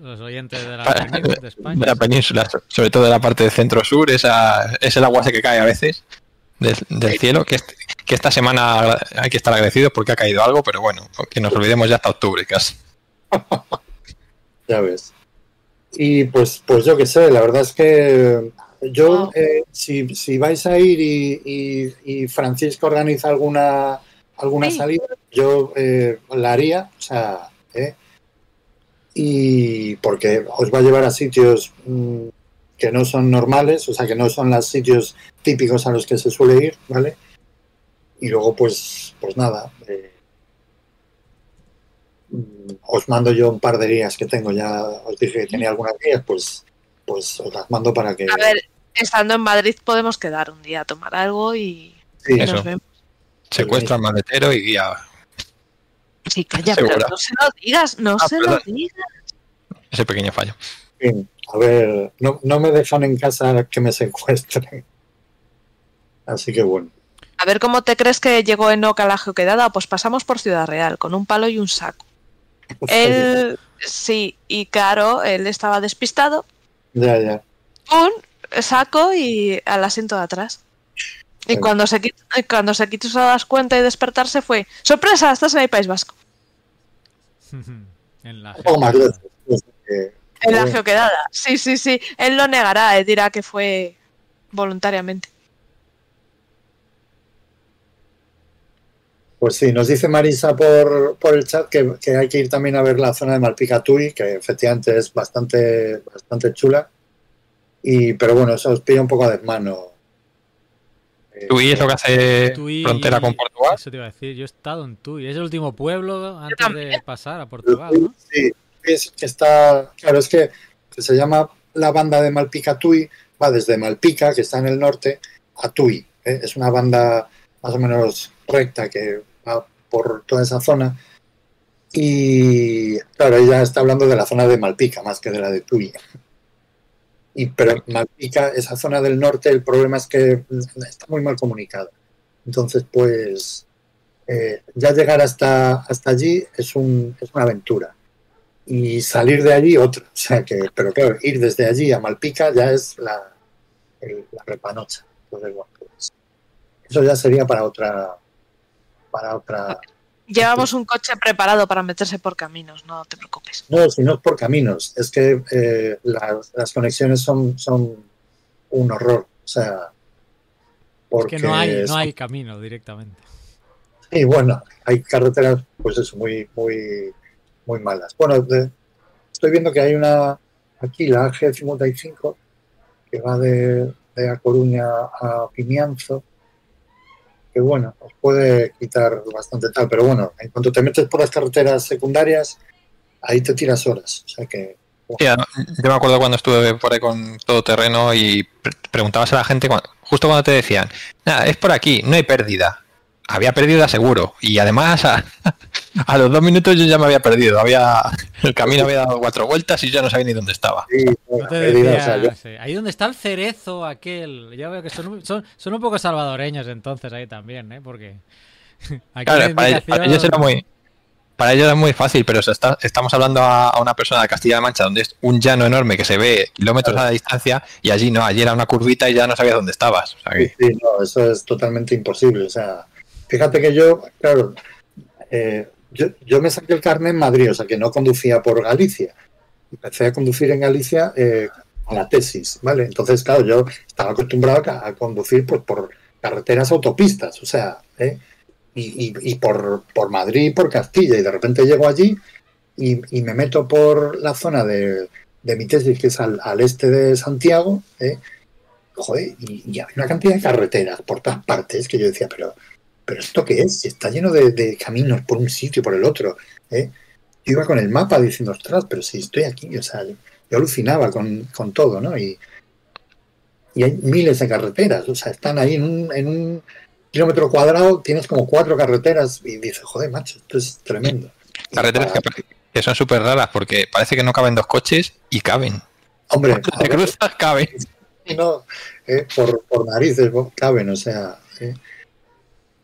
los oyentes de la para- península de de España. la península, so- sobre todo de la parte del centro-sur, esa, es el agua ese que cae a veces del, del cielo, que, est- que esta semana hay que estar agradecidos porque ha caído algo, pero bueno, que nos olvidemos ya hasta octubre casi. Ya ves. Y pues, pues yo qué sé, la verdad es que yo, eh, si, si vais a ir y, y- y Francisco organiza alguna, alguna Sí. salida, yo eh, la haría, o sea, ¿eh? y porque os va a llevar a sitios mm, que no son normales, o sea, que no son los sitios típicos a los que se suele ir, ¿vale? Y luego, pues, pues nada, eh, mm, os mando yo un par de guías que tengo, ya os dije que tenía algunas guías, pues, pues os las mando para que... A ver, estando en Madrid podemos quedar un día a tomar algo y Sí, Eso. nos vemos. Secuestra al maletero y guía. Sí, calla, pero no se lo digas, no Ah, se perdón. lo digas. Ese pequeño fallo. a ver, no, no me dejan en casa que me secuestren. Así que bueno. A ver cómo te crees que llegó Enoch a la geoquedada. Pues pasamos por Ciudad Real con un palo y un saco. Él, sí, y claro, él estaba despistado. Ya, ya. Un saco y al asiento de atrás. Y cuando se, quit- y cuando se quitó se das cuenta y despertarse fue ¡Sorpresa! Estás en el País Vasco. en la Un poco más geografía. lejos. eh, En la geoquedada. Sí, sí, sí. Él lo negará, él dirá que fue voluntariamente. Pues sí, nos dice Marisa por, por el chat que, que hay que ir también a ver la zona de Malpicatui, que efectivamente es bastante, bastante chula. Y, pero bueno, eso os pilla un poco a desmano. Eh, Tui es lo que hace Tui- frontera con Portugal. Eso te iba a decir. Yo he estado en Tui. Es el último pueblo antes de pasar a Portugal, ¿no? Sí, es que está, claro, es que, que se llama la banda de Malpica Tui, va desde Malpica, que está en el norte, a Tui. ¿eh? Es una banda más o menos recta que va por toda esa zona. Y claro, ella está hablando de la zona de Malpica más que de la de Tui. Y, pero Malpica, esa zona del norte, el problema es que está muy mal comunicada. Entonces, pues, eh, ya llegar hasta, hasta allí es, un, es una aventura. Y salir de allí otra. O sea que, pero claro, ir desde allí a Malpica ya es la, la repanocha. Entonces, bueno, pues, eso ya sería para otra, para otra. Llevamos un coche preparado para meterse por caminos, no te preocupes. No, si no es por caminos, es que eh, las, las conexiones son, son un horror. O sea, Es porque que no hay, no son- hay camino directamente. Y bueno, hay carreteras, pues eso, muy, muy, muy malas. Bueno, de- estoy viendo que hay una aquí, la AG55, que va de, de A Coruña a Pimianzo, que bueno, os puede quitar bastante tal, pero bueno, en cuanto te metes por las carreteras secundarias, ahí te tiras horas. O sea que, yo me acuerdo cuando estuve por ahí con todo terreno y pre- preguntabas a la gente, justo cuando te decían, nada, es por aquí, no hay pérdida. Había pérdida seguro. Y además, a, a los dos minutos yo ya me había perdido. Había El camino había dado cuatro vueltas y ya no sabía ni dónde estaba. sí, No bueno, te pérdida, decía, o sea, yo- sí, ahí donde está el cerezo aquel. Ya veo que son, un- son, son un poco salvadoreños entonces ahí también, ¿eh? Porque aquí Claro, la para, ellos- para ellos era muy. Para ellos era muy fácil, pero se está- estamos hablando a, a una persona de Castilla-La Mancha donde es un llano enorme que se ve kilómetros Claro. a la distancia y allí no, allí era una curvita y ya no sabías dónde estabas. O sea que- Sí, no, eso es totalmente imposible. O sea, fíjate que yo, claro, eh, yo, me saqué el carnet en Madrid, o sea, que no conducía por Galicia. Empecé a conducir en Galicia eh, a la tesis, ¿vale? Entonces, claro, yo estaba acostumbrado a, conducir pues, por carreteras autopistas, o sea, ¿eh? y, por, por Madrid, por Castilla, y de repente llego allí y, me meto por la zona de, de mi tesis, que es al, este de Santiago, ¿eh? joder, y, y una cantidad de carreteras por todas partes que yo decía, pero, pero ¿esto qué es? Está lleno de, de caminos por un sitio y por el otro. ¿eh? Yo iba con el mapa diciendo, ostras, pero si estoy aquí, o sea, yo, alucinaba con, con todo, ¿no? Y, y hay miles de carreteras, o sea, están ahí en un, en un kilómetro cuadrado, tienes como cuatro carreteras y dices, joder, macho, esto es tremendo. Carreteras que, que son súper raras porque parece que no caben dos coches y caben. Hombre, Te cruzas, caben. no, eh, por, por narices caben, o sea. eh.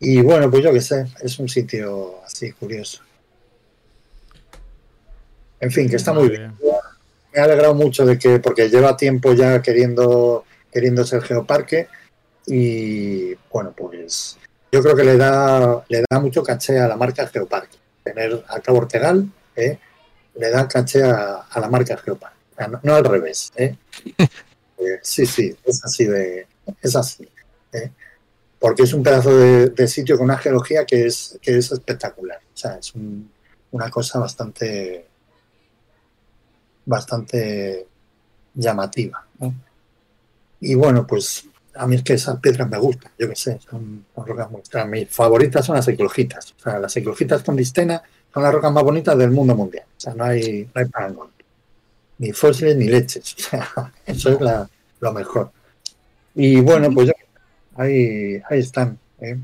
Y bueno, pues yo qué sé, es un sitio así curioso. En fin, que está muy bien. Me ha alegrado mucho de que, porque lleva tiempo ya queriendo, queriendo ser geoparque y bueno, pues yo creo que le da, le da mucho caché a la marca Geoparque. Tener a Cabo Ortegal ¿eh? le da caché a, a la marca Geoparque. Sea, No, no al revés. ¿eh? Eh, sí, sí, es así de, es así. ¿eh? Porque es un pedazo de, sitio con una geología que es, que es espectacular. O sea, es un- una cosa bastante, bastante llamativa. ¿no? Y bueno, pues a mí es que esas piedras me gustan, yo qué sé, son, rocas muy extrañas. Mis favoritas son las eclogitas. O sea, las eclogitas con distena son las rocas más bonitas del mundo mundial. O sea, no hay, no parangón. Ni fósiles ni leches. O sea, eso es lo mejor. Y bueno, pues ya, ahí, ahí están. ¿eh?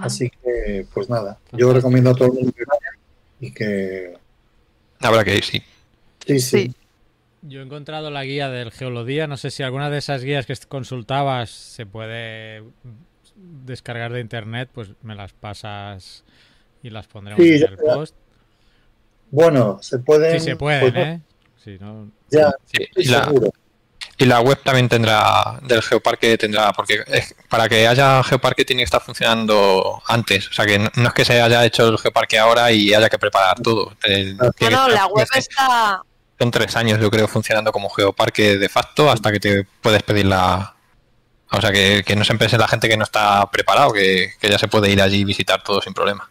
Así que, pues nada, yo recomiendo a todo el mundo que vaya y que Habrá que ir, sí. sí, sí, Sí. Yo he encontrado la guía del Geolodía. No sé si alguna de esas guías que consultabas se puede descargar de internet, pues me las pasas y las pondremos Sí, en el creo- post. Bueno, se pueden. Sí se pueden, pues, ¿eh? Si no, Ya, Sí, estoy y la, seguro. Y la web también tendrá, del geoparque tendrá, porque es- para que haya geoparque tiene que estar funcionando antes. O sea que no, no es que se haya hecho el geoparque ahora y haya que preparar todo. No, tiene que no, estar- la web está. Son tres años, yo creo, funcionando como geoparque de facto hasta que te puedes pedir la. O sea que, que no se empiece la gente que no está preparado, que, que ya se puede ir allí y visitar todo sin problema.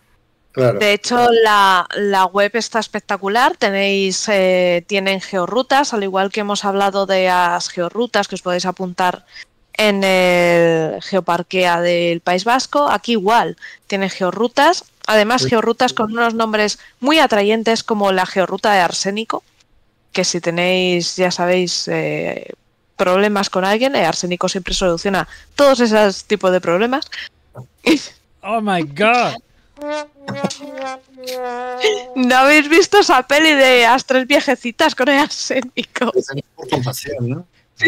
Claro. De hecho, la, la web está espectacular. Tenéis, eh, tienen georrutas, al igual que hemos hablado de las georrutas que os podéis apuntar en el Geoparquea del País Vasco. Aquí igual tienen georrutas. Además, georrutas con unos nombres muy atrayentes como la georruta de arsénico, que si tenéis, ya sabéis, eh, problemas con alguien, el arsénico siempre soluciona todos esos tipos de problemas. ¡Oh my god! ¿No habéis visto esa peli de las tres viejecitas con el arsénico? Es.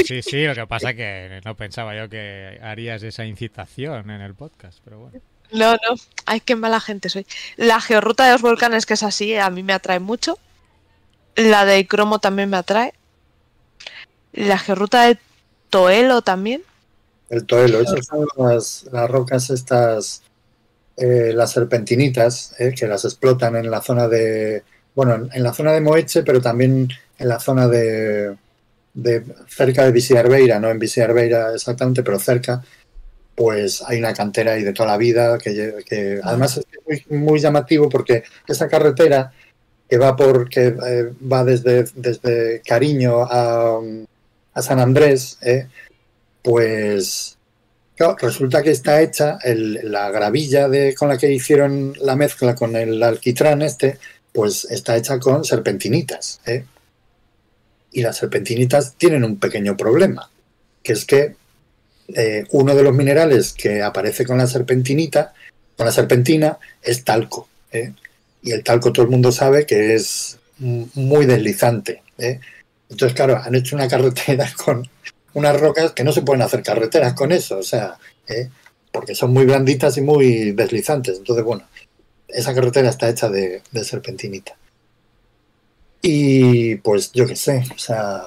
Sí, sí, lo que pasa que no pensaba yo que harías esa incitación en el podcast, pero bueno. No, no. Ay, qué mala gente soy. La georruta de los volcanes, que es así, a mí me atrae mucho. La de cromo también me atrae. La georruta de Toelo también. El toelo, esas son las, las rocas estas, eh, las serpentinitas, eh, que las explotan en la zona de, bueno, en, la zona de Moeche, pero también en la zona de, de cerca de Visiarbeira, no en Visiarbeira exactamente, pero cerca, pues hay una cantera ahí de toda la vida, que, además es muy, llamativo porque esa carretera que va por que eh, va desde, desde Cariño a, a San Andrés, pues claro, resulta que está hecha la gravilla con la que hicieron la mezcla con el alquitrán este, pues está hecha con serpentinitas. ¿eh? Y las serpentinitas tienen un pequeño problema, que es que eh, uno de los minerales que aparece con la serpentinita, con la serpentina, es talco. ¿eh? Y el talco todo el mundo sabe que es muy deslizante. Entonces, claro, han hecho una carretera con unas rocas que no se pueden hacer carreteras con eso, o sea, ¿eh? porque son muy blanditas y muy deslizantes. Entonces, bueno, esa carretera está hecha de, serpentinita. Y pues yo qué sé, o sea,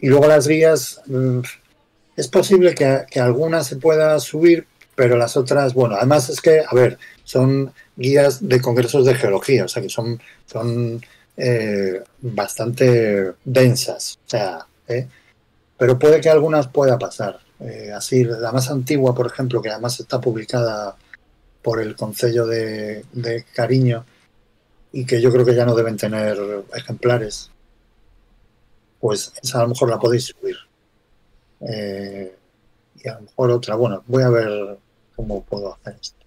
y luego las guías, mm, es posible que, que alguna se pueda subir, pero las otras, bueno, además es que, a ver, son guías de congresos de geología, o sea que son, son eh, bastante densas, o sea, ¿eh? Pero puede que algunas pueda pasar. Eh, así, la más antigua, por ejemplo, que además está publicada por el Concello de, de Cariño y que yo creo que ya no deben tener ejemplares, pues esa a lo mejor la podéis subir. Eh, y a lo mejor otra, bueno, voy a ver cómo puedo hacer esto.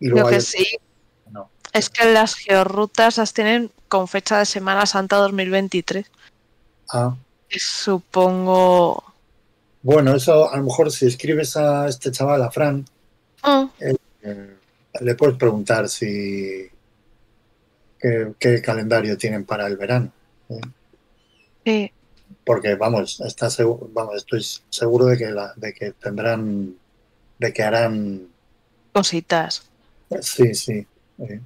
Y Lo luego que sí no. es que las georrutas las tienen con fecha de Semana Santa 2023. Ah, Supongo. bueno, eso a lo mejor si escribes a este chaval, a Fran, Mm, eh, le puedes preguntar si qué, qué calendario tienen para el verano. ¿eh? Sí. Porque vamos, está seguro, vamos, estoy seguro de que la, de que tendrán, de que harán, Cositas. sí, sí. eh,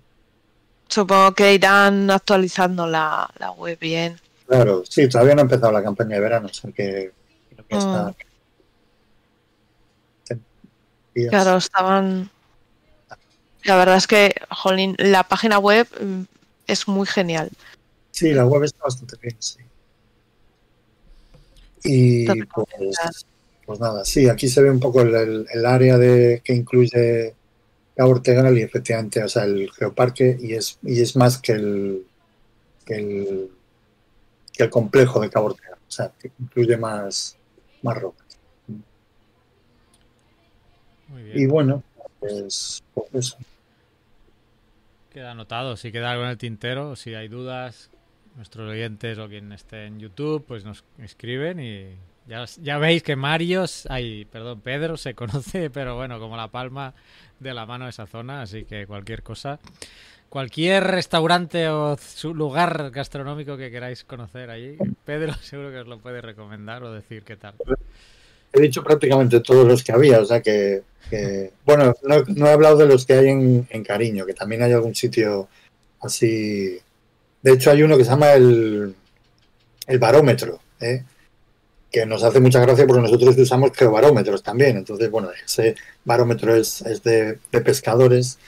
Supongo que irán actualizando la, la web bien. Claro, sí, todavía no ha empezado la campaña de verano, o sea que creo que está. Mm. Claro, estaban. La verdad es que, jolín, la página web mm, es muy genial. Sí, la web está bastante bien, sí. Y pues, pues nada, sí, aquí se ve un poco el, el- el área de que incluye Cabo Ortegal y efectivamente, o sea, el geoparque y es, y es más que el, que el, que el complejo de Cabo Ortegal, o sea, que incluye más, más rocas. Muy bien. Y bueno, pues, pues eso. Queda anotado. Si queda algo en el tintero, si hay dudas, nuestros oyentes o quien esté en YouTube, pues nos escriben y ya, ya veis que Mario, ay, perdón, Pedro se conoce, pero bueno, como la palma de la mano esa zona, así que cualquier cosa, cualquier restaurante o lugar gastronómico que queráis conocer allí, Pedro seguro que os lo puede recomendar o decir qué tal. He dicho prácticamente todos los que había, o sea que, bueno, no, he hablado de los que hay en, Cariño, que también hay algún sitio así. De hecho, hay uno que se llama el, el barómetro, ¿eh? que nos hace mucha gracia porque nosotros usamos geobarómetros también. Entonces, bueno, ese barómetro es, de pescadores,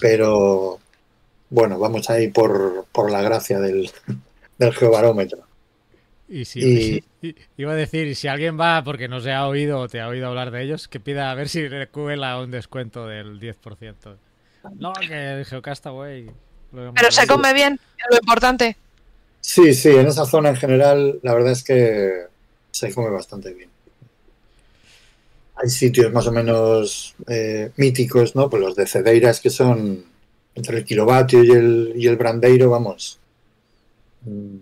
pero bueno, vamos ahí por, por la gracia del, del geobarómetro. Y si Y- y- iba a decir, y si alguien va porque no se ha oído o te ha oído hablar de ellos, que pida a ver si le cuela un descuento del 10%. No, que el Geocastaway. Pero se come bien, es lo importante. Sí, sí, en esa zona en general, la verdad es que se come bastante bien. Hay sitios más o menos eh, míticos, ¿no? Pues los de Cedeiras que son entre el kilovatio y el, y el brandeiro, vamos. mm,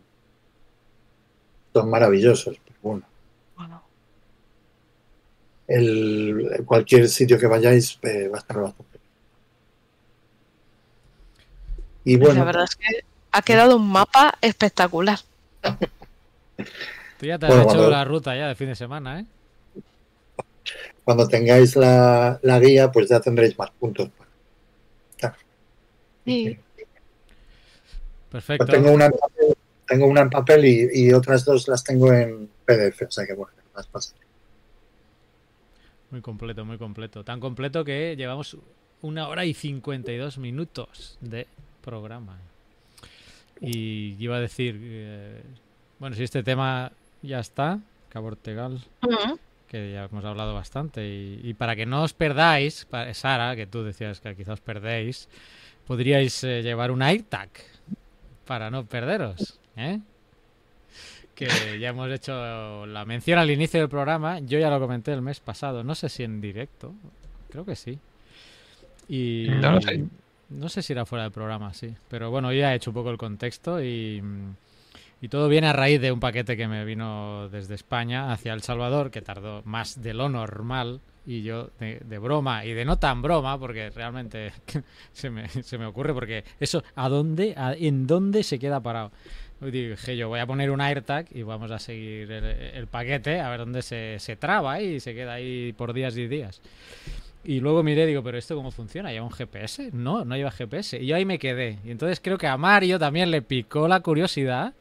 Son maravillosos, pero bueno. Bueno, El, cualquier sitio que vayáis eh, va a estar bastante. Y pues bueno, la verdad es que ha quedado un mapa espectacular. Tú ya te has Bueno, hecho cuando- la ruta ya de fin de semana, ¿eh? cuando tengáis la, la guía, pues ya tendréis más puntos. Sí. Perfecto. Tengo una en papel, tengo una en papel y, y otras dos las tengo en PDF, o sea que bueno, las paso. Muy completo, muy completo. Tan completo que llevamos una hora y 52 minutos de programa. Y iba a decir, eh, bueno, si este tema ya está, Cabo Ortegal, Ujú. que ya hemos hablado bastante. Y, y para que no os perdáis, pa- Sara, que tú decías que quizás os perdéis, podríais eh, llevar un AirTag para no perderos. ¿eh? Que ya hemos hecho la mención al inicio del programa. Yo ya lo comenté el mes pasado. No sé si en directo. Creo que sí. Y No lo sé. no sé si era fuera del programa, sí. Pero bueno, ya he hecho un poco el contexto y, y todo viene a raíz de un paquete que me vino desde España hacia El Salvador, que tardó más de lo normal. Y yo, de, de broma y de no tan broma, porque realmente se me, se me ocurre, porque eso, ¿a dónde, a- en dónde se queda parado? Y dije yo, voy a poner un AirTag y vamos a seguir el, el paquete a ver dónde se, se traba y se queda ahí por días y días. Y luego miré, digo, pero ¿esto cómo funciona? ¿Lleva un GPS? No, no lleva GPS. Y yo ahí me quedé. Y entonces creo que a Mario también le picó la curiosidad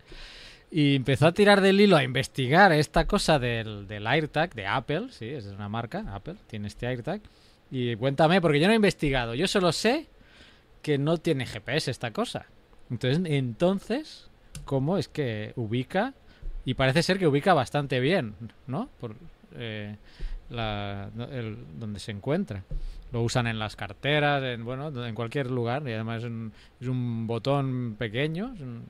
y empezó a tirar del hilo a investigar esta cosa del, del AirTag de Apple. Sí, es una marca, Apple, tiene este AirTag. Y cuéntame, porque yo no he investigado. Yo solo sé que no tiene GPS esta cosa. Entonces, entonces ¿cómo es que ubica? Y parece ser que ubica bastante bien, ¿no? Por, eh, la, el- donde se encuentra. Lo usan en las carteras, en bueno, en cualquier lugar. Y además es un, es un botón pequeño. es un-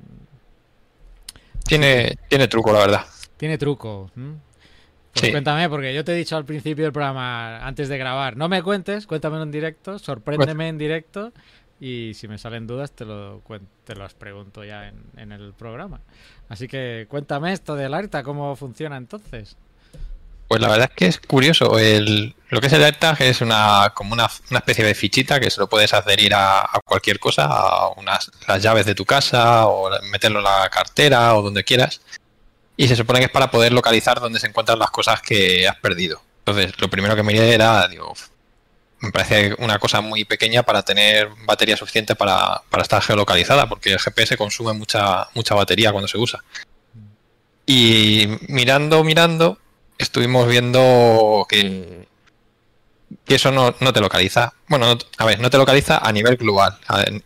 Tiene, tiene truco, la verdad. tiene truco. Pues Sí. cuéntame, porque yo te he dicho al principio del programa, antes de grabar, no me cuentes, cuéntamelo en directo, sorpréndeme en directo y si me salen dudas te lo te las pregunto ya en, en el programa. Así que cuéntame esto del ARTA, cómo funciona entonces. Pues la verdad es que es curioso. El, lo que es el AirTag es una, como una, una especie de fichita que se lo puedes adherir a, a cualquier cosa, a unas, las llaves de tu casa o meterlo en la cartera o donde quieras. Y se supone que es para poder localizar dónde se encuentran las cosas que has perdido. Entonces, lo primero que miré era, digo, me parece una cosa muy pequeña para tener batería suficiente para, para estar geolocalizada, porque el GPS consume mucha, mucha batería cuando se usa. Y mirando, mirando, estuvimos viendo que, eso no, no te localiza. Bueno, no- a ver, no te localiza a nivel global,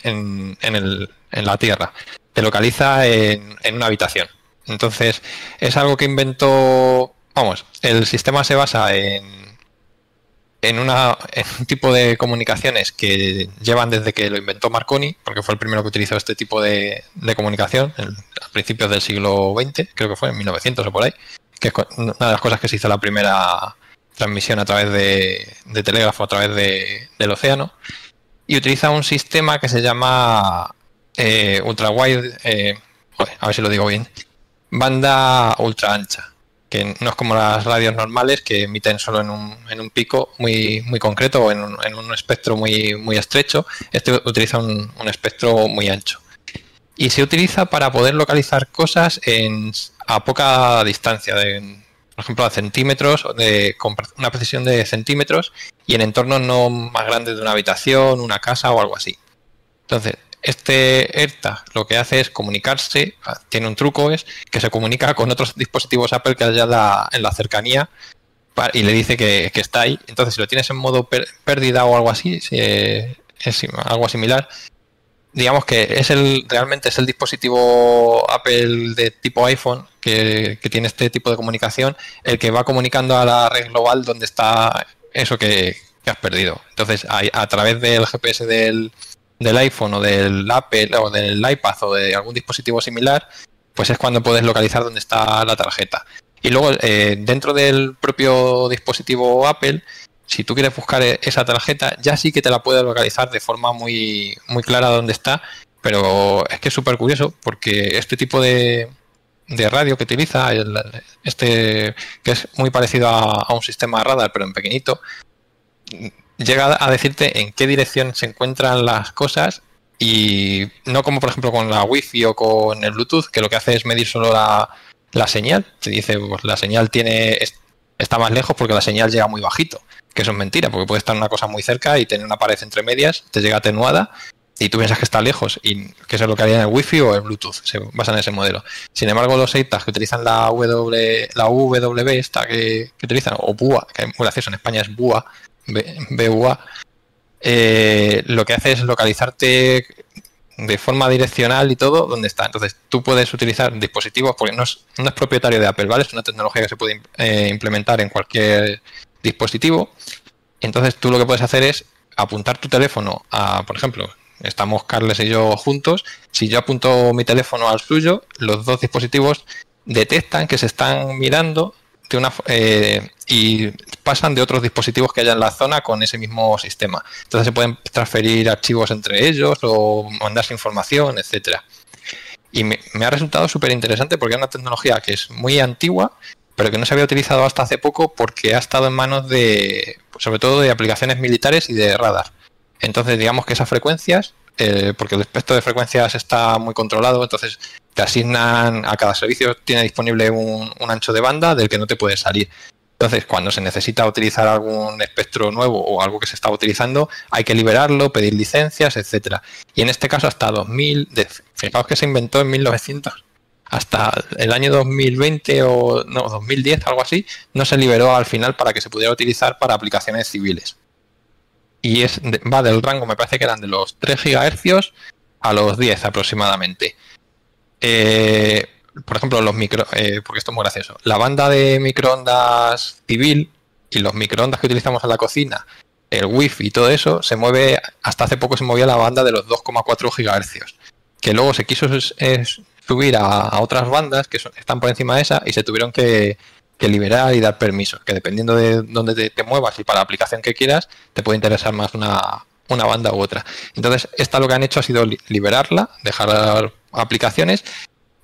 en, en- el- en la Tierra. Te localiza en, en una habitación. Entonces, es algo que inventó. Vamos, el sistema se basa en. En, una, en un tipo de comunicaciones que llevan desde que lo inventó Marconi, porque fue el primero que utilizó este tipo de, de comunicación a principios del siglo XX, creo que fue en 1900 o por ahí, que es una de las cosas que se hizo la primera transmisión a través de, telégrafo a través de- del océano y utiliza un sistema que se llama eh, ultra wide eh, a ver si lo digo bien banda ultra ancha que no es como las radios normales que emiten solo en un, en un pico muy muy concreto o en un, en un espectro muy muy estrecho. Este utiliza un, un espectro muy ancho. Y se utiliza para poder localizar cosas en, a poca distancia de, por ejemplo, a centímetros, de, con una precisión de centímetros y en entornos no más grandes de una habitación, una casa o algo así. Entonces, este AirTag lo que hace es comunicarse, ah, tiene un truco, es que se comunica con otros dispositivos Apple que haya en la cercanía y le dice que, que está ahí. Entonces, si lo tienes en modo pérdida o algo así, si, es algo similar, digamos que es el realmente es el dispositivo Apple de tipo iPhone que, tiene este tipo de comunicación el que va comunicando a la red global donde está eso que, que has perdido. Entonces, a, a través del GPS del, del iPhone o del Apple o del iPad o de algún dispositivo similar, pues es cuando puedes localizar dónde está la tarjeta. Y luego, eh, dentro del propio dispositivo Apple, si tú quieres buscar e- esa tarjeta, ya sí que te la puedes localizar de forma muy, muy clara dónde está, pero es que es súper curioso porque este tipo de, de radio que utiliza, este que es muy parecido a, a un sistema radar, pero en pequeñito, llega a decirte en qué dirección se encuentran las cosas y no como por ejemplo con la wifi o con el bluetooth que lo que hace es medir solo la, la señal. Te dice pues la señal tiene está más lejos porque la señal llega muy bajito que eso es mentira porque puede estar una cosa muy cerca y tener una pared entre medias te llega atenuada y tú piensas que está lejos y que eso es lo que haría en el wifi o el bluetooth se basan en ese modelo. Sin embargo los AirTags que utilizan la W la esta que, que utilizan o BUA que es muy gracioso en España es BUA BUA, eh, lo que hace es localizarte de forma direccional y todo donde está. Entonces tú puedes utilizar dispositivos, porque no es, no es propietario de Apple, ¿vale? Es una tecnología que se puede eh, implementar en cualquier dispositivo. Entonces tú lo que puedes hacer es apuntar tu teléfono a, por ejemplo, estamos Carles y yo juntos, si yo apunto mi teléfono al suyo, los dos dispositivos detectan que se están mirando eh, y pasan de otros dispositivos que haya en la zona con ese mismo sistema. Entonces se pueden transferir archivos entre ellos o mandarse información, etcétera. Y me, me ha resultado súper interesante porque es una tecnología que es muy antigua, pero que no se había utilizado hasta hace poco porque ha estado en manos de, sobre todo de aplicaciones militares y de radar. Entonces, digamos que esas frecuencias, eh, porque el espectro de frecuencias está muy controlado, entonces te asignan a cada servicio, tiene disponible un, ancho de banda del que no te puedes salir. Entonces, cuando se necesita utilizar algún espectro nuevo o algo que se está utilizando, hay que liberarlo, pedir licencias, etcétera. Y en este caso, hasta 2000, de- fijaos que se inventó en 1900, hasta el año 2020 o no, 2010, algo así, no se liberó al final para que se pudiera utilizar para aplicaciones civiles. Y es, va del rango, me parece que eran de los 3 GHz a los 10 aproximadamente. Eh, por ejemplo, los micro, eh, porque esto es muy gracioso. La banda de microondas civil y los microondas que utilizamos en la cocina, el wifi y todo eso, se mueve, hasta hace poco se movía la banda de los 2,4 GHz. Que luego se quiso subir a, otras bandas que son- están por encima de esa y se tuvieron que, liberar y dar permisos. Que dependiendo de dónde te, muevas y para la aplicación que quieras, te puede interesar más una, banda u otra. Entonces, esta lo que han hecho ha sido li- liberarla, dejar aplicaciones,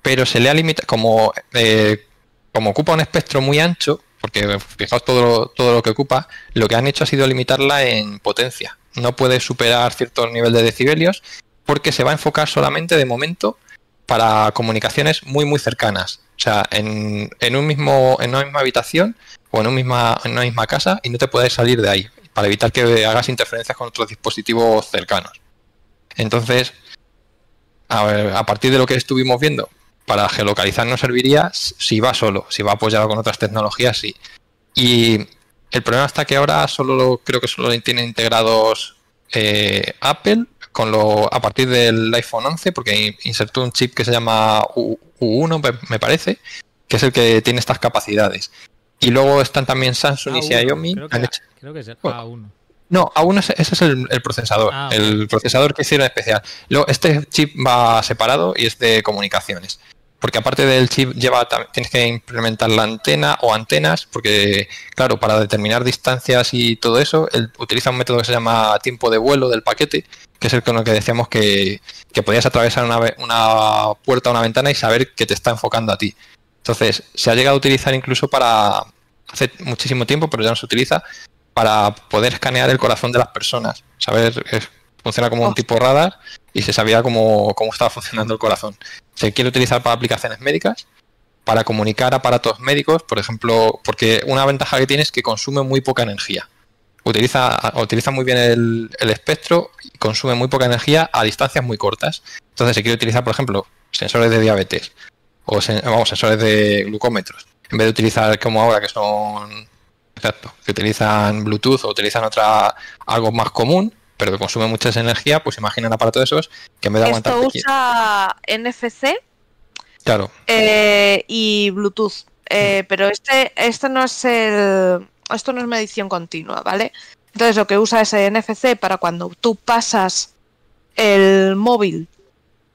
pero se le ha limitado, como, eh, como ocupa un espectro muy ancho, porque fijaos todo lo, todo lo que ocupa, lo que han hecho ha sido limitarla en potencia. No puede superar cierto nivel de decibelios porque se va a enfocar solamente de momento para comunicaciones muy muy cercanas. O sea, en, en un mismo, en una misma habitación o en, un misma, en una misma casa y no te puedes salir de ahí para evitar que hagas interferencias con otros dispositivos cercanos. Entonces, a, a partir de lo que estuvimos viendo, para geolocalizar no serviría si va solo, si va apoyado con otras tecnologías, sí. Y el problema está que ahora solo creo que solo tiene integrados eh, Apple con lo a partir del iPhone 11 porque insertó un chip que se llama U1 me parece que es el que tiene estas capacidades. Y luego están también Samsung y Xiaomi creo que, creo que es el A1 no, A1 ese es el, el procesador, Ah, el procesador que hicieron especial. Luego, este chip va separado y es de comunicaciones. Porque aparte del chip lleva tienes que implementar la antena o antenas, porque claro, para determinar distancias y todo eso, él utiliza un método que se llama tiempo de vuelo del paquete, que es el con el que decíamos que, que podías atravesar una, una puerta o una ventana y saber que te está enfocando a ti. Entonces, se ha llegado a utilizar incluso para hace muchísimo tiempo, pero ya no se utiliza, para poder escanear el corazón de las personas. Saber, es- funciona como un Oh. tipo radar y se sabía cómo, cómo estaba funcionando el corazón. Se quiere utilizar para aplicaciones médicas, para comunicar aparatos médicos, por ejemplo, porque una ventaja que tiene es que consume muy poca energía. Utiliza, utiliza muy bien el, el espectro y consume muy poca energía a distancias muy cortas. Entonces se quiere utilizar, por ejemplo, sensores de diabetes o sen- vamos, sensores de glucómetros. En vez de utilizar como ahora que son Exacto, que utilizan Bluetooth o utilizan otra algo más común, pero que consume mucha energía, pues imagina un aparato de esos que en vez de Esto aguantar usa NFC claro, eh, y Bluetooth. Eh, pero este, este no es el. Esto no es medición continua, ¿vale? Entonces lo que usa es el NFC para cuando tú pasas el móvil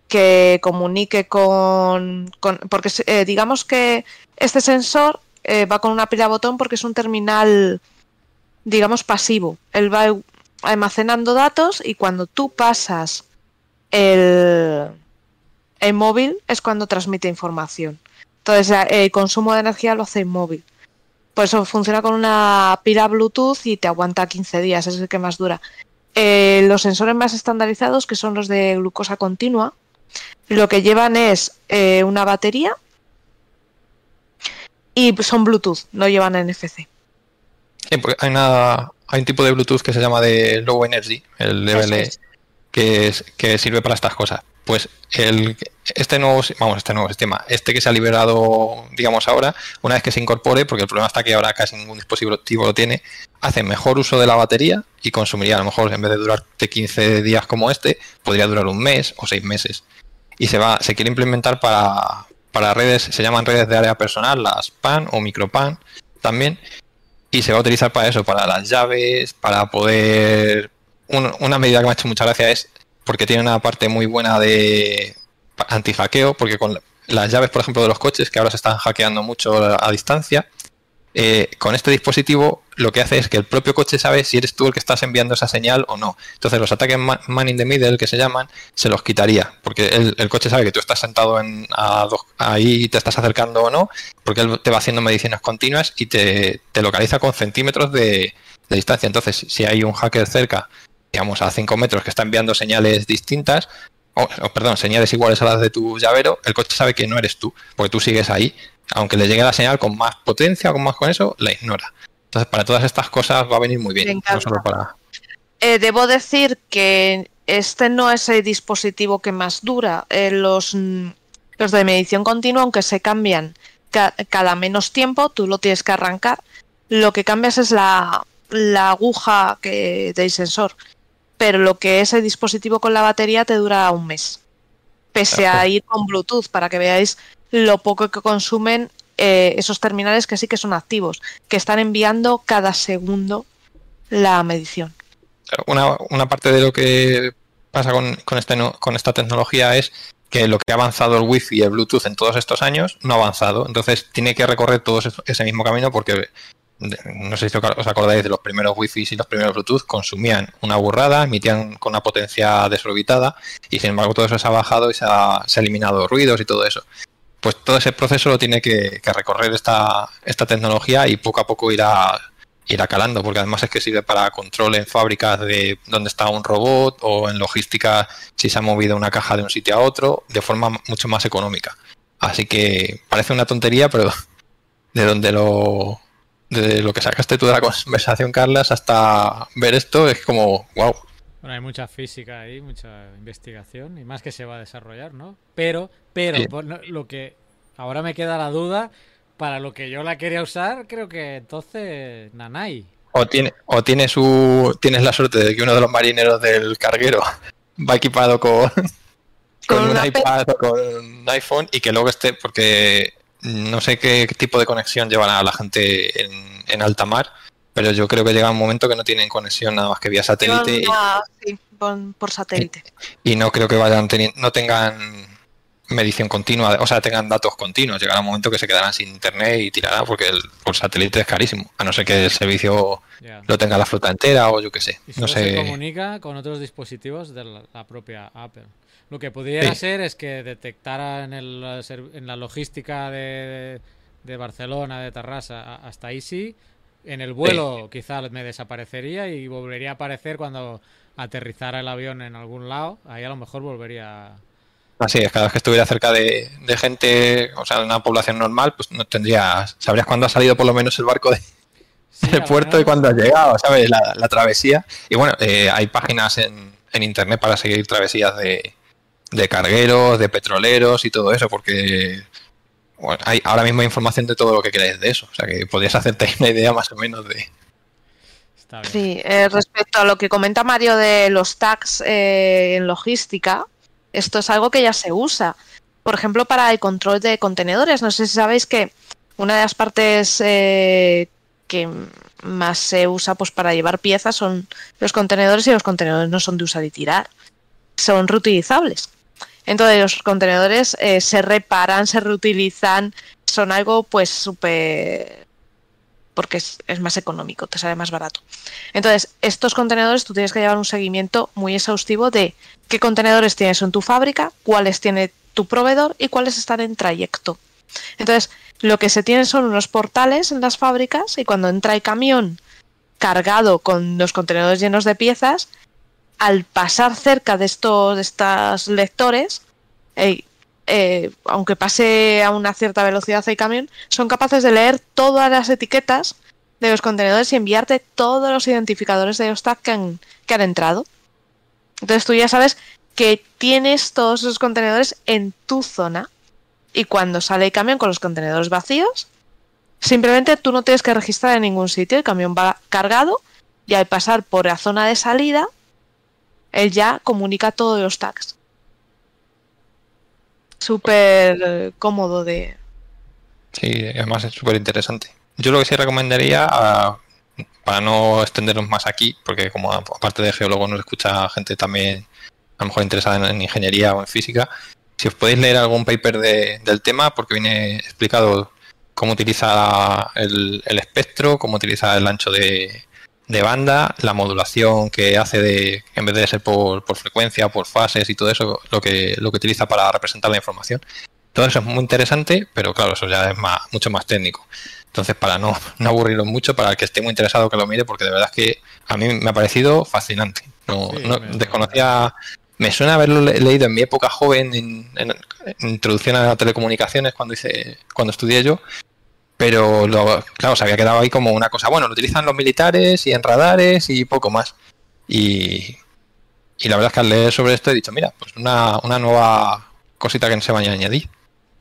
que comunique con. con- porque eh, digamos que este sensor eh, va con una pila botón porque es un terminal, digamos, pasivo. Él va almacenando datos y cuando tú pasas el, el móvil es cuando transmite información. Entonces el consumo de energía lo hace el móvil. Por eso funciona con una pila Bluetooth y te aguanta 15 días, es el que más dura. Eh, los sensores más estandarizados, que son los de glucosa continua, lo que llevan es eh, una batería y son Bluetooth, no llevan NFC. Sí, porque hay, una, hay un tipo de Bluetooth que se llama de Low Energy, el es. que, es, que sirve para estas cosas. Pues el, este nuevo, vamos, este nuevo sistema, este que se ha liberado, digamos ahora, una vez que se incorpore, porque el problema está que ahora casi ningún dispositivo lo tiene, hace mejor uso de la batería y consumiría a lo mejor en vez de durarte 15 días como este, podría durar un mes o seis meses. Y se va, se quiere implementar para, para redes, se llaman redes de área personal, las PAN o microPAN también, y se va a utilizar para eso, para las llaves, para poder... un- una medida que me ha hecho mucha gracia es porque tiene una parte muy buena de anti-hackeo, porque con las llaves, por ejemplo, de los coches, que ahora se están hackeando mucho a distancia, eh, con este dispositivo lo que hace es que el propio coche sabe si eres tú el que estás enviando esa señal o no. Entonces los ataques ma- man in the middle que se llaman se los quitaría, porque el, coche sabe que tú estás sentado en, a dos- ahí y te estás acercando o no, porque él te va haciendo mediciones continuas y te, te localiza con centímetros de, de distancia. Entonces si hay un hacker cerca, digamos a 5 metros, que está enviando señales distintas, o, perdón, señales iguales a las de tu llavero, el coche sabe que no eres tú, porque tú sigues ahí. Aunque le llegue la señal con más potencia o con más con eso, la ignora. Entonces, para todas estas cosas va a venir muy bien. No solo para. Eh, debo decir que este no es el dispositivo que más dura. Eh, los, mm, los de medición continua, aunque se cambian ca- cada menos tiempo, tú lo tienes que arrancar. Lo que cambias es la, la aguja que, del sensor. Pero lo que es el dispositivo con la batería te dura un mes. Pese a ir con Bluetooth, para que veáis lo poco que consumen eh, esos terminales que sí que son activos, que están enviando cada segundo la medición. Una, parte de lo que pasa con, este, con esta tecnología es que lo que ha avanzado el Wi-Fi y el Bluetooth en todos estos años no ha avanzado. Entonces tiene que recorrer todo ese- mismo camino porque no sé si os acordáis de los primeros Wi-Fi y los primeros Bluetooth consumían una burrada, emitían con una potencia desorbitada y sin embargo todo eso se ha bajado y se ha eliminado ruidos y todo eso. Pues todo ese proceso lo tiene que, recorrer esta, esta tecnología y poco a poco irá, irá calando, porque además es que sirve para control en fábricas de dónde está un robot o en logística si se ha movido una caja de un sitio a otro de forma mucho más económica. Así que parece una tontería, pero de donde lo de lo que sacaste tú de la conversación, Carlas, hasta ver esto es como, wow. Bueno, hay mucha física ahí, mucha investigación y más que se va a desarrollar, ¿no? Pero, pero, Sí. por no- lo que ahora me queda la duda, para lo que yo la quería usar, creo que entonces Nanai. O tiene, o tiene su, tienes la suerte de que uno de los marineros del carguero va equipado con, con, Con un iPad o con un iPhone y que luego esté, porque no sé qué tipo de conexión llevan a la gente en, en alta mar, pero yo creo que llega un momento que no tienen conexión nada más que vía satélite y, sí, por, por satélite. y no creo que vayan teniendo, no tengan medición continua, o sea, tengan datos continuos. Llegará un momento que se quedarán sin internet y tirará porque el, por satélite es carísimo, a no ser que el servicio lo tenga la flota entera o yo qué sé. Y No se comunica con otros dispositivos de la, la propia Apple. Lo que pudiera Sí. ser es que detectara en, el, en la logística de, de Barcelona, de Tarrasa, hasta ahí sí. En el vuelo quizá me desaparecería y volvería a aparecer cuando aterrizara el avión en algún lado. Ahí a lo mejor volvería... Así es, cada vez que estuviera cerca de, de gente, o sea, de una población normal, pues no tendrías, sabrías cuándo ha salido por lo menos el barco de- Sí, del puerto y cuándo ha llegado, ¿sabes? La, la travesía. Y bueno, eh, hay páginas en, en internet para seguir travesías de, de cargueros, de petroleros y todo eso, porque bueno, hay, ahora mismo hay información de todo lo que queráis de eso. O sea que podrías hacerte una idea más o menos de. Está bien. Sí, eh, respecto a lo que comenta Mario de los tags eh, en logística, esto es algo que ya se usa. Por ejemplo, para el control de contenedores. No sé si sabéis que una de las partes eh, que más se usa pues, para llevar piezas son los contenedores y los contenedores no son de usar y tirar. Son reutilizables. Entonces los contenedores eh, se reparan, se reutilizan, son algo pues súper... porque es, es más económico, te sale más barato. Entonces, estos contenedores tú tienes que llevar un seguimiento muy exhaustivo de qué contenedores tienes en tu fábrica, cuáles tiene tu proveedor y cuáles están en trayecto. Entonces, lo que se tiene son unos portales en las fábricas y cuando entra el camión cargado con los contenedores llenos de piezas, al pasar cerca de estos, de estos lectores, eh, aunque pase a una cierta velocidad el camión, son capaces de leer todas las etiquetas de los contenedores y enviarte todos los identificadores de los que han, que han entrado. Entonces tú ya sabes que tienes todos esos contenedores en tu zona y cuando sale el camión con los contenedores vacíos, simplemente tú no tienes que registrar en ningún sitio, el camión va cargado y al pasar por la zona de salida, él ya comunica todos los tags. Súper eh, cómodo de... Sí, además es súper interesante. Yo lo que sí recomendaría, ah, para no extendernos más aquí, porque como aparte de geólogo nos escucha gente también a lo mejor interesada en, en ingeniería o en física, si os podéis leer algún paper de- del tema, porque viene explicado cómo utiliza el, el espectro, cómo utiliza el ancho de, de banda, la modulación que hace de, en vez de ser por, por frecuencia, por fases y todo eso, lo que, lo que utiliza para representar la información. Todo eso es muy interesante, pero claro, eso ya es más, mucho más técnico. Entonces, para no, no aburrirlo mucho, para el que esté muy interesado que lo mire, porque de verdad es que a mí me ha parecido fascinante. No, Sí, no- me- desconocía, me suena haberlo le- leído en mi época joven, en, en- en introducción a telecomunicaciones, cuando hice, cuando estudié yo, pero lo, claro, se había quedado ahí como una cosa, bueno, lo utilizan los militares y en radares y poco más. Y, y la verdad es que al leer sobre esto he dicho, mira, pues una, una nueva cosita que se vaya a añadir.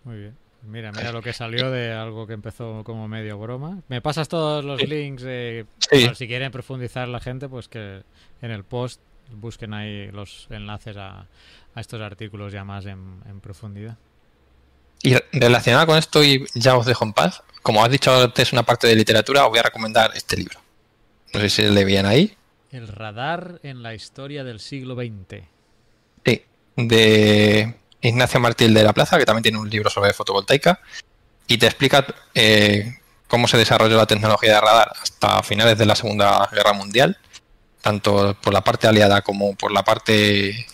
Muy bien. Mira, mira lo que salió de algo que empezó como medio broma. Me pasas todos los links eh, Sí. si quieren profundizar la gente, pues que en el post busquen ahí los enlaces a, a estos artículos ya más en, en profundidad. Y relacionado con esto, y ya os dejo en paz, como has dicho antes una parte de literatura, os voy a recomendar este libro. No sé si le bien ahí. El radar en la historia del siglo XX. Sí, de Ignacio Martín de la Plaza, que también tiene un libro sobre fotovoltaica, y te explica eh, cómo se desarrolló la tecnología de radar hasta finales de la Segunda Guerra Mundial, tanto por la parte aliada como por la parte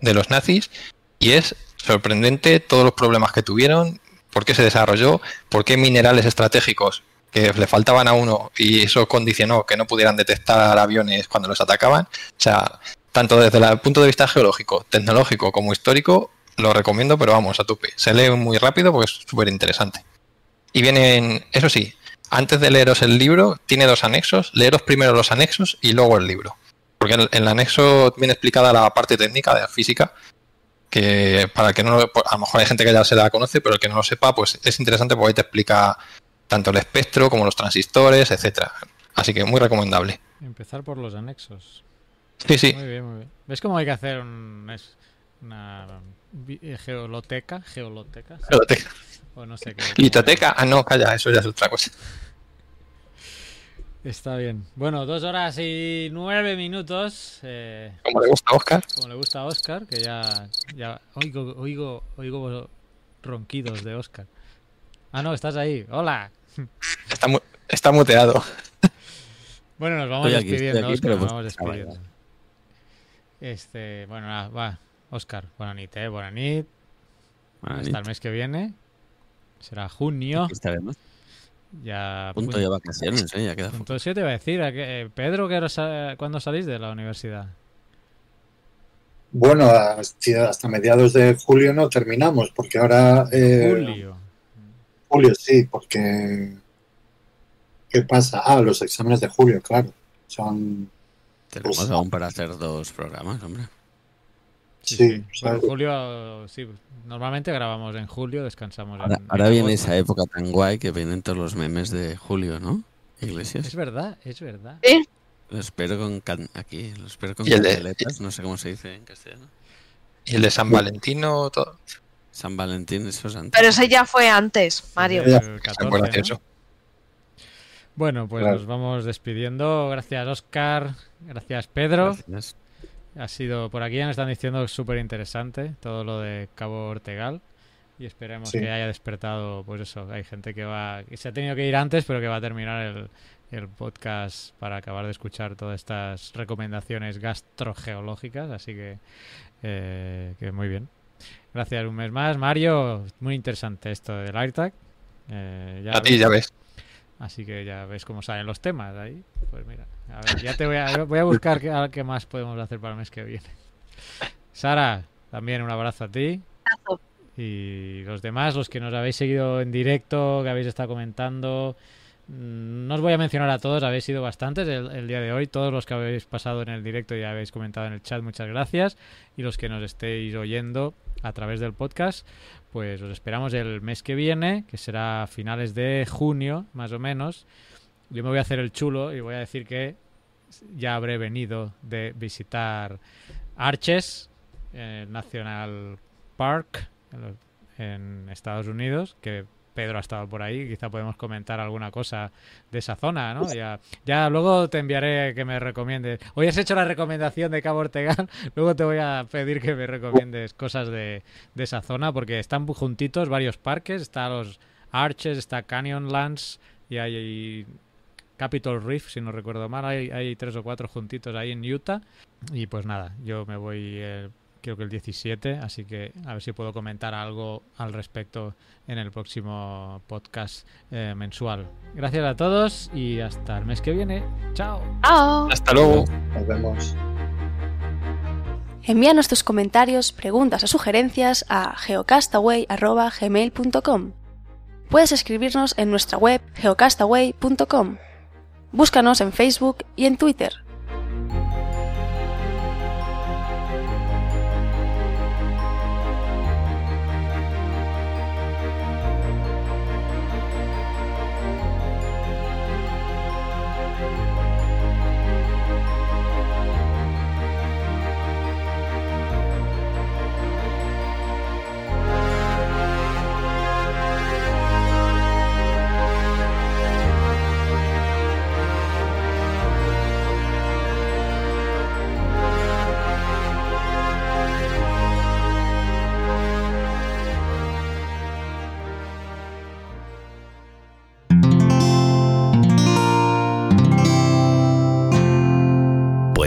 de los nazis, y es sorprendente todos los problemas que tuvieron, por qué se desarrolló, por qué minerales estratégicos que le faltaban a uno y eso condicionó que no pudieran detectar aviones cuando los atacaban. O sea, tanto desde el punto de vista geológico, tecnológico como histórico, lo recomiendo, pero vamos, a tupe. Se lee muy rápido porque es súper interesante. Y vienen, eso sí, antes de leeros el libro, tiene dos anexos. Leeros primero los anexos y luego el libro. Porque en el anexo viene explicada la parte técnica de la física, que para que no, a lo mejor hay gente que ya se la conoce, pero el que no lo sepa, pues es interesante porque ahí te explica tanto el espectro como los transistores, etcétera. Así que muy recomendable. Empezar por los anexos. Sí, sí. Muy bien, muy bien. ¿Ves cómo hay que hacer un, es- una eh, geoloteca? Geoloteca. sí. Geoteca. O no sé qué. Litoteca, ah, no, calla, eso ya es otra cosa. Está bien. Bueno, dos horas y nueve minutos. eh, Como le gusta a Oscar. como le gusta a Oscar, que ya, ya oigo, oigo, oigo ronquidos de Oscar. Ah, no, estás ahí. Hola. Está, mu- está muteado. Bueno, nos vamos aquí, despidiendo, aquí, pero nos pues, vamos despidiendo. Este, bueno, nada, va. Oscar, buena nit, eh, buena nit. Buena Hasta nit. el mes que viene. Será junio. Aquí estaremos. Ya. Punto de vacaciones, ¿eh? Ya queda. Punto siete iba a decir. ¿a qué- Pedro, ¿qué hora ¿cuándo salís de la universidad? Bueno, hasta, hasta mediados de julio no terminamos, porque ahora... eh, Julio. Julio, sí, porque... ¿Qué pasa? Ah, los exámenes de julio, claro. Son... Tenemos Pues- aún para hacer dos programas, hombre. Sí, Sí, sí. Bueno, ¿sabes? julio, sí. Normalmente grabamos en julio, descansamos Ahora, en, ahora en viene agosto. esa época tan guay que vienen todos los memes de Julio, ¿no? Iglesias. Es verdad, es verdad. Lo espero con can- aquí, lo espero con candeletas, no sé cómo se dice en castellano. Y el de San Valentino, todo. San Valentín, eso es antes. Pero ese ya fue antes, Mario. El Ya. 14, Muy ¿no? Bueno, pues Claro. nos vamos despidiendo. Gracias, Oscar. Gracias, Pedro. Gracias. Ha sido, por aquí ya nos están diciendo súper interesante todo lo de Cabo Ortegal. Y esperemos Sí. que haya despertado, pues eso, hay gente que va, que se ha tenido que ir antes, pero que va a terminar el, el podcast para acabar de escuchar todas estas recomendaciones gastrogeológicas. Así que, eh, que muy bien. Gracias un mes más. Mario, muy interesante esto del AirTag. Eh, ya A ti, ya ves. Así que ya ves cómo salen los temas ahí. Pues mira, a ver, ya te voy a, voy a buscar qué, a- qué más podemos hacer para el mes que viene. Sara, también un abrazo a ti. Y los demás, los que nos habéis seguido en directo, que habéis estado comentando. mm, No os voy a mencionar a todos, habéis sido bastantes el, el día de hoy. Todos los que habéis pasado en el directo y habéis comentado en el chat, muchas gracias. Y los que nos estéis oyendo a través del podcast, pues os esperamos el mes que viene, que será a finales de junio, más o menos. Yo me voy a hacer el chulo y voy a decir que ya habré venido de visitar Arches, eh, National Park, en Estados Unidos, que Pedro ha estado por ahí, quizá podemos comentar alguna cosa de esa zona, ¿no? Ya, ya luego te enviaré que me recomiendes. Hoy has hecho la recomendación de Cabo Ortegal, luego te voy a pedir que me recomiendes cosas de, de esa zona, porque están juntitos varios parques, está los Arches, está Canyonlands y hay Capitol Reef, si no recuerdo mal, hay, hay tres o cuatro juntitos ahí en Utah. Y pues nada, yo me voy eh, creo que el 17, así que a ver si puedo comentar algo al respecto en el próximo podcast eh, mensual. Gracias a todos y hasta el mes que viene. Chao. Chao. Hasta luego. Nos vemos. Envíanos tus comentarios, preguntas o sugerencias a geocastaway.gmail.com. Puedes escribirnos en nuestra web geocastaway.com. Búscanos en Facebook y en Twitter.